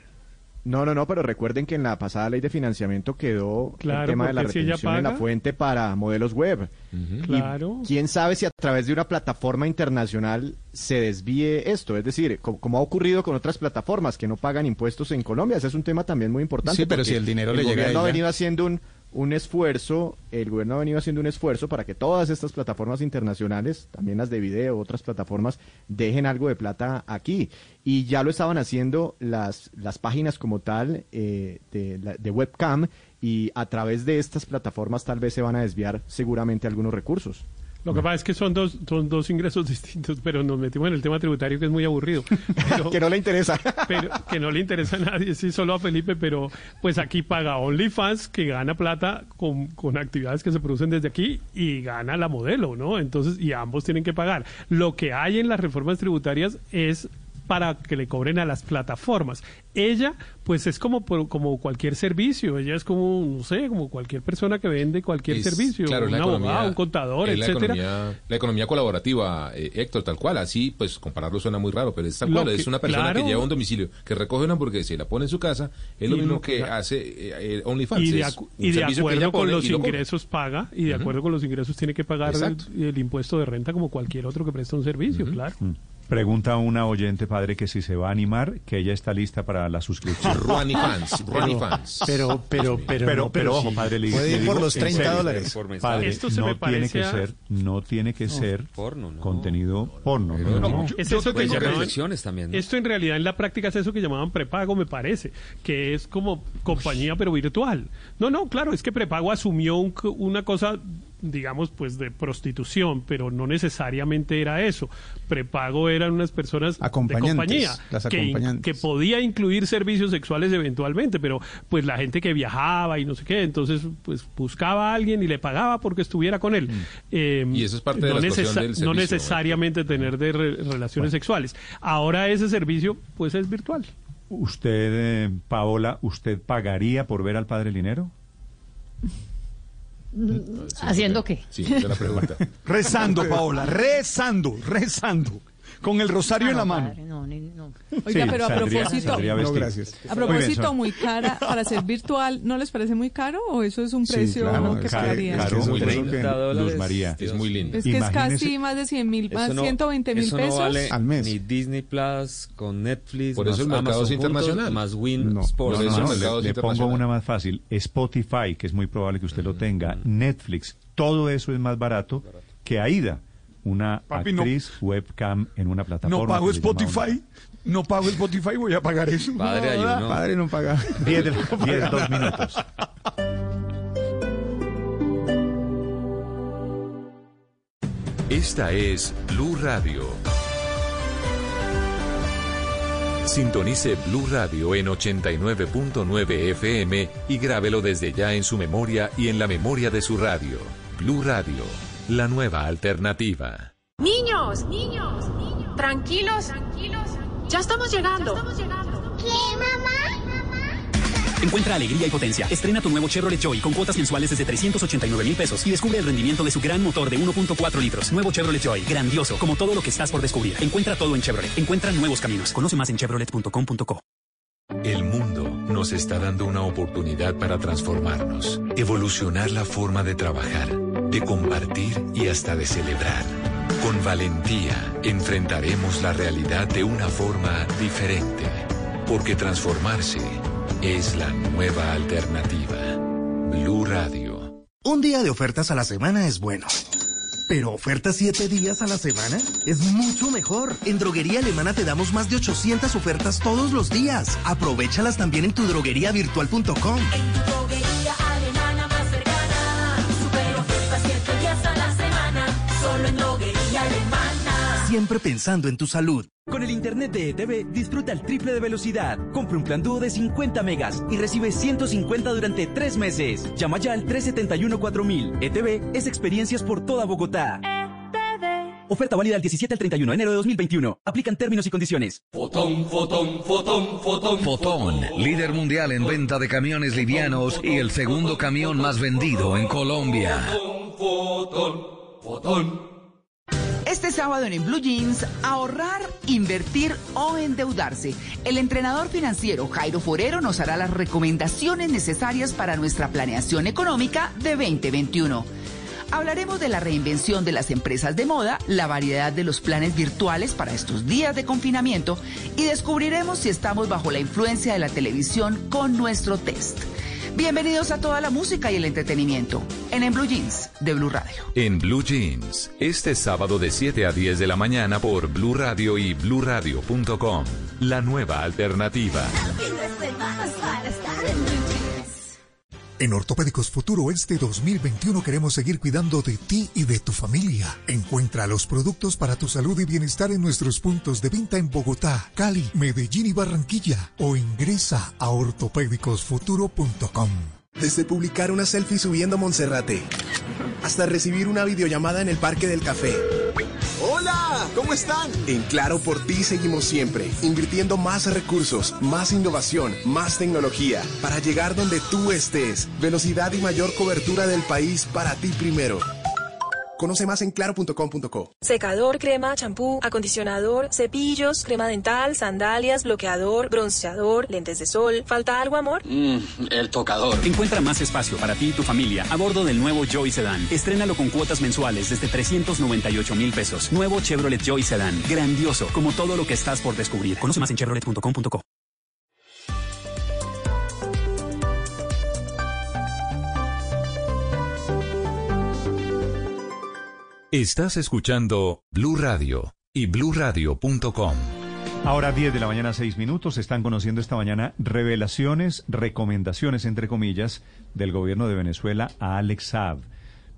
No, no, no, pero recuerden que en la pasada ley de financiamiento quedó Claro, el tema de la si ella retención en la fuente para modelos web. Y Claro. quién sabe si a través de una plataforma internacional se desvíe esto, es decir, co- como ha ocurrido con otras plataformas que no pagan impuestos en Colombia, ese es un tema también muy importante. Sí, pero si el dinero le llega a gobierno ha ella. venido haciendo un, un esfuerzo, el gobierno ha venido haciendo un esfuerzo para que todas estas plataformas internacionales, también las de video, otras plataformas, dejen algo de plata aquí. Y ya lo estaban haciendo las, las páginas como tal eh, de, de webcam y a través de estas plataformas tal vez se van a desviar seguramente algunos recursos. Lo que pasa es que son dos, son dos ingresos distintos, pero nos metimos en el tema tributario que es muy aburrido. Pero- que no le interesa. pero que no le interesa a nadie, sí, solo a Felipe, pero pues aquí paga OnlyFans, que gana plata con, con actividades que se producen desde aquí, y gana la modelo, ¿no? Entonces, y ambos tienen que pagar. Lo que hay en las reformas tributarias es para que le cobren a las plataformas. Ella, pues es como por- como cualquier servicio, ella es como, no sé, como cualquier persona que vende cualquier Es- servicio, claro, un abogado, economía- un contador, es la etcétera. economía, la economía colaborativa, eh, Héctor, tal cual. Así, pues compararlo suena muy raro, pero es tal cual. que- es una persona claro. que lleva a un domicilio, que recoge una hamburguesa y la pone en su casa. Es lo mismo lo que que- hace eh, eh, OnlyFans. y de, es y acuerdo con los lo ingresos paga y de acuerdo con los ingresos tiene que pagar el impuesto de renta como cualquier otro que presta un servicio, claro. Mm. Pregunta una oyente, padre, que si se va a animar, que ella está lista para la suscripción. Ruani fans, Ruani fans. Pero, pero, pero, pero, no, pero, ojo, sí. padre, le- Puede le ir por digo los en 30 serio, dólares. Padre, Esto se no me tiene que a- ser, no tiene que ser porno, no. contenido porno. no, no, no. Es eso que llamaban- también, ¿no? Esto en realidad en la práctica es eso que llamaban prepago, me parece, que es como compañía pero virtual. No, no, claro, es que prepago asumió un una cosa, digamos, pues de prostitución, pero no necesariamente era eso. Prepago eran unas personas de compañía las que, que podía incluir servicios sexuales eventualmente, pero pues la gente que viajaba y no sé qué, entonces pues buscaba a alguien y le pagaba porque estuviera con él. Eh, Y eso es parte de no la extorsión necesa- del No servicio, necesariamente tener de re- relaciones sexuales. Ahora ese servicio pues es virtual. Usted, eh, Paola, ¿usted pagaría por ver al padre Linero? ¿Haciendo qué? Sí, esa es la pregunta. Rezando, Paola, rezando, rezando. Con el rosario en la mano. Padre, no, ni- no. Oiga, Sí, pero a saldría- propósito, saldría No, gracias. a Muy bien, propósito, muy cara para ser virtual, ¿no les parece muy caro o eso es un Sí, precio claro, que pagarían? caro, Es que muy lindo. Luz María. Es muy lindo. Es que es casi más de 100 mil, más no- 120 mil eso pesos. no vale al mes. ni Disney Plus con Netflix, Por eso el mercado Amazon es internacional. juntos, más Win No, Sports. por eso No, el no, mercado le, pongo una más fácil. Spotify, que es muy probable que usted lo tenga, Netflix, todo eso es más barato que AIDA, una Papi, no. actriz webcam en una plataforma. No pago Spotify, no pago Spotify, voy a pagar eso. Padre, hay uno. Padre no paga. 10 de la- 10, dos minutos. Esta es Blue Radio. Sintonice Blue Radio en 89.9 FM y grábelo desde ya en su memoria y en la memoria de su radio. Blue Radio, la nueva alternativa. Niños, niños, niños. Tranquilos, tranquilos. Ya estamos llegando. ¿Qué, mamá? Encuentra alegría y potencia. Estrena tu nuevo Chevrolet Joy con cuotas mensuales desde 389 mil pesos y descubre el rendimiento de su gran motor de 1.4 litros. Nuevo Chevrolet Joy. Grandioso, como todo lo que estás por descubrir. Encuentra todo en Chevrolet. Encuentra nuevos caminos. Conoce más en chevrolet.com.co. El mundo nos está dando una oportunidad para transformarnos, evolucionar la forma de trabajar, de compartir y hasta de celebrar. Con valentía enfrentaremos la realidad de una forma diferente, porque transformarse es la nueva alternativa. Blue Radio. Un día de ofertas a la semana es bueno. Pero ofertas 7 días a la semana es mucho mejor. En Droguería Alemana te damos más de 800 ofertas todos los días. Aprovechalas también en tu drogueriavirtual.com. En tu droguería Siempre pensando en tu salud. Con el internet de ETV disfruta el triple de velocidad. Compra un plan dúo de 50 megas y recibe 150 durante 3 meses. Llama ya al 371-4000. ETV es experiencias por toda Bogotá. Oferta válida del 17 al 31 de enero de 2021. Aplican términos y condiciones. Fotón, fotón, fotón, fotón. Fotón, líder mundial en venta de camiones livianos y el segundo camión más vendido en Colombia. Fotón, fotón. Este sábado en, Blue Jeans, ahorrar, invertir o endeudarse. El entrenador financiero Jairo Forero nos hará las recomendaciones necesarias para nuestra planeación económica de 2021. Hablaremos de la reinvención de las empresas de moda, la variedad de los planes virtuales para estos días de confinamiento y descubriremos si estamos bajo la influencia de la televisión con nuestro test. Bienvenidos a toda la música y el entretenimiento en En Blue Jeans de Blue Radio. En Blue Jeans, este sábado de 7 a 10 de la mañana por Blue Radio y bluradio.com. La nueva alternativa. En Ortopédicos Futuro este 2021 queremos seguir cuidando de ti y de tu familia. Encuentra los productos para tu salud y bienestar en nuestros puntos de venta en Bogotá, Cali, Medellín y Barranquilla o ingresa a ortopédicosfuturo.com. Desde publicar una selfie subiendo a Monserrate hasta recibir una videollamada en el Parque del Café. Hola, ¿cómo están? En Claro por ti seguimos siempre, invirtiendo más recursos, más innovación, más tecnología, para llegar donde tú estés. Velocidad y mayor cobertura del país para ti primero. Conoce más en claro.com.co. Secador, crema, champú, acondicionador, cepillos, crema dental, sandalias, bloqueador, bronceador, lentes de sol. ¿Falta algo, amor? Mm, el tocador. Encuentra más espacio para ti y tu familia a bordo del nuevo Joy Sedan. Estrénalo con cuotas mensuales desde 398 mil pesos. Nuevo Chevrolet Joy Sedan. Grandioso, como todo lo que estás por descubrir. Conoce más en chevrolet.com.co. Estás escuchando Blue Radio y bluradio.com. Ahora 10 de la mañana, 6 minutos. Están conociendo esta mañana revelaciones, recomendaciones, entre comillas, del gobierno de Venezuela a Alex Saab.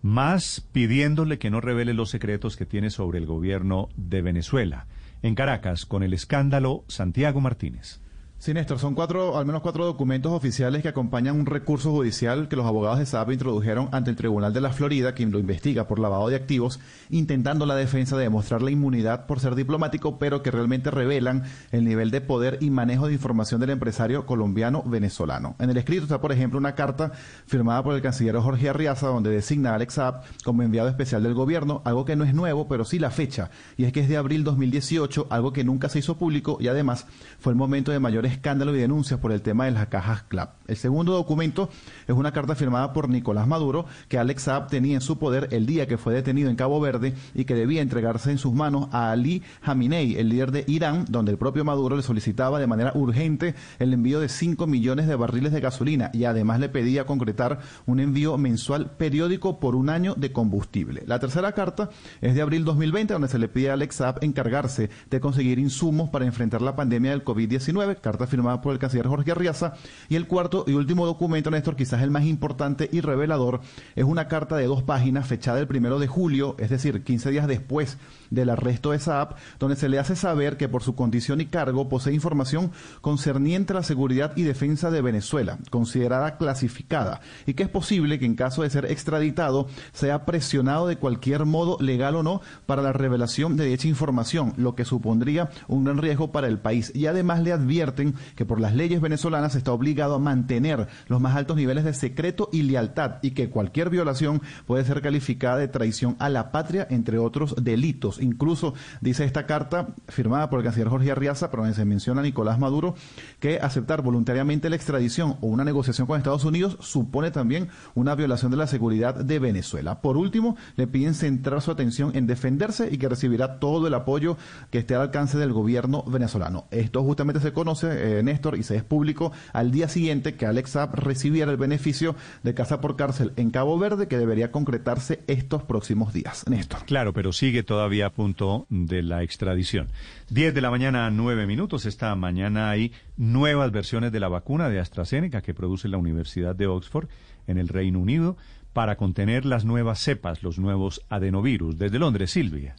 Más pidiéndole que no revele los secretos que tiene sobre el gobierno de Venezuela. En Caracas, con el escándalo Santiago Martínez. Sí, Néstor, son cuatro, al menos cuatro documentos oficiales que acompañan un recurso judicial que los abogados de SAP introdujeron ante el Tribunal de la Florida, quien lo investiga por lavado de activos, intentando la defensa de demostrar la inmunidad por ser diplomático, pero que realmente revelan el nivel de poder y manejo de información del empresario colombiano-venezolano. En el escrito está, por ejemplo, una carta firmada por el canciller Jorge Arriaza, donde designa a Alex Saab como enviado especial del gobierno, algo que no es nuevo, pero sí la fecha, y es que es de abril 2018, algo que nunca se hizo público y además fue el momento de mayores escándalo y denuncias por el tema de las cajas CLAP. El segundo documento es una carta firmada por Nicolás Maduro que Alex Saab tenía en su poder el día que fue detenido en Cabo Verde y que debía entregarse en sus manos a Ali Khamenei, el líder de Irán, donde el propio Maduro le solicitaba de manera urgente el envío de 5 millones de barriles de gasolina y además le pedía concretar un envío mensual periódico por un año de combustible. La tercera carta es de abril 2020 donde se le pide a Alex Saab encargarse de conseguir insumos para enfrentar la pandemia del COVID-19, carta firmada por el canciller Jorge Arriaza. Y el cuarto y último documento, Néstor, quizás el más importante y revelador, es una carta de dos páginas fechada el primero de julio, es decir, 15 días después del arresto de Saab, donde se le hace saber que por su condición y cargo posee información concerniente a la seguridad y defensa de Venezuela, considerada clasificada, y que es posible que en caso de ser extraditado sea presionado de cualquier modo, legal o no, para la revelación de dicha información, lo que supondría un gran riesgo para el país. Y además le advierten que por las leyes venezolanas está obligado a mantener los más altos niveles de secreto y lealtad y que cualquier violación puede ser calificada de traición a la patria, entre otros delitos. Incluso dice esta carta firmada por el canciller Jorge Arriaza, pero donde se menciona a Nicolás Maduro, que aceptar voluntariamente la extradición o una negociación con Estados Unidos supone también una violación de la seguridad de Venezuela. Por último, le piden centrar su atención en defenderse y que recibirá todo el apoyo que esté al alcance del gobierno venezolano. Esto justamente se conoce, eh, Néstor, y se es público al día siguiente que Alex Saab recibiera el beneficio de casa por cárcel en Cabo Verde, que debería concretarse estos próximos días. Néstor. Claro, pero sigue todavía a punto de la extradición. 10 de la mañana, 9 minutos. Esta mañana hay nuevas versiones de la vacuna de AstraZeneca que produce la Universidad de Oxford en el Reino Unido para contener las nuevas cepas, los nuevos adenovirus. Desde Londres, Silvia.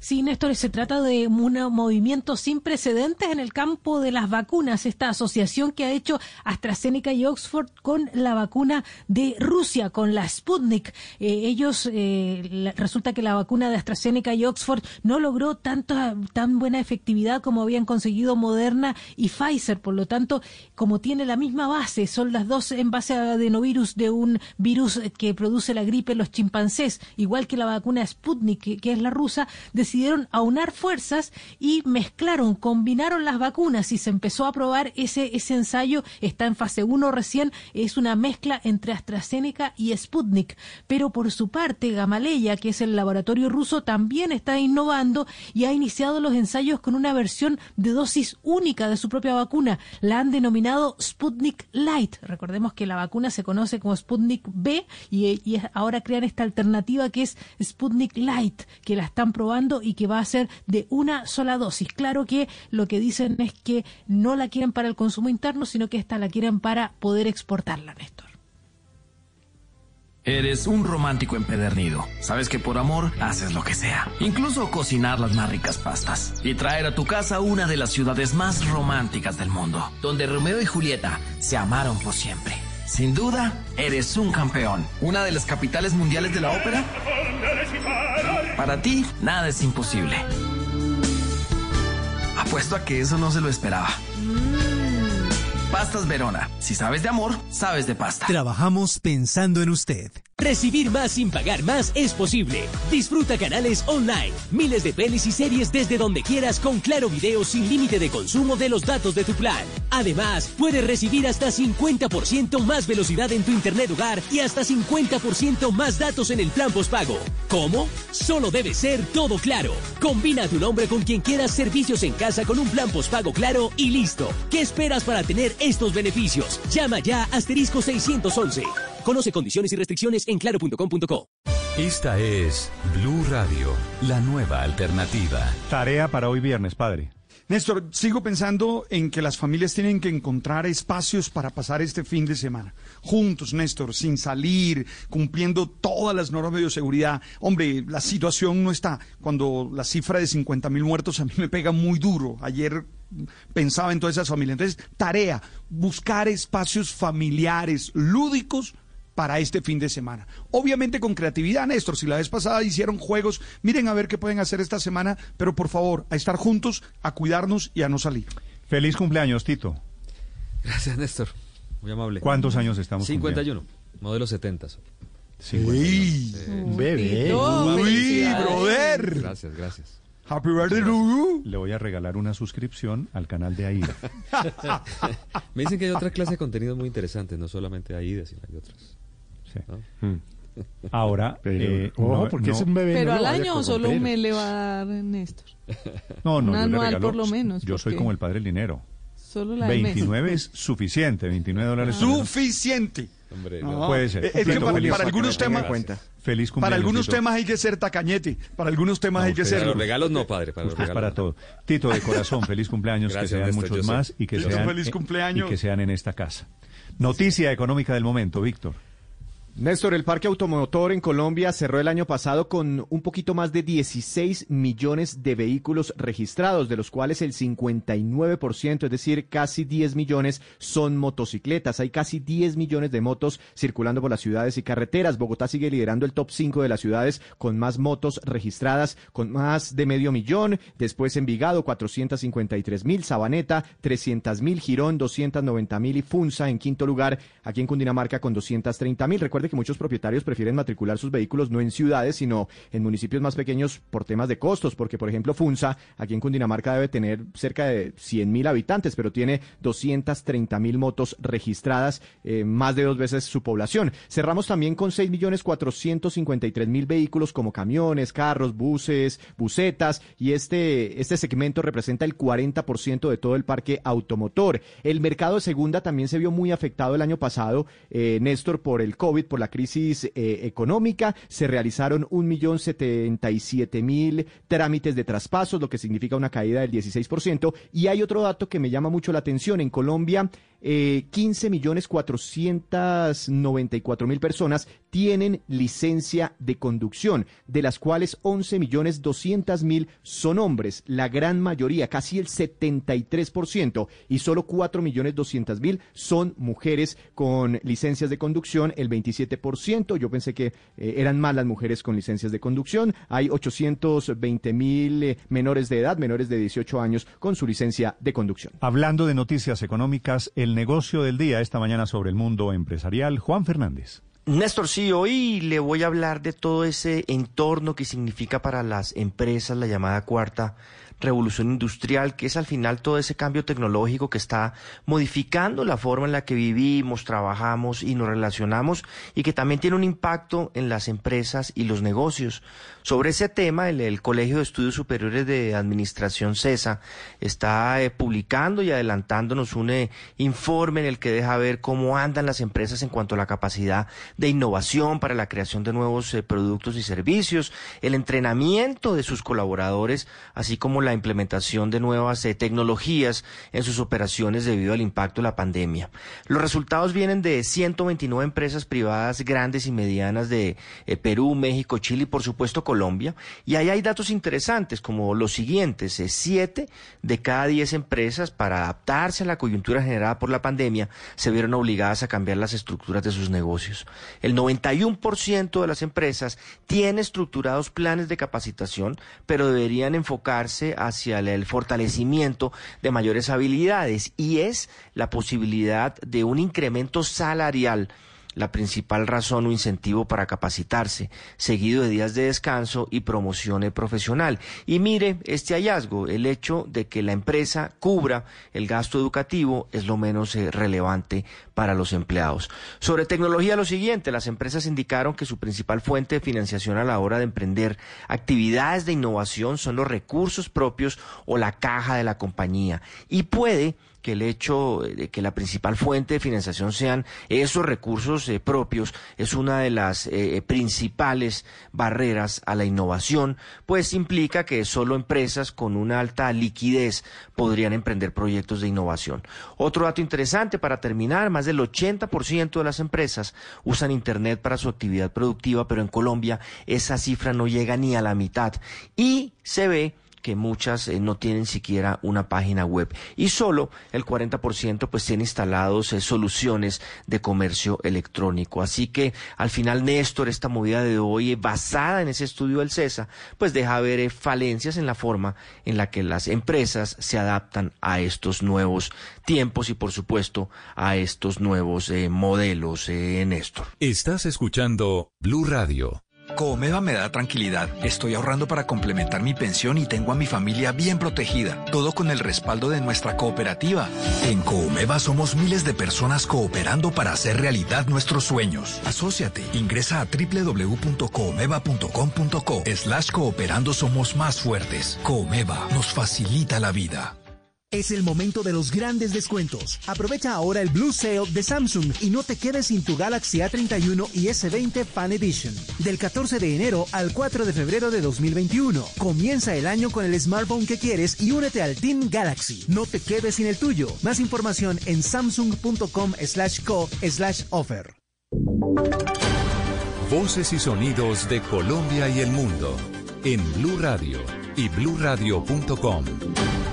Sí, Néstor, se trata de un movimiento sin precedentes en el campo de las vacunas. Esta asociación que ha hecho AstraZeneca y Oxford con la vacuna de Rusia, con la Sputnik. Eh, ellos, eh, resulta que la vacuna de AstraZeneca y Oxford no logró tanta, tan buena efectividad como habían conseguido Moderna y Pfizer. Por lo tanto, como tiene la misma base, son las dos en base a adenovirus de un virus que produce la gripe en los chimpancés, igual que la vacuna Sputnik, que es la rusa, decidieron aunar fuerzas y mezclaron, combinaron las vacunas y se empezó a probar ese, ese ensayo, está en fase 1 recién, es una mezcla entre AstraZeneca y Sputnik. Pero por su parte, Gamaleya, que es el laboratorio ruso, también está innovando y ha iniciado los ensayos con una versión de dosis única de su propia vacuna. La han denominado Sputnik Light. Recordemos que la vacuna se conoce como Sputnik B y, ahora crean esta alternativa que es Sputnik Light, que la están probando y que va a ser de una sola dosis. Claro que lo que dicen es que no la quieren para el consumo interno, sino que esta la quieren para poder exportarla, Néstor. Eres un romántico empedernido. Sabes que por amor haces lo que sea. Incluso cocinar las más ricas pastas. Y traer a tu casa una de las ciudades más románticas del mundo. Donde Romeo y Julieta se amaron por siempre. Sin duda, eres un campeón. Una de las capitales mundiales de la ópera. Para ti, nada es imposible. Apuesto a que eso no se lo esperaba. Pastas Verona. Si sabes de amor, sabes de pasta. Trabajamos pensando en usted. Recibir más sin pagar más es posible. Disfruta canales online, miles de pelis y series desde donde quieras con Claro Video sin límite de consumo de los datos de tu plan. Además, puedes recibir hasta 50% más velocidad en tu internet hogar y hasta 50% más datos en el plan postpago. ¿Cómo? Solo debe ser todo claro. Combina tu nombre con quien quieras servicios en casa con un plan postpago claro y listo. ¿Qué esperas para tener estos beneficios? Llama ya asterisco 611. Conoce condiciones y restricciones en claro.com.co. Esta es Blue Radio, la nueva alternativa. Tarea para hoy viernes, padre. Néstor, sigo pensando en que las familias tienen que encontrar espacios para pasar este fin de semana. Juntos, Néstor, sin salir, cumpliendo todas las normas de bioseguridad. Hombre, la situación no está. Cuando la cifra de 50 mil muertos a mí me pega muy duro. Ayer pensaba en todas esas familias. Entonces, tarea, buscar espacios familiares, lúdicos, para este fin de semana. Obviamente con creatividad, Néstor. Si la vez pasada hicieron juegos, miren a ver qué pueden hacer esta semana, pero por favor, a estar juntos, a cuidarnos y a no salir. Feliz cumpleaños, Tito. Gracias, Néstor. Muy amable. ¿Cuántos años estamos 51. Modelo 70. soy. ¡Uy! Un bebé. ¡Uy, brother! Gracias, gracias. Happy birthday to you. Le voy a regalar una suscripción al canal de AIDA. Me dicen que hay otra clase de contenido muy interesante, no solamente AIDA, sino hay otras. Sí. ¿no? Ahora, eh, ojo, no- porque no- es un bebé. Pero no al año o solo un mes le va a dar Néstor. No, no, Un yo le anual regalo- por lo menos, Yo soy como el padre del dinero. Solo la del mes. 29 es suficiente, 29 dólares. Suficiente. Hombre, No, Puede ser. Es que para, feliz- para algunos temas, Feliz cumpleaños. para algunos Tito. temas hay que ser tacañete, para algunos temas hay que ser. Para los regalos no, padre. Para los Usted es regalos para no. todo. Tito, de corazón, feliz cumpleaños, Gracias, que sean Néstor, muchos más y que, Tito, sean, feliz eh, cumpleaños. y que sean en esta casa. Noticia económica del momento, Víctor. Néstor, el parque automotor en Colombia cerró el año pasado con un poquito más de 16 millones de vehículos registrados, de los cuales el 59%, es decir, casi 10 millones, son motocicletas. Hay casi 10 millones de motos circulando por las ciudades y carreteras. Bogotá sigue liderando el top 5 de las ciudades con más motos registradas, con más de medio millón. Después Envigado, 453 mil. Sabaneta, 300 mil. Girón, 290 mil. Y Funza, en quinto lugar, aquí en Cundinamarca, con 230 mil. Recuerde que muchos propietarios prefieren matricular sus vehículos no en ciudades, sino en municipios más pequeños por temas de costos, porque por ejemplo Funza, aquí en Cundinamarca debe tener cerca de 100 mil habitantes, pero tiene 230 mil motos registradas, eh, más de dos veces su población. Cerramos también con 6 millones 453 mil vehículos como camiones, carros, buses, busetas, y este, este segmento representa el 40% de todo el parque automotor. El mercado de segunda también se vio muy afectado el año pasado, eh, Néstor, por el COVID, por la crisis eh, económica. Se realizaron un millón setenta y siete mil trámites de traspasos, lo que significa una caída del 16%. Y hay otro dato que me llama mucho la atención. En Colombia, eh, 15 millones 494 mil personas tienen licencia de conducción, de las cuales 11 millones 200 mil son hombres, la gran mayoría, casi el 73%, y solo 4 millones 200 mil son mujeres con licencias de conducción, el 27%. Yo pensé que eh, eran más las mujeres con licencias de conducción. Hay 820 mil eh, menores de edad, menores de 18 años, con su licencia de conducción. Hablando de noticias económicas, el negocio del día esta mañana sobre el mundo empresarial, Juan Fernández. Néstor, sí, hoy le voy a hablar de todo ese entorno que significa para las empresas la llamada cuarta revolución industrial, que es al final todo ese cambio tecnológico que está modificando la forma en la que vivimos, trabajamos y nos relacionamos y que también tiene un impacto en las empresas y los negocios. Sobre ese tema, el, Colegio de Estudios Superiores de Administración CESA está eh, publicando y adelantándonos un eh, informe en el que deja ver cómo andan las empresas en cuanto a la capacidad de innovación para la creación de nuevos eh, productos y servicios, el entrenamiento de sus colaboradores, así como la implementación de nuevas tecnologías en sus operaciones debido al impacto de la pandemia. Los resultados vienen de 129 empresas privadas grandes y medianas de Perú, México, Chile y por supuesto Colombia Colombia. Y ahí hay datos interesantes como los siguientes. Eh, siete de cada diez empresas, para adaptarse a la coyuntura generada por la pandemia, se vieron obligadas a cambiar las estructuras de sus negocios. El 91% de las empresas tiene estructurados planes de capacitación, pero deberían enfocarse hacia el fortalecimiento de mayores habilidades y es la posibilidad de un incremento salarial la principal razón o incentivo para capacitarse, seguido de días de descanso y promoción profesional. Y mire este hallazgo, el hecho de que la empresa cubra el gasto educativo es lo menos eh, relevante para los empleados. Sobre tecnología, lo siguiente, las empresas indicaron que su principal fuente de financiación a la hora de emprender actividades de innovación son los recursos propios o la caja de la compañía. Y puede que el hecho de que la principal fuente de financiación sean esos recursos eh, propios es una de las eh, principales barreras a la innovación, pues implica que solo empresas con una alta liquidez podrían emprender proyectos de innovación. Otro dato interesante para terminar, más del 80% de las empresas usan Internet para su actividad productiva, pero en Colombia esa cifra no llega ni a la mitad y se ve que muchas eh, no tienen siquiera una página web y solo el 40% pues tiene instalados eh, soluciones de comercio electrónico. Así que al final Néstor, esta movida de hoy eh, basada en ese estudio del CESA, pues deja ver falencias en la forma en la que las empresas se adaptan a estos nuevos tiempos y por supuesto a estos nuevos modelos, Néstor. Estás escuchando Blue Radio. Comeva me da tranquilidad. Estoy ahorrando para complementar mi pensión y tengo a mi familia bien protegida. Todo con el respaldo de nuestra cooperativa. En Comeva somos miles de personas cooperando para hacer realidad nuestros sueños. Asociate. Ingresa a www.comeva.com.co slash cooperando somos más fuertes. Comeva nos facilita la vida. Es el momento de los grandes descuentos. Aprovecha ahora el Blue Sale de Samsung y no te quedes sin tu Galaxy A31 y S20 Fan Edition. Del 14 de enero al 4 de febrero de 2021. Comienza el año con el smartphone que quieres y únete al Team Galaxy. No te quedes sin el tuyo. Más información en samsung.com slash co slash offer. Voces y sonidos de Colombia y el mundo en Blue Radio y bluradio.com,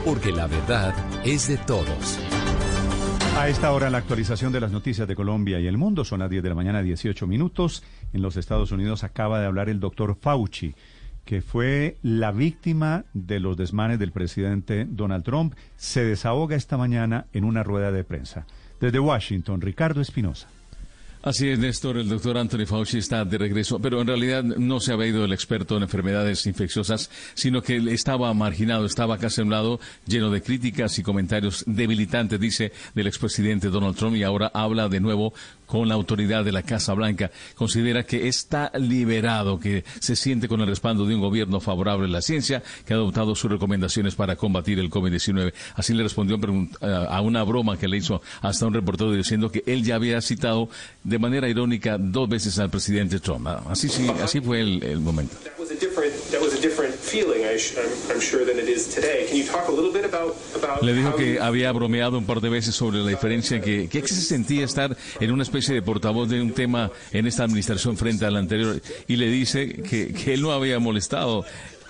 porque la verdad es de todos. A esta hora la actualización de las noticias de Colombia y el mundo son a 10 de la mañana 18 minutos. En los Estados Unidos acaba de hablar el doctor Fauci, que fue la víctima de los desmanes del presidente Donald Trump. Se desahoga esta mañana en una rueda de prensa. Desde Washington, Ricardo Espinosa. Así es, Néstor, el doctor Anthony Fauci está de regreso, pero en realidad no se ha ido el experto en enfermedades infecciosas, sino que estaba marginado, estaba casi a un lado, lleno de críticas y comentarios debilitantes, dice, del expresidente Donald Trump, y ahora habla de nuevo con la autoridad de la Casa Blanca. Considera que está liberado, que se siente con el respaldo de un gobierno favorable a la ciencia, que ha adoptado sus recomendaciones para combatir el COVID-19. Así le respondió a una broma que le hizo hasta un reportero diciendo que él ya había citado de manera irónica dos veces al presidente Trump. Así, sí, así fue el, el momento. Le dijo que había bromeado un par de veces sobre la diferencia que, que se sentía estar en una especie de portavoz de un tema en esta administración frente a la anterior y le dice que, que él no había molestado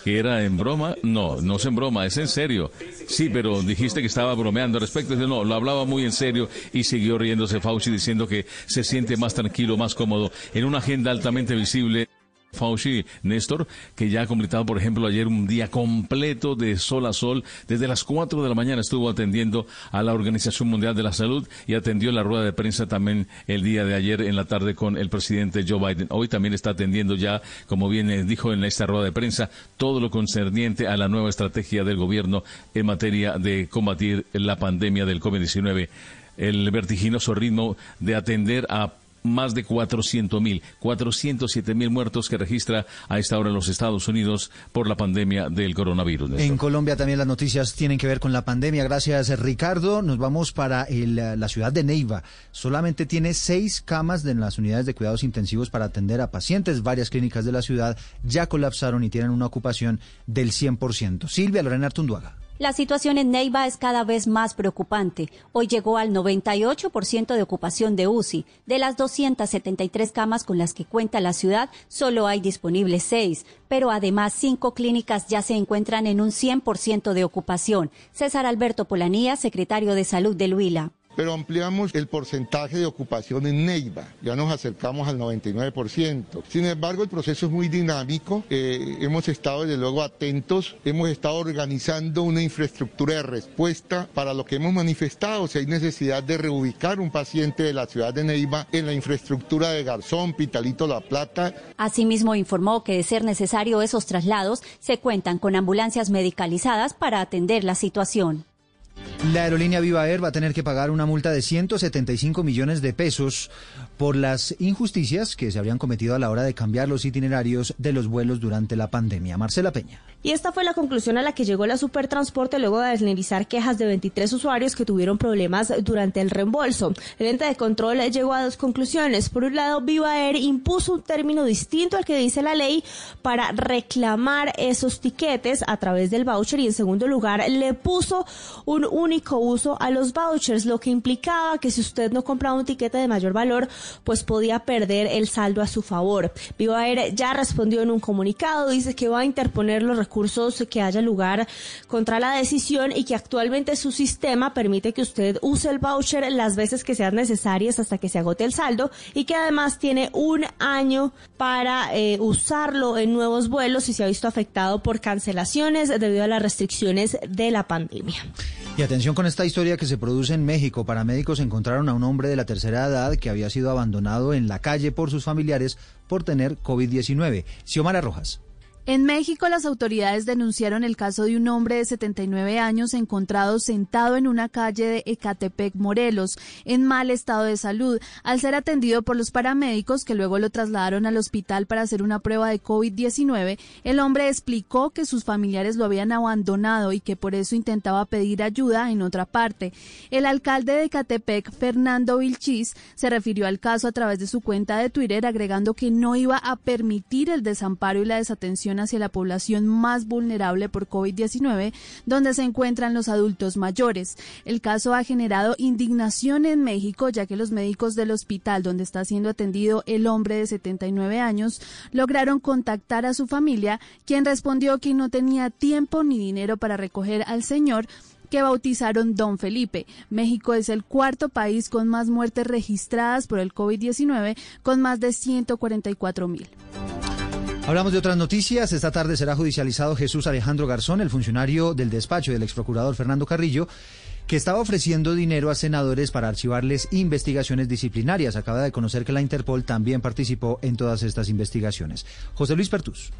que era en broma. No, no es en broma, es en serio. Sí, pero dijiste que estaba bromeando al respecto. No, lo hablaba muy en serio y siguió riéndose Fauci diciendo que se siente más tranquilo, más cómodo en una agenda altamente visible. Fauci, Néstor, que ya ha completado, por ejemplo, ayer un día completo de sol a sol. Desde las 4 de la mañana estuvo atendiendo a la Organización Mundial de la Salud y atendió la rueda de prensa también el día de ayer en la tarde con el presidente Joe Biden. Hoy también está atendiendo ya, como bien dijo en esta rueda de prensa, todo lo concerniente a la nueva estrategia del gobierno en materia de combatir la pandemia del COVID-19 el vertiginoso ritmo de atender a más de 400 mil, 407 mil muertos que registra a esta hora los Estados Unidos por la pandemia del coronavirus. En Colombia también las noticias tienen que ver con la pandemia. Gracias, Ricardo. Nos vamos para la ciudad de Neiva. Solamente tiene seis camas en las unidades de cuidados intensivos para atender a pacientes. Varias clínicas de la ciudad ya colapsaron y tienen una ocupación del 100%. Silvia Lorena Artunduaga. La situación en Neiva es cada vez más preocupante. Hoy llegó al 98% de ocupación de UCI. De las 273 camas con las que cuenta la ciudad, solo hay disponibles seis, pero además cinco clínicas ya se encuentran en un 100% de ocupación. César Alberto Polanía, secretario de Salud del Huila pero ampliamos el porcentaje de ocupación en Neiva, ya nos acercamos al 99%. Sin embargo, el proceso es muy dinámico, eh, hemos estado desde luego atentos, hemos estado organizando una infraestructura de respuesta para lo que hemos manifestado, si hay necesidad de reubicar un paciente de la ciudad de Neiva en la infraestructura de Garzón, Pitalito La Plata. Asimismo, informó que de ser necesario esos traslados, se cuentan con ambulancias medicalizadas para atender la situación. La aerolínea Viva Air va a tener que pagar una multa de 175 millones de pesos por las injusticias que se habrían cometido a la hora de cambiar los itinerarios de los vuelos durante la pandemia. Marcela Peña. Y esta fue la conclusión a la que llegó la Supertransporte luego de analizar quejas de 23 usuarios que tuvieron problemas durante el reembolso. El ente de control llegó a dos conclusiones. Por un lado, Viva Air impuso un término distinto al que dice la ley para reclamar esos tiquetes a través del voucher y en segundo lugar le puso un único uso a los vouchers, lo que implicaba que si usted no compraba un tiquete de mayor valor, pues podía perder el saldo a su favor. Viva Air ya respondió en un comunicado, dice que va a interponer los recursos que haya lugar contra la decisión y que actualmente su sistema permite que usted use el voucher las veces que sean necesarias hasta que se agote el saldo y que además tiene un año para eh, usarlo en nuevos vuelos y se ha visto afectado por cancelaciones debido a las restricciones de la pandemia. Y atención con esta historia que se produce en México. Paramédicos encontraron a un hombre de la tercera edad que había sido abandonado en la calle por sus familiares por tener COVID-19. Xiomara Rojas. En México, las autoridades denunciaron el caso de un hombre de 79 años encontrado sentado en una calle de Ecatepec, Morelos, en mal estado de salud, al ser atendido por los paramédicos que luego lo trasladaron al hospital para hacer una prueba de COVID-19. El hombre explicó que sus familiares lo habían abandonado y que por eso intentaba pedir ayuda en otra parte. El alcalde de Ecatepec, Fernando Vilchis, se refirió al caso a través de su cuenta de Twitter, agregando que no iba a permitir el desamparo y la desatención hacia la población más vulnerable por COVID-19, donde se encuentran los adultos mayores. El caso ha generado indignación en México, ya que los médicos del hospital donde está siendo atendido el hombre de 79 años lograron contactar a su familia, quien respondió que no tenía tiempo ni dinero para recoger al señor que bautizaron Don Felipe. México es el cuarto país con más muertes registradas por el COVID-19, con más de 144 mil. Hablamos de otras noticias. Esta tarde será judicializado Jesús Alejandro Garzón, el funcionario del despacho del exprocurador Fernando Carrillo, que estaba ofreciendo dinero a senadores para archivarles investigaciones disciplinarias. Acaba de conocer que la Interpol también participó en todas estas investigaciones. José Luis Pertus.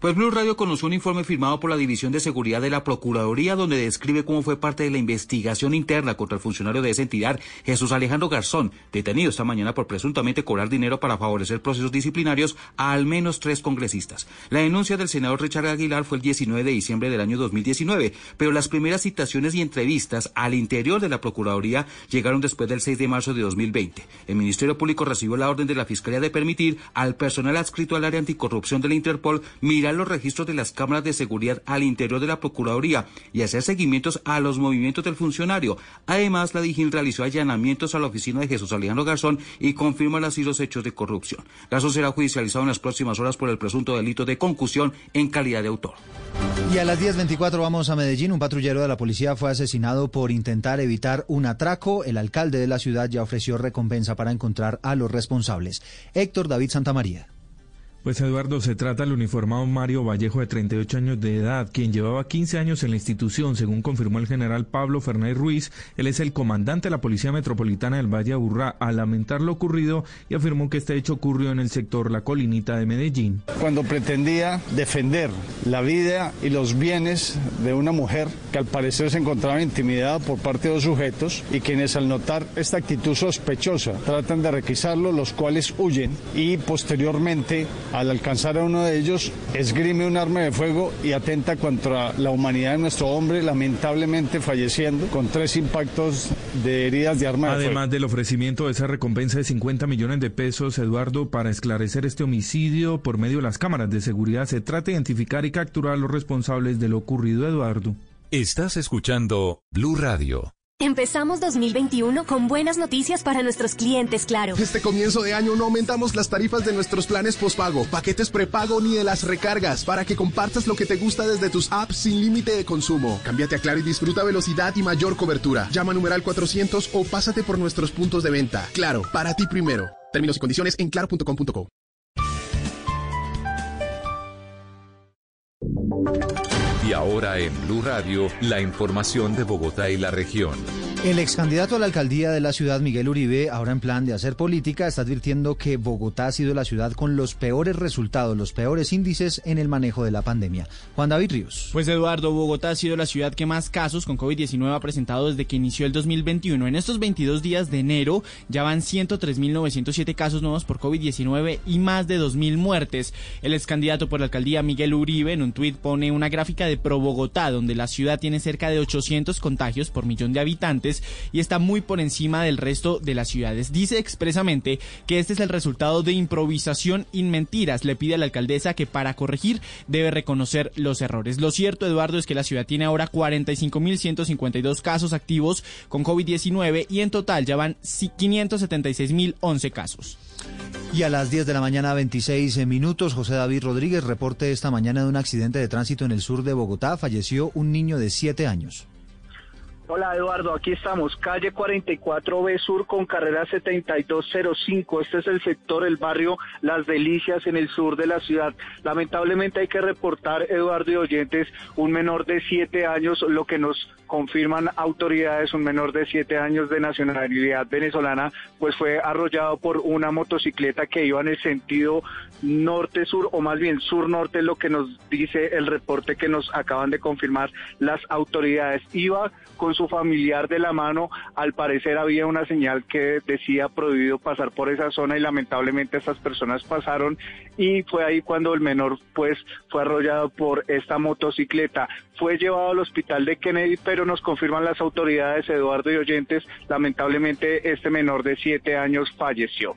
Pues Blue Radio conoció un informe firmado por la División de Seguridad de la Procuraduría donde describe cómo fue parte de la investigación interna contra el funcionario de esa entidad, Jesús Alejandro Garzón, detenido esta mañana por presuntamente cobrar dinero para favorecer procesos disciplinarios a al menos tres congresistas. La denuncia del senador Richard Aguilar fue el 19 de diciembre del año 2019, pero las primeras citaciones y entrevistas al interior de la Procuraduría llegaron después del 6 de marzo de 2020. El Ministerio Público recibió la orden de la Fiscalía de permitir al personal adscrito al área anticorrupción de la Interpol mirar los registros de las cámaras de seguridad al interior de la Procuraduría y hacer seguimientos a los movimientos del funcionario. Además, la DIGIN realizó allanamientos a la oficina de Jesús Alejandro Garzón y confirma así los hechos de corrupción. Garzón será judicializado en las próximas horas por el presunto delito de concusión en calidad de autor. Y a las 10.24 vamos a Medellín. Un patrullero de la policía fue asesinado por intentar evitar un atraco. El alcalde de la ciudad ya ofreció recompensa para encontrar a los responsables. Héctor David Santamaría. Pues Eduardo, se trata del uniformado Mario Vallejo de 38 años de edad, quien llevaba 15 años en la institución, según confirmó el general Pablo Fernández Ruiz. Él es el comandante de la Policía Metropolitana del Valle Aburrá, al lamentar lo ocurrido y afirmó que este hecho ocurrió en el sector La Colinita de Medellín. Cuando pretendía defender la vida y los bienes de una mujer que al parecer se encontraba intimidada por parte de dos sujetos y quienes al notar esta actitud sospechosa tratan de requisarlo, los cuales huyen y posteriormente al alcanzar a uno de ellos, esgrime un arma de fuego y atenta contra la humanidad de nuestro hombre, lamentablemente falleciendo con tres impactos de heridas de arma de fuego. Además del ofrecimiento de esa recompensa de 50 millones de pesos, Eduardo, para esclarecer este homicidio por medio de las cámaras de seguridad, se trata de identificar y capturar a los responsables de lo ocurrido, Eduardo. Estás escuchando Blue Radio. Empezamos 2021 con buenas noticias para nuestros clientes, claro. Este comienzo de año no aumentamos las tarifas de nuestros planes postpago, paquetes prepago ni de las recargas para que compartas lo que te gusta desde tus apps sin límite de consumo. Cámbiate a Claro y disfruta velocidad y mayor cobertura. Llama a numeral 400 o pásate por nuestros puntos de venta. Claro, para ti primero. Términos y condiciones en claro.com.co. Y ahora en Blue Radio, la información de Bogotá y la región. El ex candidato a la alcaldía de la ciudad, Miguel Uribe, ahora en plan de hacer política, está advirtiendo que Bogotá ha sido la ciudad con los peores resultados, los peores índices en el manejo de la pandemia. Juan David Ríos. Pues Eduardo, Bogotá ha sido la ciudad que más casos con COVID-19 ha presentado desde que inició el 2021. En estos 22 días de enero ya van 103.907 casos nuevos por COVID-19 y más de 2.000 muertes. El ex candidato por la alcaldía, Miguel Uribe, en un tuit pone una gráfica de Pro Bogotá, donde la ciudad tiene cerca de 800 contagios por millón de habitantes y está muy por encima del resto de las ciudades. Dice expresamente que este es el resultado de improvisación y mentiras. Le pide a la alcaldesa que para corregir debe reconocer los errores. Lo cierto, Eduardo, es que la ciudad tiene ahora 45.152 casos activos con COVID-19 y en total ya van 576.011 casos. Y a las 10 de la mañana, 26 minutos, José David Rodríguez reporte esta mañana de un accidente de tránsito en el sur de Bogotá. Falleció un niño de 7 años. Hola Eduardo, aquí estamos, calle 44B Sur con carrera 7205. Este es el sector, el barrio Las Delicias en el sur de la ciudad. Lamentablemente hay que reportar, Eduardo y oyentes, un menor de 7 años, lo que nos confirman autoridades, un menor de 7 años de nacionalidad venezolana, pues fue arrollado por una motocicleta que iba en el sentido norte-sur, o más bien sur-norte, lo que nos dice el reporte que nos acaban de confirmar las autoridades. Iba con su familiar de la mano, al parecer había una señal que decía prohibido pasar por esa zona y lamentablemente estas personas pasaron y fue ahí cuando el menor pues fue arrollado por esta motocicleta. Fue llevado al hospital de Kennedy, pero nos confirman las autoridades, Eduardo y oyentes, lamentablemente este menor de siete años falleció.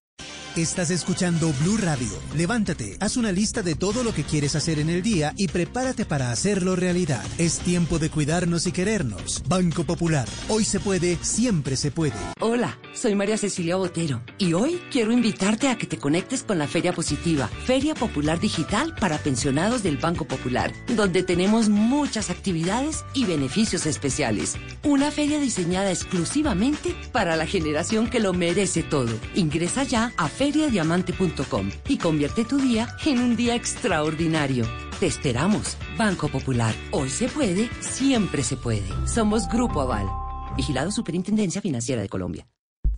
Estás escuchando Blue Radio. Levántate, haz una lista de todo lo que quieres hacer en el día y prepárate para hacerlo realidad. Es tiempo de cuidarnos y querernos. Banco Popular. Hoy se puede, siempre se puede. Hola, soy María Cecilia Botero y hoy quiero invitarte a que te conectes con la Feria Positiva, Feria Popular Digital para pensionados del Banco Popular, donde tenemos muchas actividades y beneficios especiales. Una feria diseñada exclusivamente para la generación que lo merece todo. Ingresa ya a feriadiamante.com y convierte tu día en un día extraordinario. Te esperamos, Banco Popular. Hoy se puede, siempre se puede. Somos Grupo Aval. Vigilado Superintendencia Financiera de Colombia.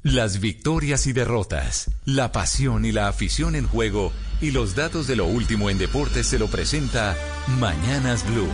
Las victorias y derrotas, la pasión y la afición en juego y los datos de lo último en deportes se lo presenta Mañanas Blue.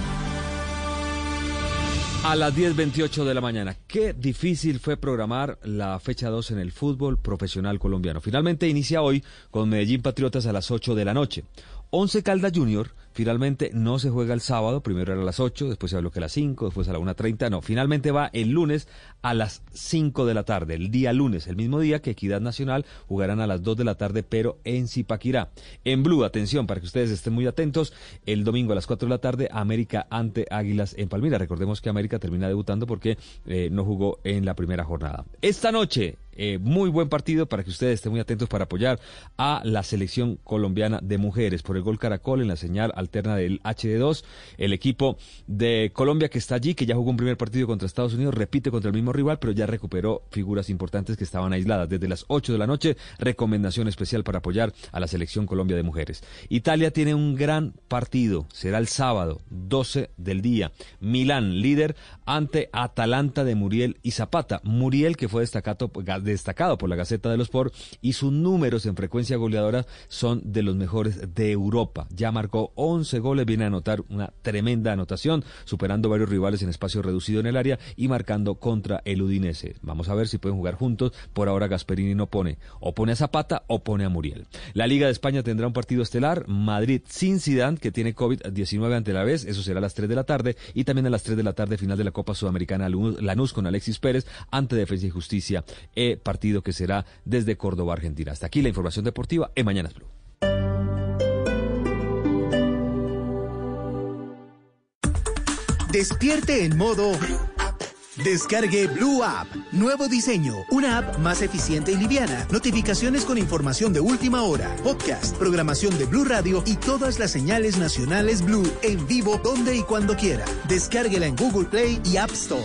A las 10.28 de la mañana. Qué difícil fue programar la fecha 2 en el fútbol profesional colombiano. Finalmente inicia hoy con Medellín Patriotas a las 8 de la noche. Once Caldas Junior Finalmente no se juega el sábado, primero era a las 8, después se habló que a las 5, después a la 1.30, no, finalmente va el lunes a las 5 de la tarde, el día lunes, el mismo día que Equidad Nacional jugarán a las 2 de la tarde, pero en Zipaquirá. En Blue, atención, para que ustedes estén muy atentos, el domingo a las 4 de la tarde, América ante Águilas en Palmira. Recordemos que América termina debutando porque eh, no jugó en la primera jornada. Esta noche, eh, muy buen partido para que ustedes estén muy atentos para apoyar a la selección colombiana de mujeres por el gol Caracol en la señal alterna del HD2. El equipo de Colombia que está allí, que ya jugó un primer partido contra Estados Unidos, repite contra el mismo rival, pero ya recuperó figuras importantes que estaban aisladas. Desde las 8 de la noche, recomendación especial para apoyar a la selección Colombia de mujeres. Italia tiene un gran partido, será el sábado, 12 del día. Milán, líder ante Atalanta de Muriel y Zapata. Muriel que fue destacado destacado por la Gaceta de los Sport y sus números en frecuencia goleadora son de los mejores de Europa. Ya marcó 11 goles, viene a anotar una tremenda anotación, superando varios rivales en espacio reducido en el área y marcando contra el Udinese. Vamos a ver si pueden jugar juntos. Por ahora Gasperini no pone, o pone a Zapata o pone a Muriel. La Liga de España tendrá un partido estelar, Madrid sin Zidane, que tiene COVID-19 ante la vez, eso será a las 3 de la tarde, y también a las 3 de la tarde final de la Copa Sudamericana Lanús con Alexis Pérez ante Defensa y Justicia. Eh, partido que será desde Córdoba, Argentina. Hasta aquí la información deportiva en Mañanas Blue. Despierte en modo Descargue Blue App. Nuevo diseño. Una app más eficiente y liviana. Notificaciones con información de última hora. Podcast, programación de Blue Radio y todas las señales nacionales Blue en vivo donde y cuando quiera. Descárguela en Google Play y App Store.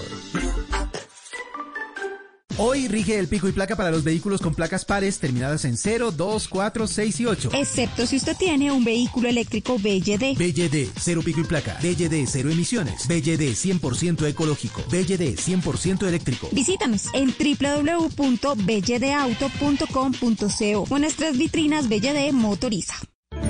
Hoy rige el pico y placa para los vehículos con placas pares terminadas en 0, 2, 4, 6 y 8. Excepto si usted tiene un vehículo eléctrico BYD. BYD, cero pico y placa. BYD, cero emisiones. BYD, 100% ecológico. BYD, 100% eléctrico. Visítanos en www.bydauto.com.co o nuestras vitrinas BYD Motoriza.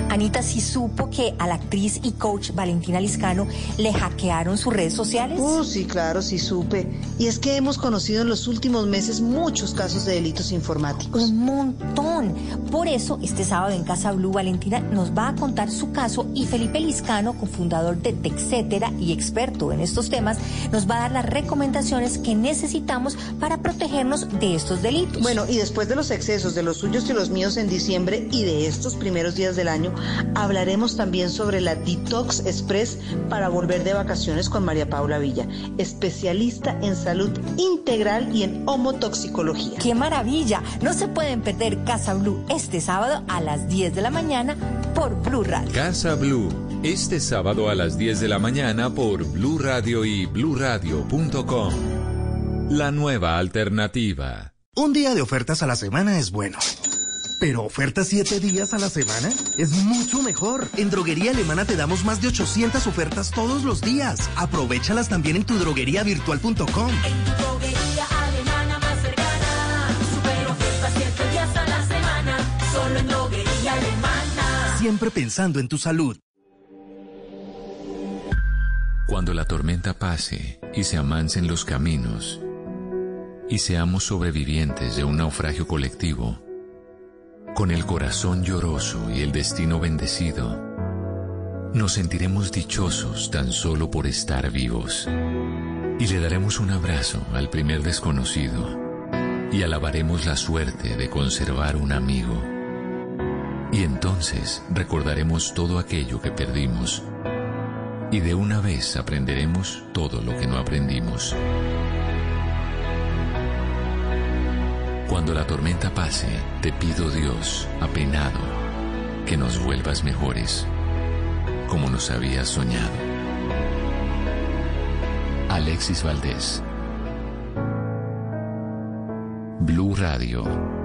Anita, ¿sí supo que a la actriz y coach Valentina Liscano le hackearon sus redes sociales? Uh, sí, claro, sí supe. Y es que hemos conocido en los últimos meses muchos casos de delitos informáticos. Un montón. Por eso, este sábado en Casa Blue, Valentina nos va a contar su caso y Felipe Liscano, cofundador de TechCetera y experto en estos temas, nos va a dar las recomendaciones que necesitamos para protegernos de estos delitos. Bueno, y después de los excesos de los suyos y los míos en diciembre y de estos primeros días del año, hablaremos también sobre la Detox Express para volver de vacaciones con María Paula Villa, especialista en salud integral y en homotoxicología. ¡Qué maravilla! No se pueden perder Casa Blue este sábado a las 10 de la mañana por Blue Radio. Casa Blue, este sábado a las 10 de la mañana por Blue Radio y bluradio.com. La nueva alternativa. Un día de ofertas a la semana es bueno. Pero ofertas 7 días a la semana es mucho mejor. En Droguería Alemana te damos más de 800 ofertas todos los días. Aprovechalas también en tu drogueriavirtual.com. En tu droguería alemana más cercana. Super ofertas 7 días a la semana. Solo en Droguería Alemana. Siempre pensando en tu salud. Cuando la tormenta pase y se amancen los caminos y seamos sobrevivientes de un naufragio colectivo, con el corazón lloroso y el destino bendecido, nos sentiremos dichosos tan solo por estar vivos y le daremos un abrazo al primer desconocido y alabaremos la suerte de conservar un amigo. Y entonces recordaremos todo aquello que perdimos y de una vez aprenderemos todo lo que no aprendimos. Cuando la tormenta pase, te pido Dios, apenado, que nos vuelvas mejores, como nos habías soñado. Alexis Valdés. Blue Radio.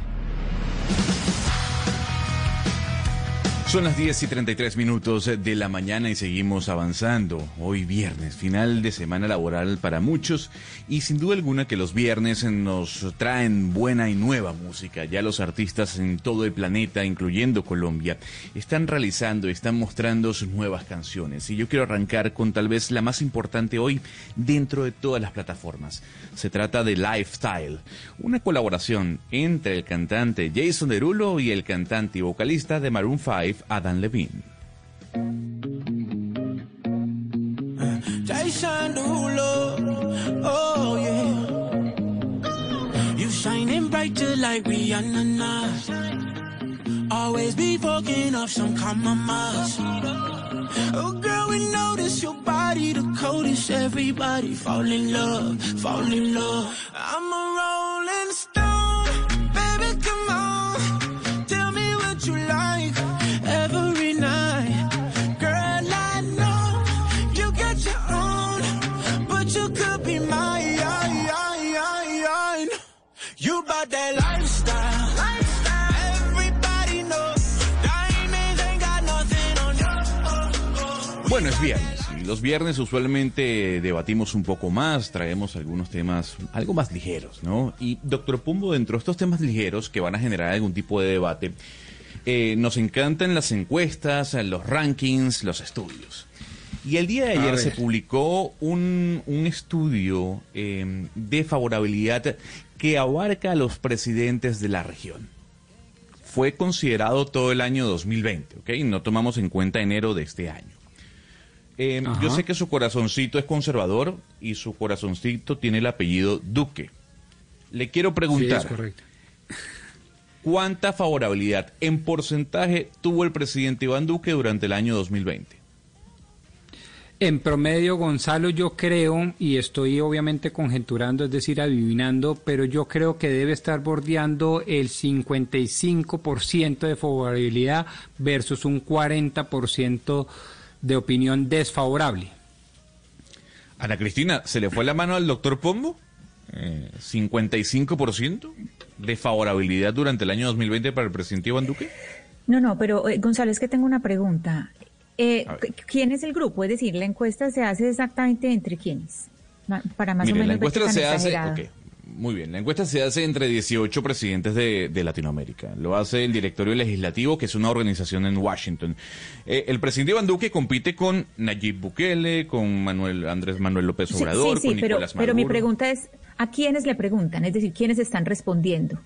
Son las 10 y 33 minutos de la mañana y seguimos avanzando. Hoy viernes, final de semana laboral para muchos y sin duda alguna que los viernes nos traen buena y nueva música. Ya los artistas en todo el planeta, incluyendo Colombia, están realizando, están mostrando sus nuevas canciones. Y yo quiero arrancar con tal vez la más importante hoy dentro de todas las plataformas. Se trata de Lifestyle, una colaboración entre el cantante Jason Derulo y el cantante y vocalista de Maroon 5, Adam Levine. Oh yeah. You shining brighter like Rihanna now. Always be fucking up some compromise. Oh girl, we notice your body the coldest. Everybody fall in love, fall in love. I'm a rolling stone, baby, come on. Tell me what you like about that lifestyle. Everybody know diamonds ain't got nothing on you. Bueno, es viernes. Y los viernes usualmente debatimos un poco más, traemos algunos temas algo más ligeros, ¿no? Y doctor Pumbo, dentro de estos temas ligeros que van a generar algún tipo de debate, eh, nos encantan las encuestas, los rankings, los estudios. Y el día de ayer se publicó un, un estudio eh, de favorabilidad que abarca a los presidentes de la región. Fue considerado todo el año 2020, ¿ok? No tomamos en cuenta enero de este año. Eh, Ajá. yo sé que su corazoncito es conservador y su corazoncito tiene el apellido Duque. Le quiero preguntar, Sí, es correcto. ¿cuánta favorabilidad en porcentaje tuvo el presidente Iván Duque durante el año 2020? En promedio, Gonzalo, yo creo, y estoy obviamente conjeturando, es decir, adivinando, pero yo creo que debe estar bordeando el 55% de favorabilidad versus un 40% de opinión desfavorable. Ana Cristina, ¿se le fue la mano al doctor Pombo? Eh, ¿55% de favorabilidad durante el año 2020 para el presidente Iván Duque? No, no, pero eh, Gonzalo, es que tengo una pregunta. Eh, A ver. ¿qu- ¿Quién es el grupo? Es decir, la encuesta se hace exactamente entre quiénes, para más Mire, o la menos qué encuesta se hace... muy bien, la encuesta se hace entre 18 presidentes de, de Latinoamérica. Lo hace el Directorio Legislativo, que es una organización en Washington. Eh, el presidente Iván Duque compite con Nayib Bukele, con Manuel Andrés Manuel López Obrador, sí, sí, con pero, Nicolás pero mi Maduro. pregunta es, ¿a quiénes le preguntan? Es decir, ¿quiénes están respondiendo?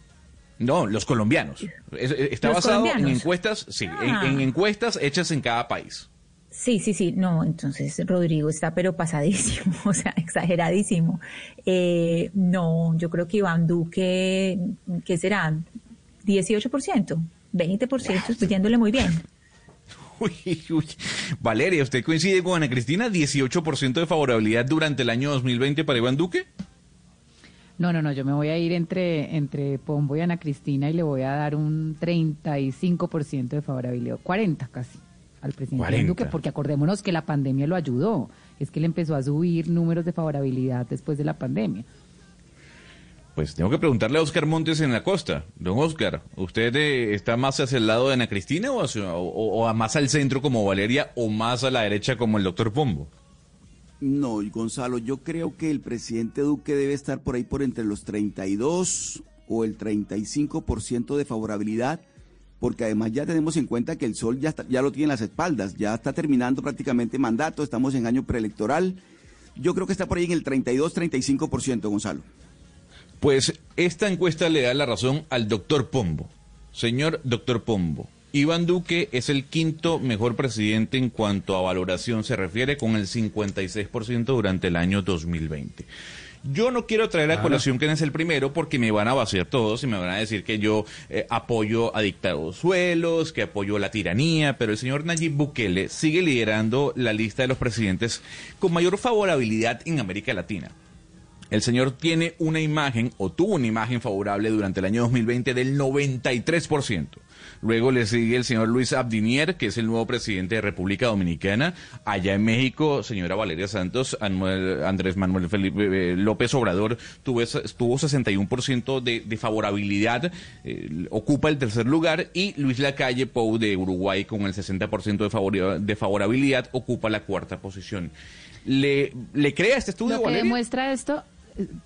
No, los colombianos. Es- está ¿Los basado en encuestas, sí, en- Ah. en encuestas hechas en cada país. Sí, sí, sí, no, entonces Rodrigo está pero pasadísimo, o sea, exageradísimo. Eh, no, yo creo que Iván Duque, ¿qué será? 18%, 20%, estoy yéndole muy bien. Uy, uy. Valeria, ¿usted coincide con Ana Cristina? ¿18% de favorabilidad durante el año 2020 para Iván Duque? No, no, no, yo me voy a ir entre, entre Pombo y Ana Cristina y le voy a dar un 35% de favorabilidad, 40 casi, al presidente 40. Duque, porque acordémonos que la pandemia lo ayudó, es que él empezó a subir números de favorabilidad después de la pandemia. Pues tengo que preguntarle a Oscar Montes en la costa. Don Oscar, ¿usted eh, está más hacia el lado de Ana Cristina o, hacia- o- más al centro como Valeria o más a la derecha como el doctor Pombo? No, Gonzalo, yo creo que el presidente Duque debe estar por ahí por entre los 32 o el 35% de favorabilidad, porque además ya tenemos en cuenta que el sol ya, ya lo tiene en las espaldas, ya está terminando prácticamente mandato, estamos en año preelectoral. Yo creo que está por ahí en el 32-35%, Gonzalo. Pues esta encuesta le da la razón al doctor Pombo. Señor doctor Pombo, Iván Duque es el quinto mejor presidente en cuanto a valoración se refiere, con el 56% durante el año 2020. Yo no quiero traer a colación quién es el primero porque me van a vaciar todos y me van a decir que yo eh, apoyo a dictados suelos, que apoyo la tiranía, pero el señor Nayib Bukele sigue liderando la lista de los presidentes con mayor favorabilidad en América Latina. El señor tiene una imagen o tuvo una imagen favorable durante el año 2020 del 93%. Luego le sigue el señor Luis Abdinier, que es el nuevo presidente de República Dominicana. Allá en México, señora Valeria Santos, Anuel- Andrés Manuel Felipe eh, López Obrador tuvo, tuvo 61% de, de favorabilidad, eh, ocupa el tercer lugar, y Luis Lacalle Pou de Uruguay con el 60% de, favori- de favorabilidad ocupa la cuarta posición. ¿Le, le crea este estudio, Lo que Valeria? demuestra esto,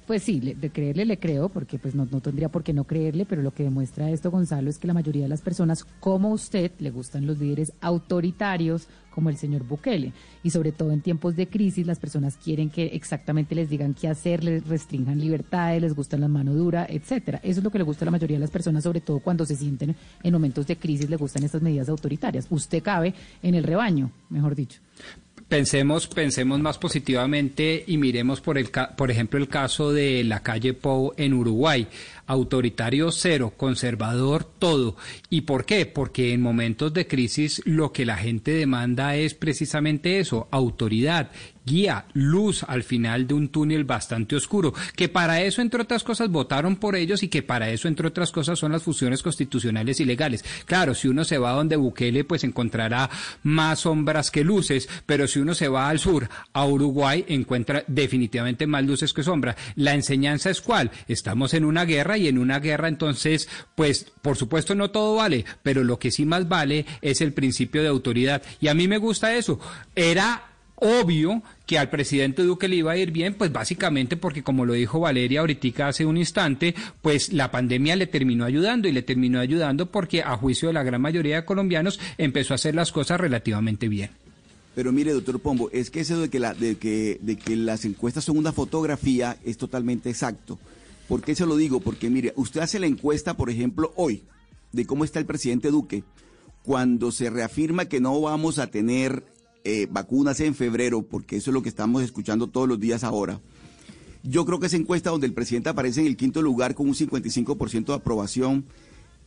pues sí, de creerle le creo, porque pues no, tendría por qué no creerle, pero lo que demuestra esto, Gonzalo, es que la mayoría de las personas, como usted, le gustan los líderes autoritarios como el señor Bukele. Y sobre todo en tiempos de crisis, las personas quieren que exactamente les digan qué hacer, les restrinjan libertades, les gustan la mano dura, etcétera. Eso es lo que le gusta a la mayoría de las personas, sobre todo cuando se sienten en momentos de crisis, le gustan estas medidas autoritarias. Usted cabe en el rebaño, mejor dicho. Pensemos, pensemos más positivamente y miremos por el por ejemplo el caso de la calle Pou en Uruguay, autoritario cero, conservador todo. ¿Y por qué? Porque en momentos de crisis lo que la gente demanda es precisamente eso, autoridad, guía, luz al final de un túnel bastante oscuro, que para eso, entre otras cosas, votaron por ellos y que para eso, entre otras cosas, son las fusiones constitucionales y legales. Claro, si uno se va donde Bukele, pues encontrará más sombras que luces, pero si uno se va al sur, a Uruguay, encuentra definitivamente más luces que sombras. La enseñanza es cuál? Estamos en una guerra y en una guerra entonces, pues, por supuesto no todo vale, pero lo que sí más vale es el principio de autoridad. Y a mí me gusta eso. Era obvio que al presidente Duque le iba a ir bien, pues básicamente porque como lo dijo Valeria ahorita hace un instante, pues la pandemia le terminó ayudando y le terminó ayudando porque a juicio de la gran mayoría de colombianos empezó a hacer las cosas relativamente bien. Pero mire, doctor Pombo, es que eso de que, la, de, que, las encuestas son una fotografía es totalmente exacto. ¿Por qué se lo digo? Porque mire, usted hace la encuesta, por ejemplo, hoy, de cómo está el presidente Duque, cuando se reafirma que no vamos a tener eh, vacunas en febrero, porque eso es lo que estamos escuchando todos los días ahora. Yo creo que esa encuesta donde el presidente aparece en el quinto lugar con un 55% de aprobación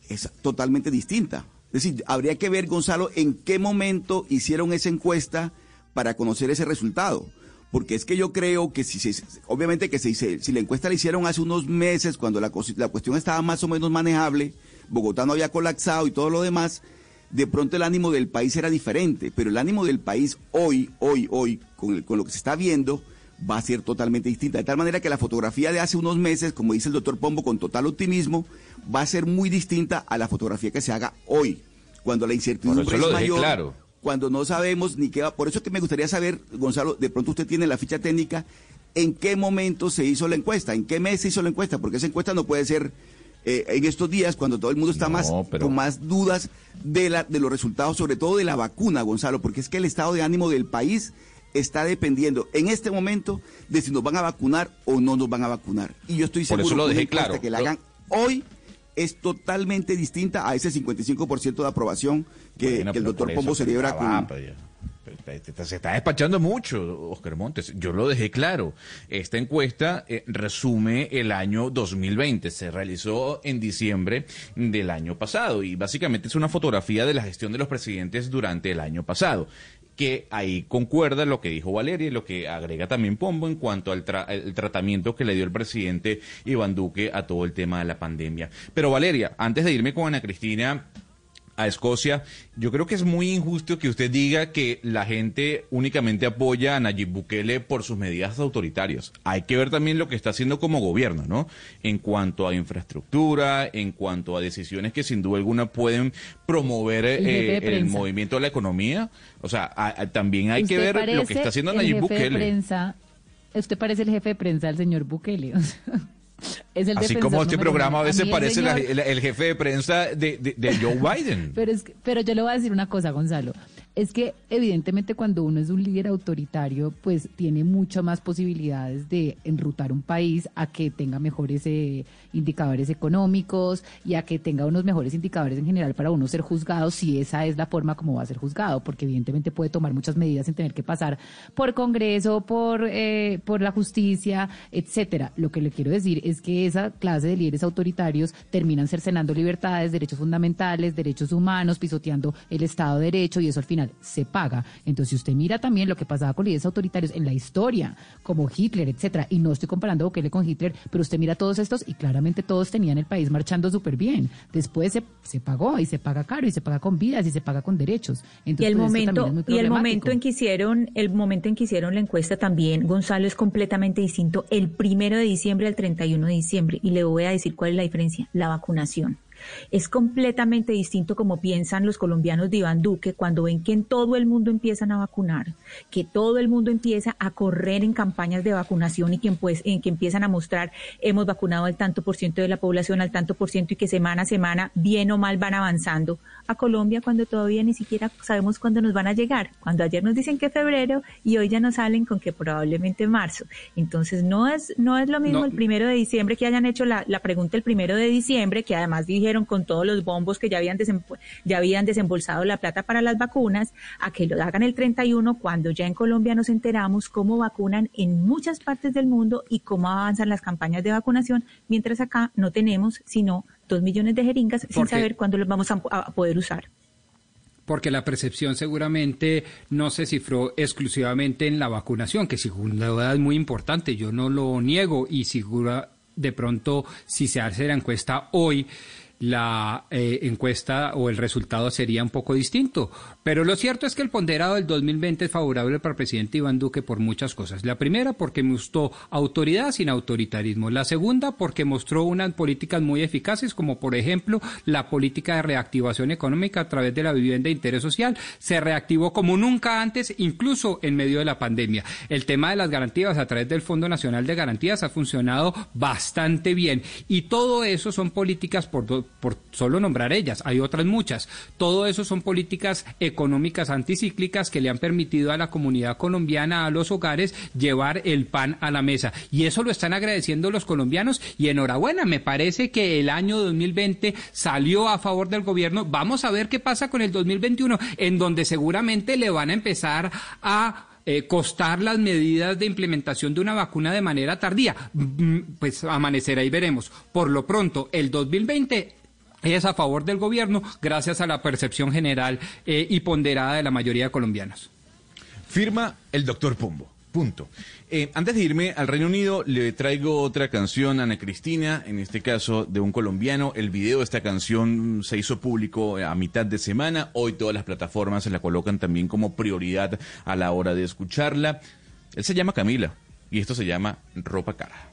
es totalmente distinta. Es decir, habría que ver, Gonzalo, en qué momento hicieron esa encuesta para conocer ese resultado. Porque es que yo creo que si obviamente que se- si la encuesta la hicieron hace unos meses, cuando la, la cuestión estaba más o menos manejable, Bogotá no había colapsado y todo lo demás, de pronto el ánimo del país era diferente. Pero el ánimo del país hoy, hoy, hoy, con, el- con lo que se está viendo, va a ser totalmente distinta. De tal manera que la fotografía de hace unos meses, como dice el doctor Pombo con total optimismo, va a ser muy distinta a la fotografía que se haga hoy, cuando la incertidumbre es mayor, claro. cuando no sabemos ni qué va. Por eso es que me gustaría saber, Gonzalo, de pronto usted tiene la ficha técnica, en qué momento se hizo la encuesta, en qué mes se hizo la encuesta, porque esa encuesta no puede ser eh, en estos días cuando todo el mundo está más pero- con más dudas de la de los resultados, sobre todo de la vacuna, Gonzalo, porque es que el estado de ánimo del país está dependiendo en este momento de si nos van a vacunar o no nos van a vacunar. Y yo estoy Por seguro eso lo que una dejé encuesta claro. que la hagan hoy es totalmente distinta a ese 55% de aprobación que, Bueno, que el doctor por Pombo celebra con... Se está despachando mucho, Oscar Montes. Yo lo dejé claro. Esta encuesta eh, resume el año 2020. Se realizó en diciembre del año pasado y básicamente es una fotografía de la gestión de los presidentes durante el año pasado que ahí concuerda lo que dijo Valeria y lo que agrega también Pombo en cuanto al tra- el tratamiento que le dio el presidente Iván Duque a todo el tema de la pandemia. Pero Valeria, antes de irme con Ana Cristina, a Escocia, yo creo que es muy injusto que usted diga que la gente únicamente apoya a Nayib Bukele por sus medidas autoritarias. Hay que ver también lo que está haciendo como gobierno, ¿no? En cuanto a infraestructura, en cuanto a decisiones que sin duda alguna pueden promover eh, el, movimiento de la economía. O sea, también hay que ver lo que está haciendo Nayib Bukele. usted parece el jefe de prensa del señor Bukele. Así como este programa a veces parece el, jefe de prensa de, de, Joe Biden. pero, es pero yo le voy a decir una cosa, Gonzalo es que evidentemente cuando uno es un líder autoritario, pues tiene muchas más posibilidades de enrutar un país a que tenga mejores eh, indicadores económicos y a que tenga unos mejores indicadores en general para uno ser juzgado, si esa es la forma como va a ser juzgado, porque evidentemente puede tomar muchas medidas sin tener que pasar por Congreso, por, eh, por la justicia, etcétera. Lo que le quiero decir es que esa clase de líderes autoritarios terminan cercenando libertades, derechos fundamentales, derechos humanos, pisoteando el Estado de Derecho y eso al final se paga. Entonces, si usted mira también lo que pasaba con líderes autoritarios en la historia, como Hitler, etcétera, y no estoy comparando Bukele con Hitler, pero usted mira todos estos y claramente todos tenían el país marchando súper bien. Después se, se, pagó y se paga caro y se paga con vidas y se paga con derechos. Entonces, y el pues, momento y el momento en que hicieron el momento en que hicieron la encuesta también, Gonzalo es completamente distinto el primero de diciembre al 31 de diciembre y le voy a decir cuál es la diferencia, la vacunación. Es completamente distinto como piensan los colombianos de Iván Duque cuando ven que en todo el mundo empiezan a vacunar, que todo el mundo empieza a correr en campañas de vacunación y que, pues, en que empiezan a mostrar hemos vacunado al tanto por ciento de la población, al tanto por ciento y que semana a semana, bien o mal, van avanzando a Colombia cuando todavía ni siquiera sabemos cuándo nos van a llegar. Cuando ayer nos dicen que febrero y hoy ya nos salen con que probablemente marzo. Entonces no es, no es lo mismo el primero de diciembre que hayan hecho la, la pregunta el primero de diciembre, que además dijeron con todos los bombos que ya habían, ya habían desembolsado la plata para las vacunas, a que lo hagan el 31 cuando ya en Colombia nos enteramos cómo vacunan en muchas partes del mundo y cómo avanzan las campañas de vacunación, mientras acá no tenemos sino dos millones de jeringas sin saber cuándo los vamos a, poder usar. Porque la percepción seguramente no se cifró exclusivamente en la vacunación, que sin duda es muy importante, yo no lo niego y segura de pronto si se hace la encuesta hoy la eh, encuesta o el resultado sería un poco distinto. Pero lo cierto es que el ponderado del 2020 es favorable para el presidente Iván Duque por muchas cosas. La primera, porque mostró autoridad sin autoritarismo. La segunda, porque mostró unas políticas muy eficaces, como por ejemplo la política de reactivación económica a través de la vivienda de interés social. Se reactivó como nunca antes, incluso en medio de la pandemia. El tema de las garantías a través del Fondo Nacional de Garantías ha funcionado bastante bien. Y todo eso son políticas por, por solo nombrar ellas. Hay otras muchas. Todo eso son políticas económicas anticíclicas que le han permitido a la comunidad colombiana, a los hogares, llevar el pan a la mesa. Y eso lo están agradeciendo los colombianos y enhorabuena, me parece que el año 2020 salió a favor del gobierno. Vamos a ver qué pasa con el 2021, en donde seguramente le van a empezar a eh, costar las medidas de implementación de una vacuna de manera tardía. Mm, pues amanecerá y veremos. Por lo pronto, el 2020 es a favor del gobierno gracias a la percepción general eh, y ponderada de la mayoría de colombianos. Firma el doctor Pombo. Punto. Eh, antes de irme al Reino Unido, le traigo otra canción, Ana Cristina, en este caso de un colombiano. El video de esta canción se hizo público a mitad de semana. Hoy todas las plataformas se la colocan también como prioridad a la hora de escucharla. Él se llama Camila y esto se llama Ropa Cara.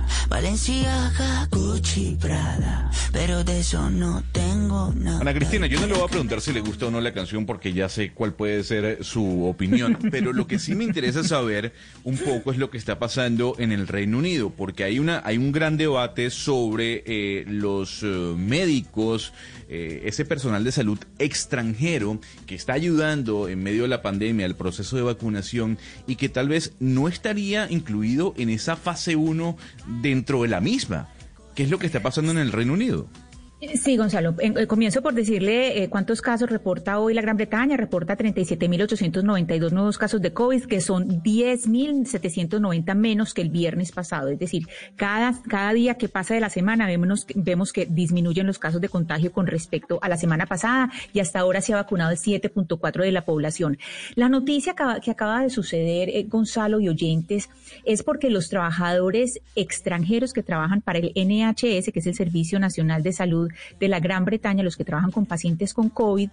Valenciaga, Gucci, Prada, pero de eso no tengo nada. Ana Cristina, yo no le voy a preguntar si le gusta o no la canción porque ya sé cuál puede ser su opinión, pero lo que sí me interesa saber un poco es lo que está pasando en el Reino Unido, porque hay una hay un gran debate sobre eh, los eh, médicos, eh, ese personal de salud extranjero que está ayudando en medio de la pandemia al proceso de vacunación y que tal vez no estaría incluido en esa fase 1 dentro de la misma. ¿Qué es lo que está pasando en el Reino Unido? Sí, Gonzalo. En, comienzo por decirle eh, cuántos casos reporta hoy la Gran Bretaña. Reporta 37.892 nuevos casos de COVID, que son 10.790 menos que el viernes pasado. Es decir, cada, cada día que pasa de la semana vemos, vemos que disminuyen los casos de contagio con respecto a la semana pasada y hasta ahora se ha vacunado el 7.4 de la población. La noticia que acaba de suceder, eh, Gonzalo y oyentes, es porque los trabajadores extranjeros que trabajan para el NHS, que es el Servicio Nacional de Salud, de la Gran Bretaña, los que trabajan con pacientes con COVID,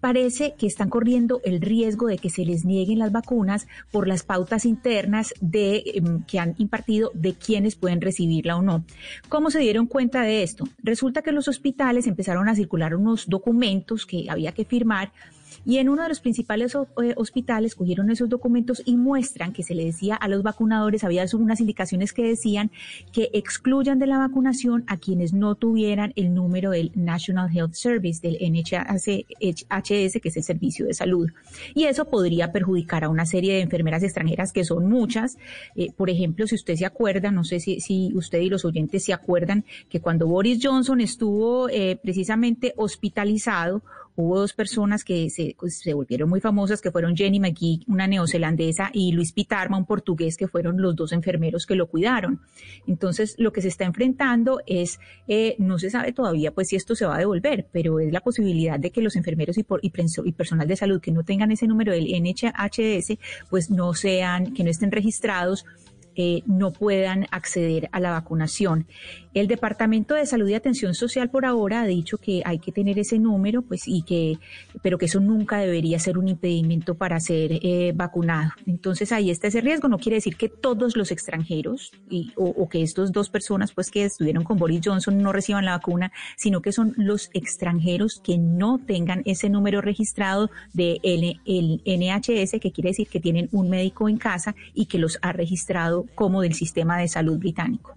parece que están corriendo el riesgo de que se les nieguen las vacunas por las pautas internas de, em, que han impartido de quienes pueden recibirla o no. ¿Cómo se dieron cuenta de esto? Resulta que los hospitales empezaron a circular unos documentos que había que firmar y en uno de los principales eh, hospitales cogieron esos documentos y muestran que se le decía a los vacunadores, había unas indicaciones que decían que excluyan de la vacunación a quienes no tuvieran el número del National Health Service, del NHS, que es el servicio de salud. Y eso podría perjudicar a una serie de enfermeras extranjeras que son muchas. Eh, por ejemplo, si usted se acuerda, no sé si, si, usted y los oyentes se acuerdan que cuando Boris Johnson estuvo eh, precisamente hospitalizado, hubo dos personas que se, pues, se, volvieron muy famosas, que fueron Jenny McGee, una neozelandesa, y Luis Pitarma, un portugués, que fueron los dos enfermeros que lo cuidaron. Entonces, lo que se está enfrentando es, eh, no se sabe todavía pues si esto se va a devolver, pero es la posibilidad de que los enfermeros y, por, y, personal de salud que no tengan ese número del NHS, pues no sean, que no estén registrados, eh, no puedan acceder a la vacunación. El Departamento de Salud y Atención Social por ahora ha dicho que hay que tener ese número, pues, y que, pero que eso nunca debería ser un impedimento para ser eh, vacunado. Entonces ahí está ese riesgo. No quiere decir que todos los extranjeros y, o, que estos dos personas, pues, que estuvieron con Boris Johnson no reciban la vacuna, sino que son los extranjeros que no tengan ese número registrado de el, NHS, que quiere decir que tienen un médico en casa y que los ha registrado como del sistema de salud británico.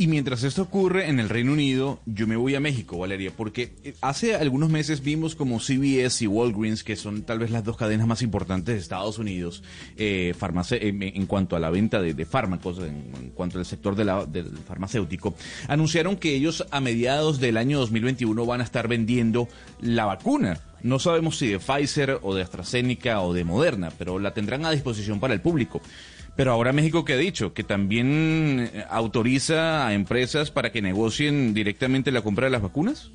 Y mientras esto ocurre en el Reino Unido, yo me voy a México, Valeria, porque eh, hace algunos meses vimos como CVS y Walgreens, que son tal vez las dos cadenas más importantes de Estados Unidos eh, en, cuanto a la venta de, fármacos, en, cuanto al sector del farmacéutico, anunciaron que ellos a mediados del año 2021 van a estar vendiendo la vacuna. No sabemos si de Pfizer o de AstraZeneca o de Moderna, pero la tendrán a disposición para el público. Pero ahora México que ha dicho que también eh, autoriza a empresas para que negocien directamente la compra de las vacunas.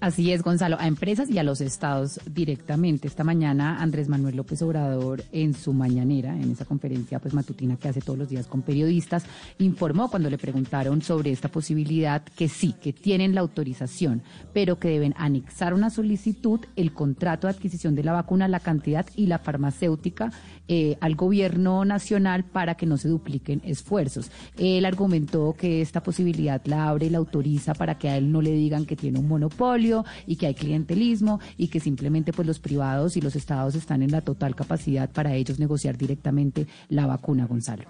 Así es, Gonzalo, a empresas y a los estados directamente. Esta mañana Andrés Manuel López Obrador en su mañanera, en esa conferencia pues matutina que hace todos los días con periodistas, informó cuando le preguntaron sobre esta posibilidad que sí, que tienen la autorización, pero que deben anexar una solicitud, el contrato de adquisición de la vacuna, la cantidad y la farmacéutica eh, al gobierno nacional para que no se dupliquen esfuerzos. Él argumentó que esta posibilidad la abre y la autoriza para que a él no le digan que tiene un monopolio y que hay clientelismo y que simplemente pues los privados y los estados están en la total capacidad para ellos negociar directamente la vacuna, Gonzalo.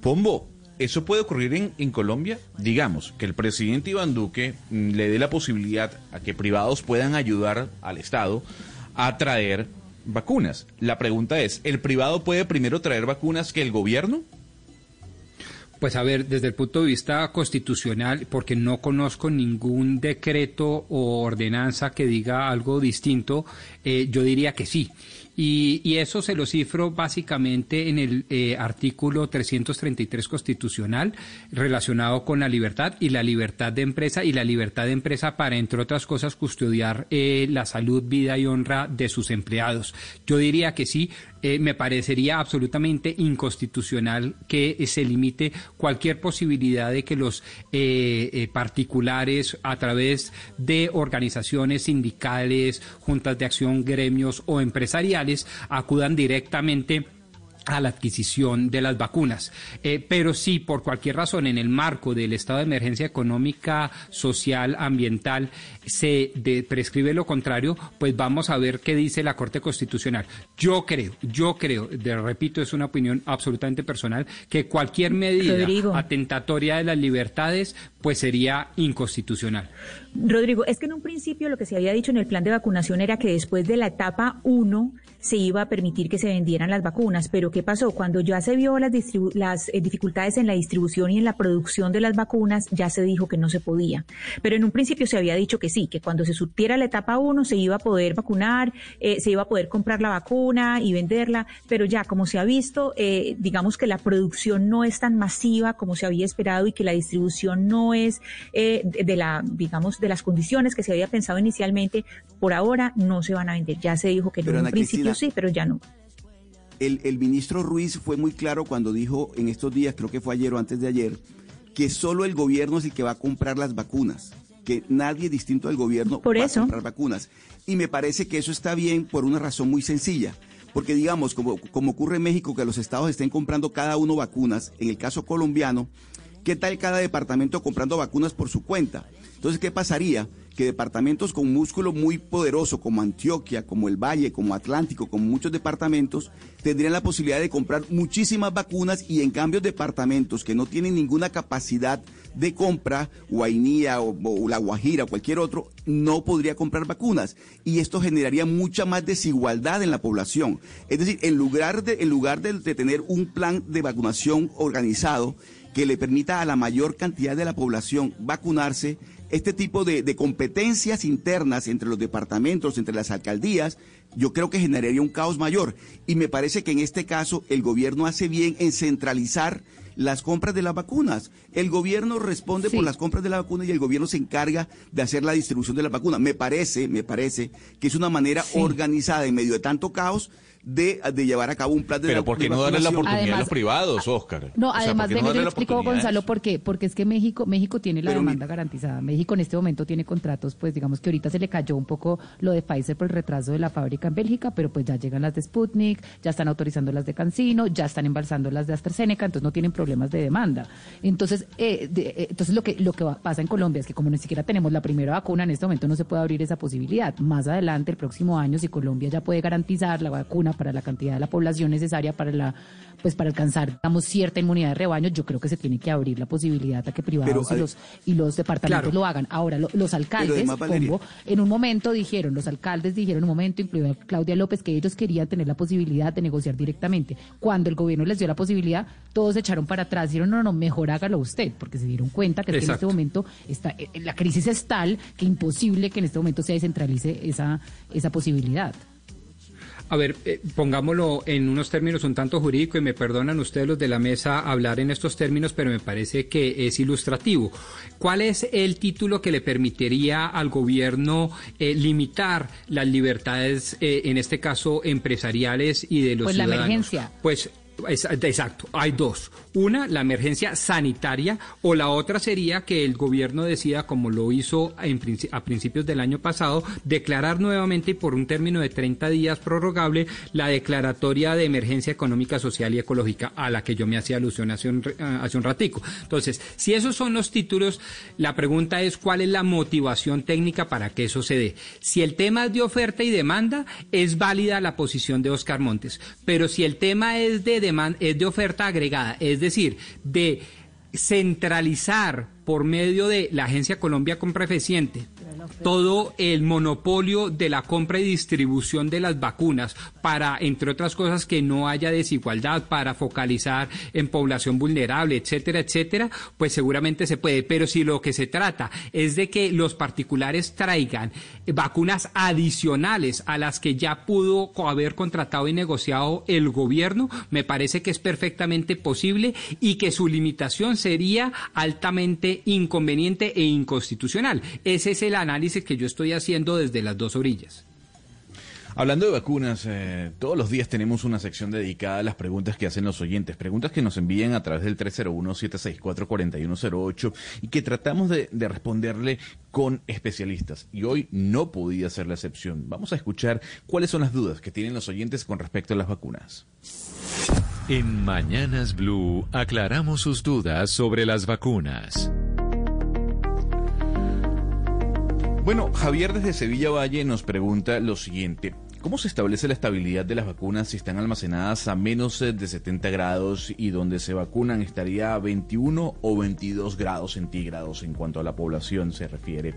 Pombo, ¿Eso puede ocurrir en, en, Colombia? Digamos que el presidente Iván Duque mm, le dé la posibilidad a que privados puedan ayudar al Estado a traer vacunas. La pregunta es, ¿el privado puede primero traer vacunas que el gobierno? Pues a ver, desde el punto de vista constitucional, porque no conozco ningún decreto o ordenanza que diga algo distinto, eh, yo diría que sí. Y, eso se lo cifro básicamente en el eh, artículo 333 constitucional relacionado con la libertad y la libertad de empresa y la libertad de empresa para, entre otras cosas, custodiar eh, la salud, vida y honra de sus empleados. Yo diría que sí, eh, me parecería absolutamente inconstitucional que se limite cualquier posibilidad de que los eh, eh, particulares a través de organizaciones sindicales, juntas de acción, gremios o empresariales acudan directamente a la adquisición de las vacunas. Eh, pero si por cualquier razón en el marco del estado de emergencia económica, social, ambiental, se prescribe lo contrario, pues vamos a ver qué dice la Corte Constitucional. Yo creo, yo creo, de, repito, es una opinión absolutamente personal, que cualquier medida atentatoria de las libertades, pues sería inconstitucional. Rodrigo, es que en un principio lo que se había dicho en el plan de vacunación era que después de la etapa 1 se iba a permitir que se vendieran las vacunas, pero ¿qué pasó? Cuando ya se vio las, las eh, dificultades en la distribución y en la producción de las vacunas, ya se dijo que no se podía. Pero en un principio se había dicho que sí, que cuando se surtiera la etapa 1 se iba a poder vacunar, eh, se iba a poder comprar la vacuna y venderla, pero ya como se ha visto, eh, digamos que la producción no es tan masiva como se había esperado y que la distribución no es de la, digamos, de las condiciones que se había pensado inicialmente, por ahora no se van a vender. Ya se dijo que en un principio sí, pero ya no. El, el ministro Ruiz fue muy claro cuando dijo en estos días, creo que fue ayer o antes de ayer, que solo el gobierno es el que va a comprar las vacunas, que nadie distinto al gobierno va a comprar vacunas. Y me parece que eso está bien por una razón muy sencilla. Porque digamos, como, como ocurre en México, que los estados estén comprando cada uno vacunas, en el caso colombiano, ¿qué tal cada departamento comprando vacunas por su cuenta? Entonces, ¿qué pasaría? Que departamentos con músculo muy poderoso como Antioquia, como el Valle, como Atlántico, como muchos departamentos, tendrían la posibilidad de comprar muchísimas vacunas y en cambio departamentos que no tienen ninguna capacidad de compra, Guainía o, La Guajira o cualquier otro, no podría comprar vacunas. Y esto generaría mucha más desigualdad en la población. Es decir, en lugar de, en lugar de tener un plan de vacunación organizado, que le permita a la mayor cantidad de la población vacunarse, este tipo de, competencias internas entre los departamentos, entre las alcaldías, yo creo que generaría un caos mayor. Y me parece que en este caso el gobierno hace bien en centralizar las compras de las vacunas. El gobierno responde por las compras de la vacuna y el gobierno se encarga de hacer la distribución de la vacuna. Me parece, me parece que es una manera organizada en medio de tanto caos de, llevar a cabo un plan de Pero ¿por qué no darle la oportunidad a los privados, Oscar? No, además de no le explico, Gonzalo, ¿por qué? Porque es que México, México tiene la demanda garantizada. México en este momento tiene contratos, pues digamos que ahorita se le cayó un poco lo de Pfizer por el retraso de la fábrica en Bélgica, pero pues ya llegan las de Sputnik, ya están autorizando las de Cancino, ya están embalsando las de AstraZeneca, entonces no tienen problemas de demanda. Entonces, eh, eh, entonces lo que lo que pasa en Colombia es que como ni siquiera tenemos la primera vacuna, en este momento no se puede abrir esa posibilidad. Más adelante, el próximo año, si Colombia ya puede garantizar la vacuna para la cantidad de la población necesaria para la pues para alcanzar digamos cierta inmunidad de rebaño yo creo que se tiene que abrir la posibilidad a que privados y los y los departamentos lo hagan. Ahora los alcaldes en un momento dijeron los alcaldes dijeron en un momento incluido Claudia López que ellos querían tener la posibilidad de negociar directamente. Cuando el gobierno les dio la posibilidad todos se echaron para atrás dijeron no no mejor hágalo usted porque se dieron cuenta que, en este momento está eh, la crisis es tal que imposible que en este momento se descentralice esa esa posibilidad a ver, eh, pongámoslo en unos términos un tanto jurídicos y me perdonan ustedes los de la mesa hablar en estos términos, pero me parece que es ilustrativo. ¿Cuál es el título que le permitiría al gobierno eh, limitar las libertades, eh, en este caso empresariales y de los pues ciudadanos? la emergencia. Pues Exacto, hay dos. Una, la emergencia sanitaria, o la otra sería que el gobierno decida, como lo hizo a principios del año pasado, declarar nuevamente por un término de 30 días prorrogable la declaratoria de emergencia económica, social y ecológica a la que yo me hacía alusión hace un, hace un ratico. Entonces, si esos son los títulos, la pregunta es cuál es la motivación técnica para que eso se dé. Si el tema es de oferta y demanda, es válida la posición de Oscar Montes, pero si el tema es de es de oferta agregada, es decir, de centralizar por medio de la Agencia Colombia Compra Eficiente todo el monopolio de la compra y distribución de las vacunas para, entre otras cosas, que no haya desigualdad, para focalizar en población vulnerable, etcétera, etcétera, pues seguramente se puede. Pero si lo que se trata es de que los particulares traigan vacunas adicionales a las que ya pudo haber contratado y negociado el gobierno, me parece que es perfectamente posible y que su limitación sería altamente inconveniente e inconstitucional. Ese es el análisis que yo estoy haciendo desde las dos orillas. Hablando de vacunas, eh, todos los días tenemos una sección dedicada a las preguntas que hacen los oyentes, preguntas que nos envían a través del 301-764-4108 y que tratamos de, de responderle con especialistas. Y hoy no podía ser la excepción. Vamos a escuchar cuáles son las dudas que tienen los oyentes con respecto a las vacunas. En Mañanas Blue aclaramos sus dudas sobre las vacunas. Bueno, Javier desde Sevilla Valle nos pregunta lo siguiente. ¿Cómo se establece la estabilidad de las vacunas si están almacenadas a menos eh, de 70 grados y donde se vacunan estaría a 21 o 22 grados centígrados en cuanto a la población se refiere?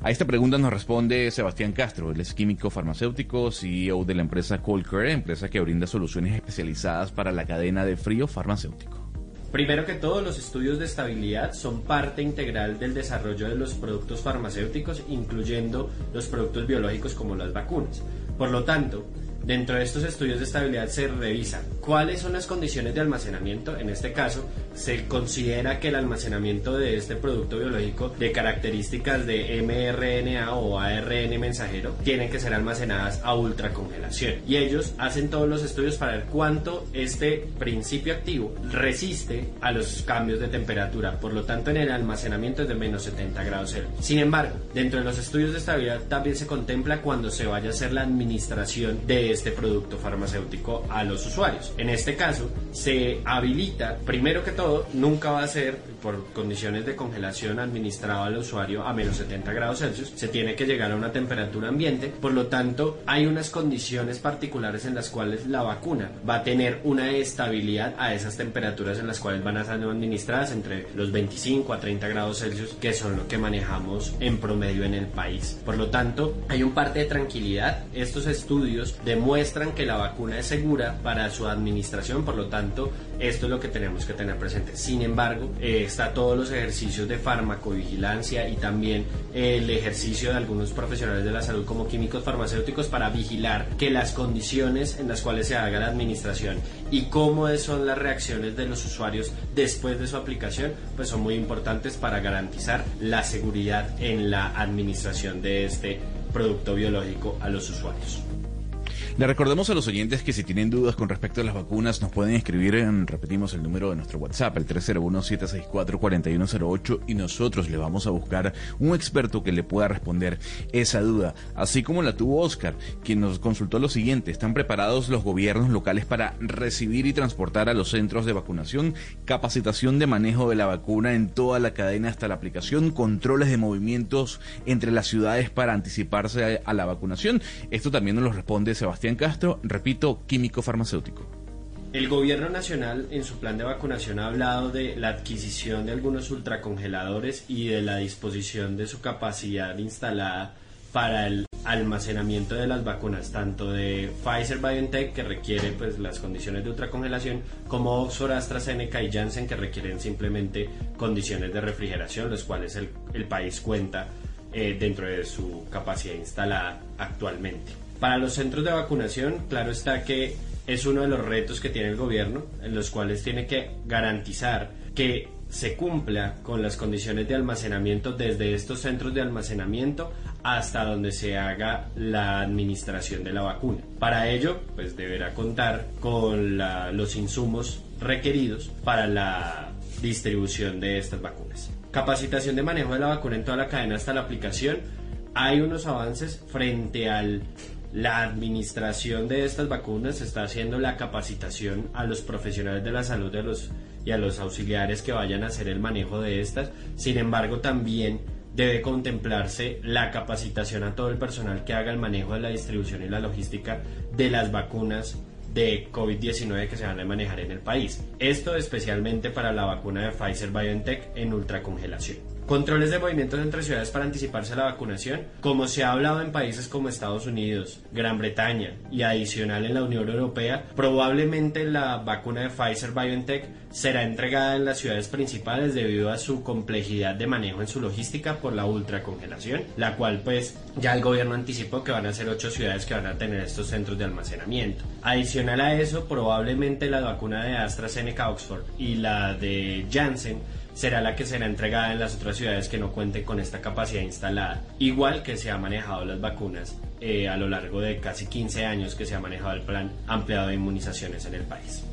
A esta pregunta nos responde Sebastián Castro, él es químico farmacéutico, CEO de la empresa Colcare, empresa que brinda soluciones especializadas para la cadena de frío farmacéutico. Primero que todo, los estudios de estabilidad son parte integral del desarrollo de los productos farmacéuticos, incluyendo los productos biológicos como las vacunas. Por lo tanto, dentro de estos estudios de estabilidad se revisa cuáles son las condiciones de almacenamiento. En este caso, se considera que el almacenamiento de este producto biológico de características de mRNA o ARN mensajero tienen que ser almacenadas a ultracongelación. Y ellos hacen todos los estudios para ver cuánto este principio activo resiste a los cambios de temperatura. Por lo tanto, en el almacenamiento es de menos 70 grados Celsius. Sin embargo, dentro de los estudios de estabilidad también se contempla cuando se vaya a hacer la administración de este producto farmacéutico a los usuarios. En este caso, se habilita, primero que todo, nunca va a ser por condiciones de congelación administrado al usuario a menos 70 grados Celsius, se tiene que llegar a una temperatura ambiente, por lo tanto hay unas condiciones particulares en las cuales la vacuna va a tener una estabilidad a esas temperaturas en las cuales van a ser administradas entre los 25 a 30 grados Celsius, que son lo que manejamos en promedio en el país. Por lo tanto, hay un parte de tranquilidad. Estos estudios demuestran que la vacuna es segura para su administración, por lo tanto, esto es lo que tenemos que tener presente. Sin embargo, eh, está todos los ejercicios de farmacovigilancia y también el ejercicio de algunos profesionales de la salud como químicos farmacéuticos para vigilar que las condiciones en las cuales se haga la administración y cómo son las reacciones de los usuarios después de su aplicación, pues son muy importantes para garantizar la seguridad en la administración de este producto biológico a los usuarios. Le recordamos a los oyentes que si tienen dudas con respecto a las vacunas nos pueden escribir, en, repetimos el número de nuestro WhatsApp, el 301-764-4108 y nosotros le vamos a buscar un experto que le pueda responder esa duda, así como la tuvo Oscar, quien nos consultó lo siguiente, ¿están preparados los gobiernos locales para recibir y transportar a los centros de vacunación, capacitación de manejo de la vacuna en toda la cadena hasta la aplicación, controles de movimientos entre las ciudades para anticiparse a, la vacunación? Esto también nos lo responde Sebastián Castro, repito, químico farmacéutico. El gobierno nacional en su plan de vacunación ha hablado de la adquisición de algunos ultracongeladores y de la disposición de su capacidad instalada para el almacenamiento de las vacunas, tanto de Pfizer BioNTech, que requiere pues, las condiciones de ultracongelación, como Oxford AstraZeneca y Janssen, que requieren simplemente condiciones de refrigeración, los cuales el, país cuenta eh, dentro de su capacidad instalada actualmente. Para los centros de vacunación, claro está que es uno de los retos que tiene el gobierno, en los cuales tiene que garantizar que se cumpla con las condiciones de almacenamiento desde estos centros de almacenamiento hasta donde se haga la administración de la vacuna. Para ello, pues deberá contar con los insumos requeridos para la distribución de estas vacunas. Capacitación de manejo de la vacuna en toda la cadena hasta la aplicación. Hay unos avances frente al la administración de estas vacunas está haciendo la capacitación a los profesionales de la salud y a los auxiliares que vayan a hacer el manejo de estas. Sin embargo, también debe contemplarse la capacitación a todo el personal que haga el manejo de la distribución y la logística de las vacunas de COVID-19 que se van a manejar en el país. Esto especialmente para la vacuna de Pfizer BioNTech en ultracongelación. Controles de movimientos entre ciudades para anticiparse a la vacunación, como se ha hablado en países como Estados Unidos, Gran Bretaña y adicional en la Unión Europea, probablemente la vacuna de Pfizer BioNTech será entregada en las ciudades principales debido a su complejidad de manejo en su logística por la ultracongelación, la cual pues ya el gobierno anticipó que van a ser ocho ciudades que van a tener estos centros de almacenamiento. Adicional a eso, probablemente la vacuna de AstraZeneca Oxford y la de Janssen será la que será entregada en las otras ciudades que no cuenten con esta capacidad instalada, igual que se ha manejado las vacunas eh, a lo largo de casi 15 años que se ha manejado el plan ampliado de inmunizaciones en el país.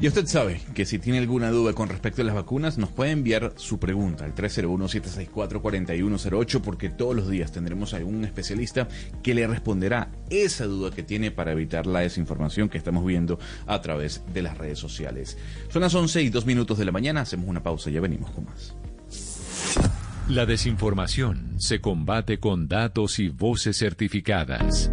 Y usted sabe que si tiene alguna duda con respecto a las vacunas, nos puede enviar su pregunta al 301-764-4108 porque todos los días tendremos algún especialista que le responderá esa duda que tiene para evitar la desinformación que estamos viendo a través de las redes sociales. Son las 11 y 2 minutos de la mañana, hacemos una pausa y ya venimos con más. La desinformación se combate con datos y voces certificadas.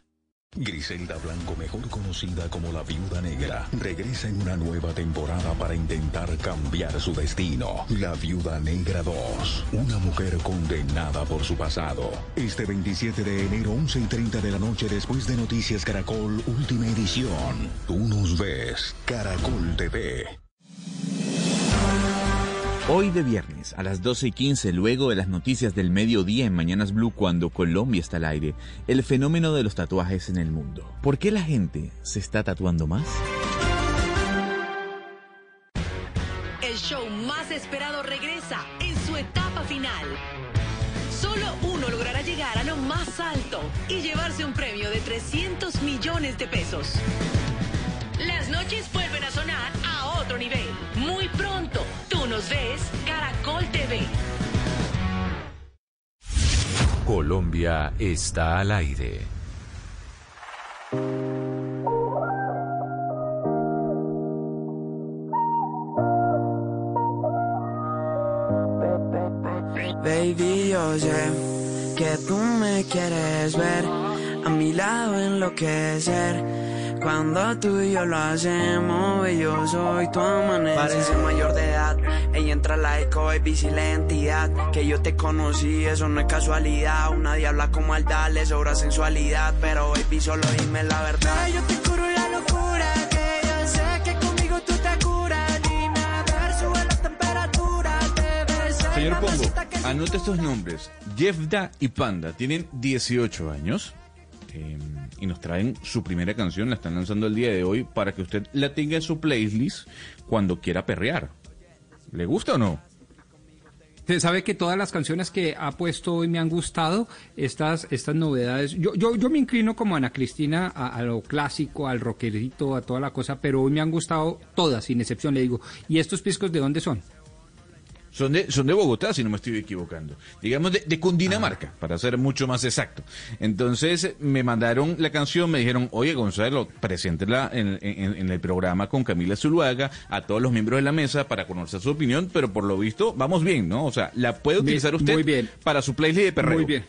Griselda Blanco, mejor conocida como la Viuda Negra, regresa en una nueva temporada para intentar cambiar su destino. La Viuda Negra 2, una mujer condenada por su pasado. Este 27 de enero, 11 y 30 de la noche, después de Noticias Caracol, última edición. Tú nos ves, Caracol TV. Hoy de viernes a las 12 y 15, luego de las noticias del mediodía en Mañanas Blue cuando Colombia está al aire, el fenómeno de los tatuajes en el mundo. ¿Por qué la gente se está tatuando más? El show más esperado regresa en su etapa final. Solo uno logrará llegar a lo más alto y llevarse un premio de 300 millones de pesos. Las noches Colombia está al aire. Baby, yo sé que tú me quieres ver a mi lado enloquecer. Cuando tú y yo lo hacemos, yo soy tu amanecer. Parece mayor de edad, ella entra a la eco, baby, si la entidad. Que yo te conocí, eso no es casualidad. Una diabla con maldad, le sobra sensualidad. Pero baby, solo dime la verdad. yo te curo la locura, que yo sé que conmigo tú te curas. Dime a ver, sube la temperatura, te besé. Señor Pombo, anote estos nombres. Jeffda y Panda tienen 18 años. Eh, y nos traen su primera canción, la están lanzando el día de hoy para que usted la tenga en su playlist cuando quiera perrear. ¿Le gusta o no? Usted sabe que todas las canciones que ha puesto hoy me han gustado, estas, estas novedades. Yo, yo, yo me inclino como Ana Cristina a lo clásico, al rockerito, a toda la cosa, pero hoy me han gustado todas, sin excepción, le digo. ¿Y estos piscos de dónde son? Son de, son de Bogotá, si no me estoy equivocando. Digamos de, de Cundinamarca, para ser mucho más exacto. Entonces me mandaron la canción, me dijeron, oye Gonzalo, preséntela en, en- en el programa con Camila Zuluaga, a todos los miembros de la mesa para conocer su opinión, pero por lo visto vamos bien, ¿no? O sea, la puede Bien, utilizar usted muy bien. para su playlist de perreo. Muy bien.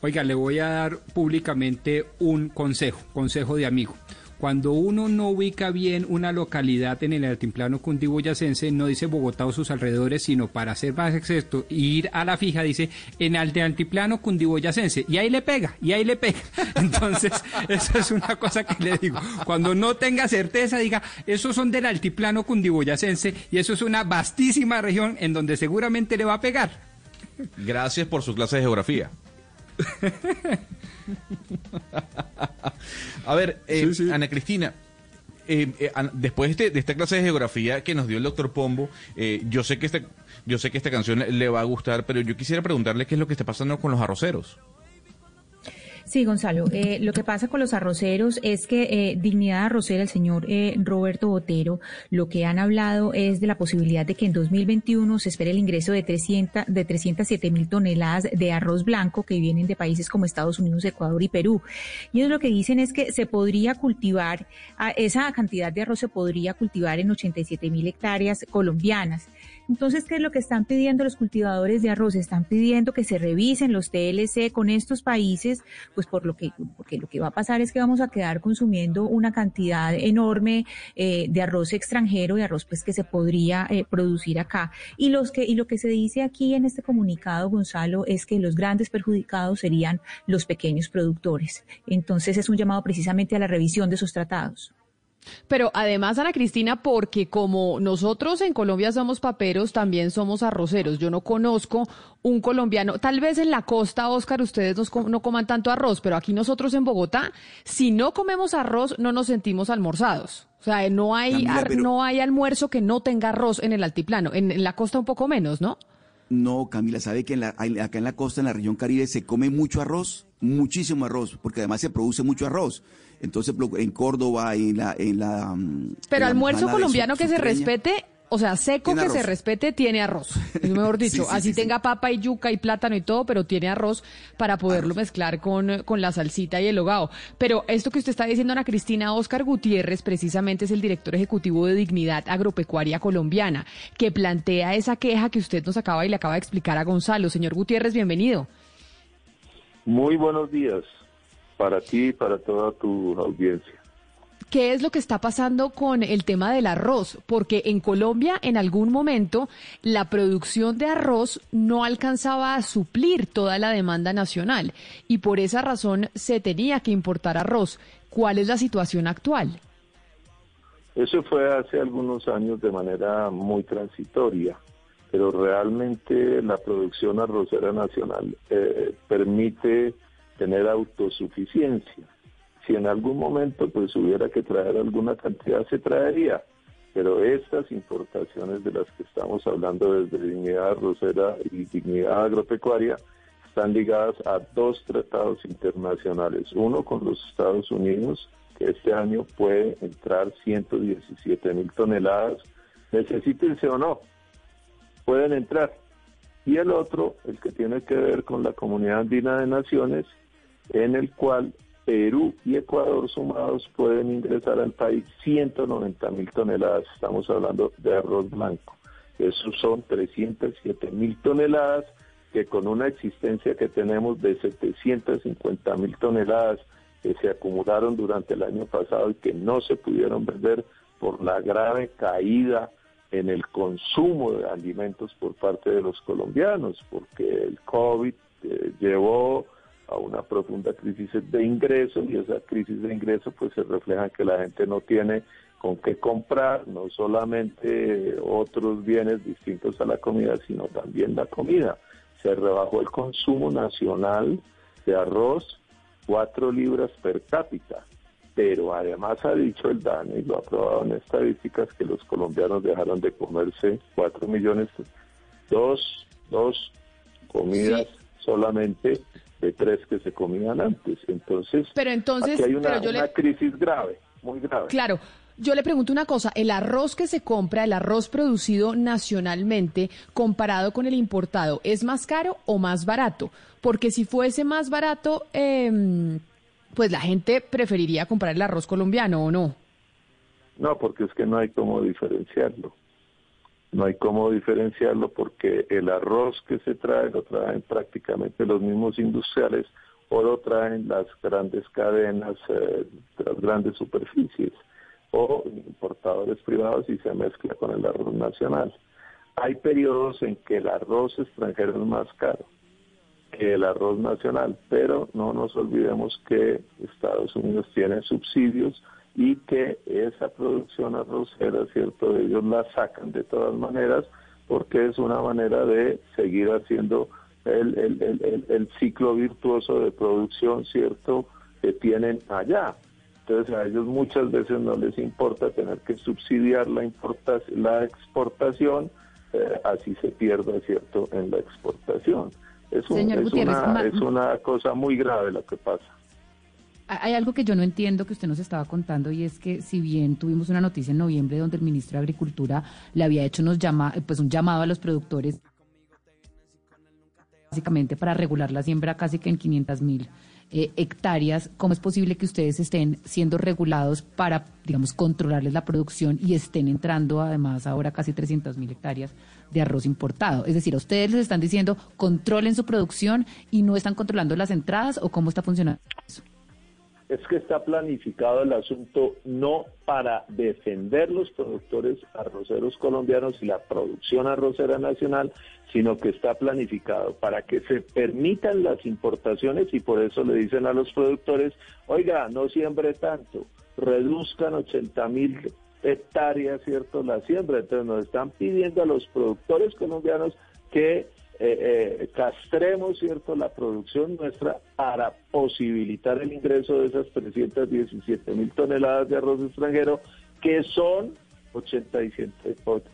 Oiga, le voy a dar públicamente un consejo, consejo de amigo. Cuando uno no ubica bien una localidad en el altiplano cundiboyacense, no dice Bogotá o sus alrededores, sino para ser más exacto, ir a la fija, dice en el altiplano cundiboyacense, y ahí le pega, y ahí le pega. Entonces, eso es una cosa que le digo. Cuando no tenga certeza, diga, esos son del altiplano cundiboyacense, y eso es una vastísima región en donde seguramente le va a pegar. Gracias por su clase de geografía. A ver, eh, Ana Cristina, eh, eh, después de, este- de esta clase de geografía que nos dio el doctor Pombo, eh, yo sé que esta, yo sé que esta canción le va a gustar, pero yo quisiera preguntarle qué es lo que está pasando con los arroceros. Sí, Gonzalo. eh, lo que pasa con los arroceros es que eh, Dignidad Arrocera, el señor eh, Roberto Botero, lo que han hablado es de la posibilidad de que en 2021 se espere el ingreso de 300, de 307 mil toneladas de arroz blanco que vienen de países como Estados Unidos, Ecuador y Perú. Y ellos lo que dicen es que se podría cultivar, a esa cantidad de arroz se podría cultivar en 87 mil hectáreas colombianas. Entonces, ¿qué es lo que están pidiendo los cultivadores de arroz? Están pidiendo que se revisen los TLC con estos países, pues por lo que, porque lo que va a pasar es que vamos a quedar consumiendo una cantidad enorme eh, de arroz extranjero, de arroz pues que se podría eh, producir acá. Y los que, y lo que se dice aquí en este comunicado, Gonzalo, es que los grandes perjudicados serían los pequeños productores. Entonces es un llamado precisamente a la revisión de esos tratados. Pero además, Ana Cristina, porque como nosotros en Colombia somos paperos, también somos arroceros. Yo no conozco un colombiano, tal vez en la costa, Oscar, ustedes no coman tanto arroz, pero aquí nosotros en Bogotá, si no comemos arroz, no nos sentimos almorzados. O sea, no hay, no hay almuerzo que no tenga arroz en el altiplano. En, la costa un poco menos, ¿no? No, Camila, sabe que acá en la costa, en la región Caribe, se come mucho arroz, muchísimo arroz, porque además se produce mucho arroz. Entonces, en Córdoba, en la... En la mm, Pero almuerzo colombiano que se respete, o sea, seco que se respete, tiene arroz. Es mejor dicho, así tenga papa y yuca y plátano y todo, pero tiene arroz para poderlo mezclar con, con la salsita y el hogao. Pero esto que usted está diciendo, Ana Cristina, Oscar Gutiérrez, precisamente es el director ejecutivo de Dignidad Agropecuaria Colombiana, que plantea esa queja que usted nos acaba y le acaba de explicar a Gonzalo. Señor Gutiérrez, bienvenido. Muy buenos días para ti y para toda tu audiencia. ¿Qué es lo que está pasando con el tema del arroz? Porque en Colombia en algún momento la producción de arroz no alcanzaba a suplir toda la demanda nacional y por esa razón se tenía que importar arroz. ¿Cuál es la situación actual? Eso fue hace algunos años de manera muy transitoria, pero realmente la producción arrocera nacional eh, permite tener autosuficiencia. Si en algún momento pues hubiera que traer alguna cantidad, se traería. Pero estas importaciones de las que estamos hablando desde Dignidad Rosera y Dignidad Agropecuaria están ligadas a dos tratados internacionales. Uno con los Estados Unidos, que este año puede entrar 117 mil toneladas, necesítense o no, pueden entrar. Y el otro, el que tiene que ver con la Comunidad Andina de Naciones, en el cual Perú y Ecuador sumados pueden ingresar al país 190 mil toneladas. Estamos hablando de arroz blanco. Esos son 307 mil toneladas que con una existencia que tenemos de 750 mil toneladas que se acumularon durante el año pasado y que no se pudieron vender por la grave caída en el consumo de alimentos por parte de los colombianos, porque el COVID eh, llevó a una profunda crisis de ingresos y esa crisis de ingresos pues se refleja en que la gente no tiene con qué comprar no solamente otros bienes distintos a la comida, sino también la comida. Se rebajó el consumo nacional de arroz cuatro libras per cápita, pero además ha dicho el DANE y lo ha probado en estadísticas que los colombianos dejaron de comerse cuatro millones, dos, dos comidas solamente de tres que se comían antes. Entonces, pero entonces aquí hay una, crisis grave, muy grave. Claro. Yo le pregunto una cosa, el arroz que se compra, el arroz producido nacionalmente, comparado con el importado, ¿es más caro o más barato? Porque si fuese más barato, eh, pues la gente preferiría comprar el arroz colombiano, ¿o no? No, porque es que no hay cómo diferenciarlo. No hay cómo diferenciarlo porque el arroz que se trae lo traen prácticamente los mismos industriales o lo traen las grandes cadenas, eh, las grandes superficies o importadores privados y se mezcla con el arroz nacional. Hay periodos en que el arroz extranjero es más caro que el arroz nacional, pero no nos olvidemos que Estados Unidos tiene subsidios y que esa producción arrocera, ¿cierto? Ellos la sacan de todas maneras porque es una manera de seguir haciendo el, el, el, ciclo virtuoso de producción, ¿cierto? Que tienen allá. Entonces a ellos muchas veces no les importa tener que subsidiar la, la exportación, eh, así se pierde, ¿cierto?, en la exportación. Es, es, una, es una cosa muy grave lo que pasa hay algo que yo no entiendo que usted nos estaba contando y es que si bien tuvimos una noticia en noviembre donde el ministro de Agricultura le había hecho unos llama, pues un llamado a los productores básicamente para regular la siembra casi que en 500 mil eh, hectáreas, ¿cómo es posible que ustedes estén siendo regulados para, digamos, controlarles la producción y estén entrando además ahora casi 300 mil hectáreas de arroz importado? Es decir, ustedes les están diciendo controlen su producción y no están controlando las entradas o cómo está funcionando eso es que está planificado el asunto no para defender los productores arroceros colombianos y la producción arrocera nacional, sino que está planificado para que se permitan las importaciones y por eso le dicen a los productores, oiga, no siembre tanto, reduzcan 80 mil hectáreas, ¿cierto? La siembra. Entonces nos están pidiendo a los productores colombianos que eh, eh, castremos, ¿cierto?, la producción nuestra para posibilitar el ingreso de esas 317 mil toneladas de arroz extranjero, que son 87,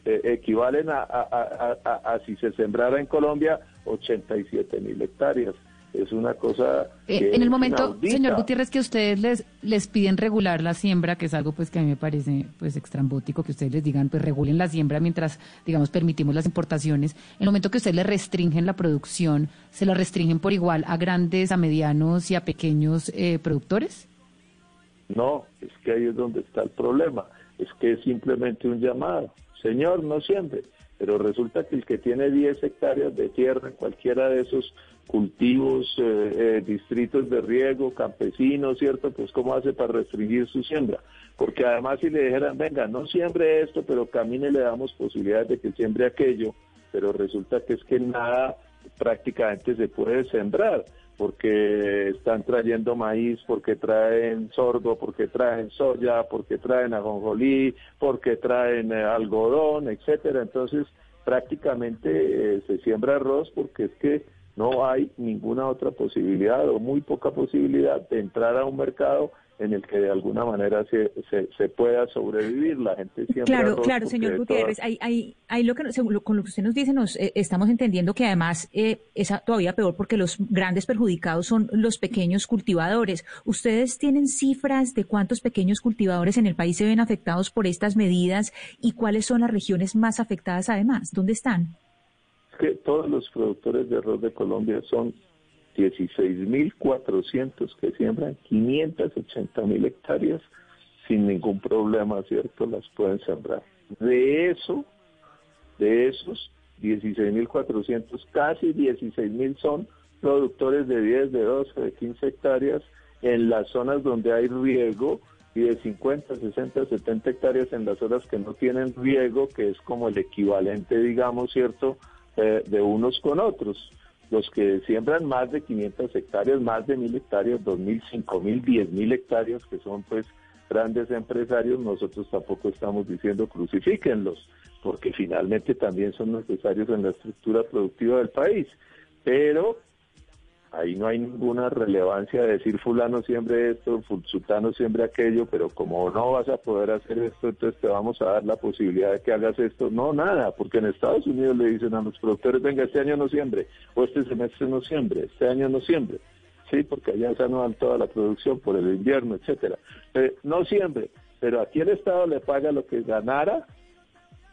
eh, equivalen a, a, si se sembrara en Colombia 87 mil hectáreas es una cosa eh, en el momento señor Gutiérrez que ustedes les les piden regular la siembra que es algo pues que a mí me parece pues extrambótico que ustedes les digan pues regulen la siembra mientras digamos permitimos las importaciones. En el momento que ustedes le restringen la producción se la restringen por igual a grandes a medianos y a pequeños eh, productores no es que ahí es donde está el problema. Es que es simplemente un llamado. Señor no siempre pero resulta que el que tiene 10 hectáreas de tierra en cualquiera de esos cultivos, eh, eh, distritos de riego, campesinos, ¿cierto? Pues cómo hace para restringir su siembra. Porque además si le dijeran, venga, no siembre esto, pero camine le damos posibilidades de que siembre aquello, pero resulta que es que nada prácticamente se puede sembrar, porque están trayendo maíz, porque traen sorgo, porque traen soya, porque traen ajonjolí, porque traen eh, algodón, etcétera. Entonces, prácticamente se siembra arroz porque es que no hay ninguna otra posibilidad o muy poca posibilidad de entrar a un mercado en el que de alguna manera se, se, pueda sobrevivir. La gente siempre... Claro, claro, señor Gutiérrez, hay, hay, lo que, con lo que usted nos dice, nos eh, estamos entendiendo que además eh, es todavía peor porque los grandes perjudicados son los pequeños cultivadores. ¿Ustedes tienen cifras de cuántos pequeños cultivadores en el país se ven afectados por estas medidas y cuáles son las regiones más afectadas además? ¿Dónde están? Que todos los productores de arroz de Colombia son 16.400 que siembran 580.000 hectáreas sin ningún problema, ¿cierto? Las pueden sembrar. De eso, de esos 16.400, casi 16.000 son productores de 10, de 12, de 15 hectáreas en las zonas donde hay riego y de 50, 60, 70 hectáreas en las zonas que no tienen riego, que es como el equivalente, digamos, ¿cierto?, eh, de unos con otros. Los que siembran más de 500 hectáreas, más de 1000 hectáreas, 2000, 5000, 10000 hectáreas, que son pues grandes empresarios, nosotros tampoco estamos diciendo crucifíquenlos, porque finalmente también son necesarios en la estructura productiva del país. Pero Ahí no hay ninguna relevancia de decir fulano siempre esto, sultano siempre aquello, pero como no vas a poder hacer esto, entonces te vamos a dar la posibilidad de que hagas esto. No, nada, porque en Estados Unidos le dicen a los productores, venga, este año no siembre, o este semestre no siembre, este año no siembre. Sí, porque allá se anual toda la producción por el invierno, etcétera. Eh, no siembre, pero aquí el Estado le paga lo que ganara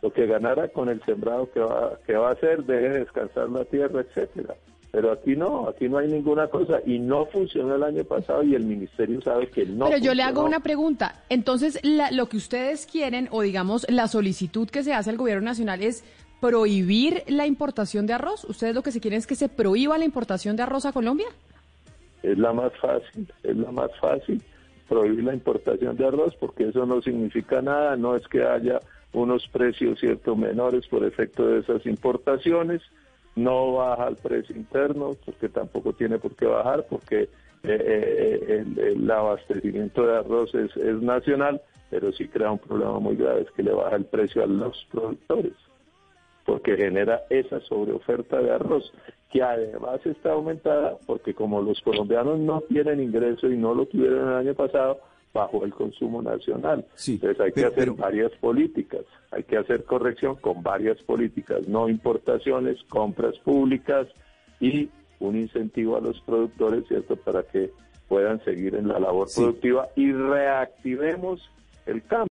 lo que ganara con el sembrado que va, que va a hacer, deje descansar la tierra, etcétera. Pero aquí no, aquí no hay ninguna cosa y no funcionó el año pasado y el ministerio sabe que no. Pero yo le hago una pregunta. Entonces, lo que ustedes quieren o digamos la solicitud que se hace al gobierno nacional es prohibir la importación de arroz. ¿Ustedes lo que se quieren es que se prohíba la importación de arroz a Colombia? Es la más fácil, es la más fácil prohibir la importación de arroz porque eso no significa nada, no es que haya unos precios cierto menores por efecto de esas importaciones no baja el precio interno, porque tampoco tiene por qué bajar, porque eh, eh, el, abastecimiento de arroz es, nacional, pero sí crea un problema muy grave, es que le baja el precio a los productores, porque genera esa sobreoferta de arroz, que además está aumentada, porque como los colombianos no tienen ingreso y no lo tuvieron el año pasado, bajo el consumo nacional. Entonces hay que hacer varias políticas, hay que hacer corrección con varias políticas, no importaciones, compras públicas y un incentivo a los productores, ¿cierto?, para que puedan seguir en la labor productiva y reactivemos el campo.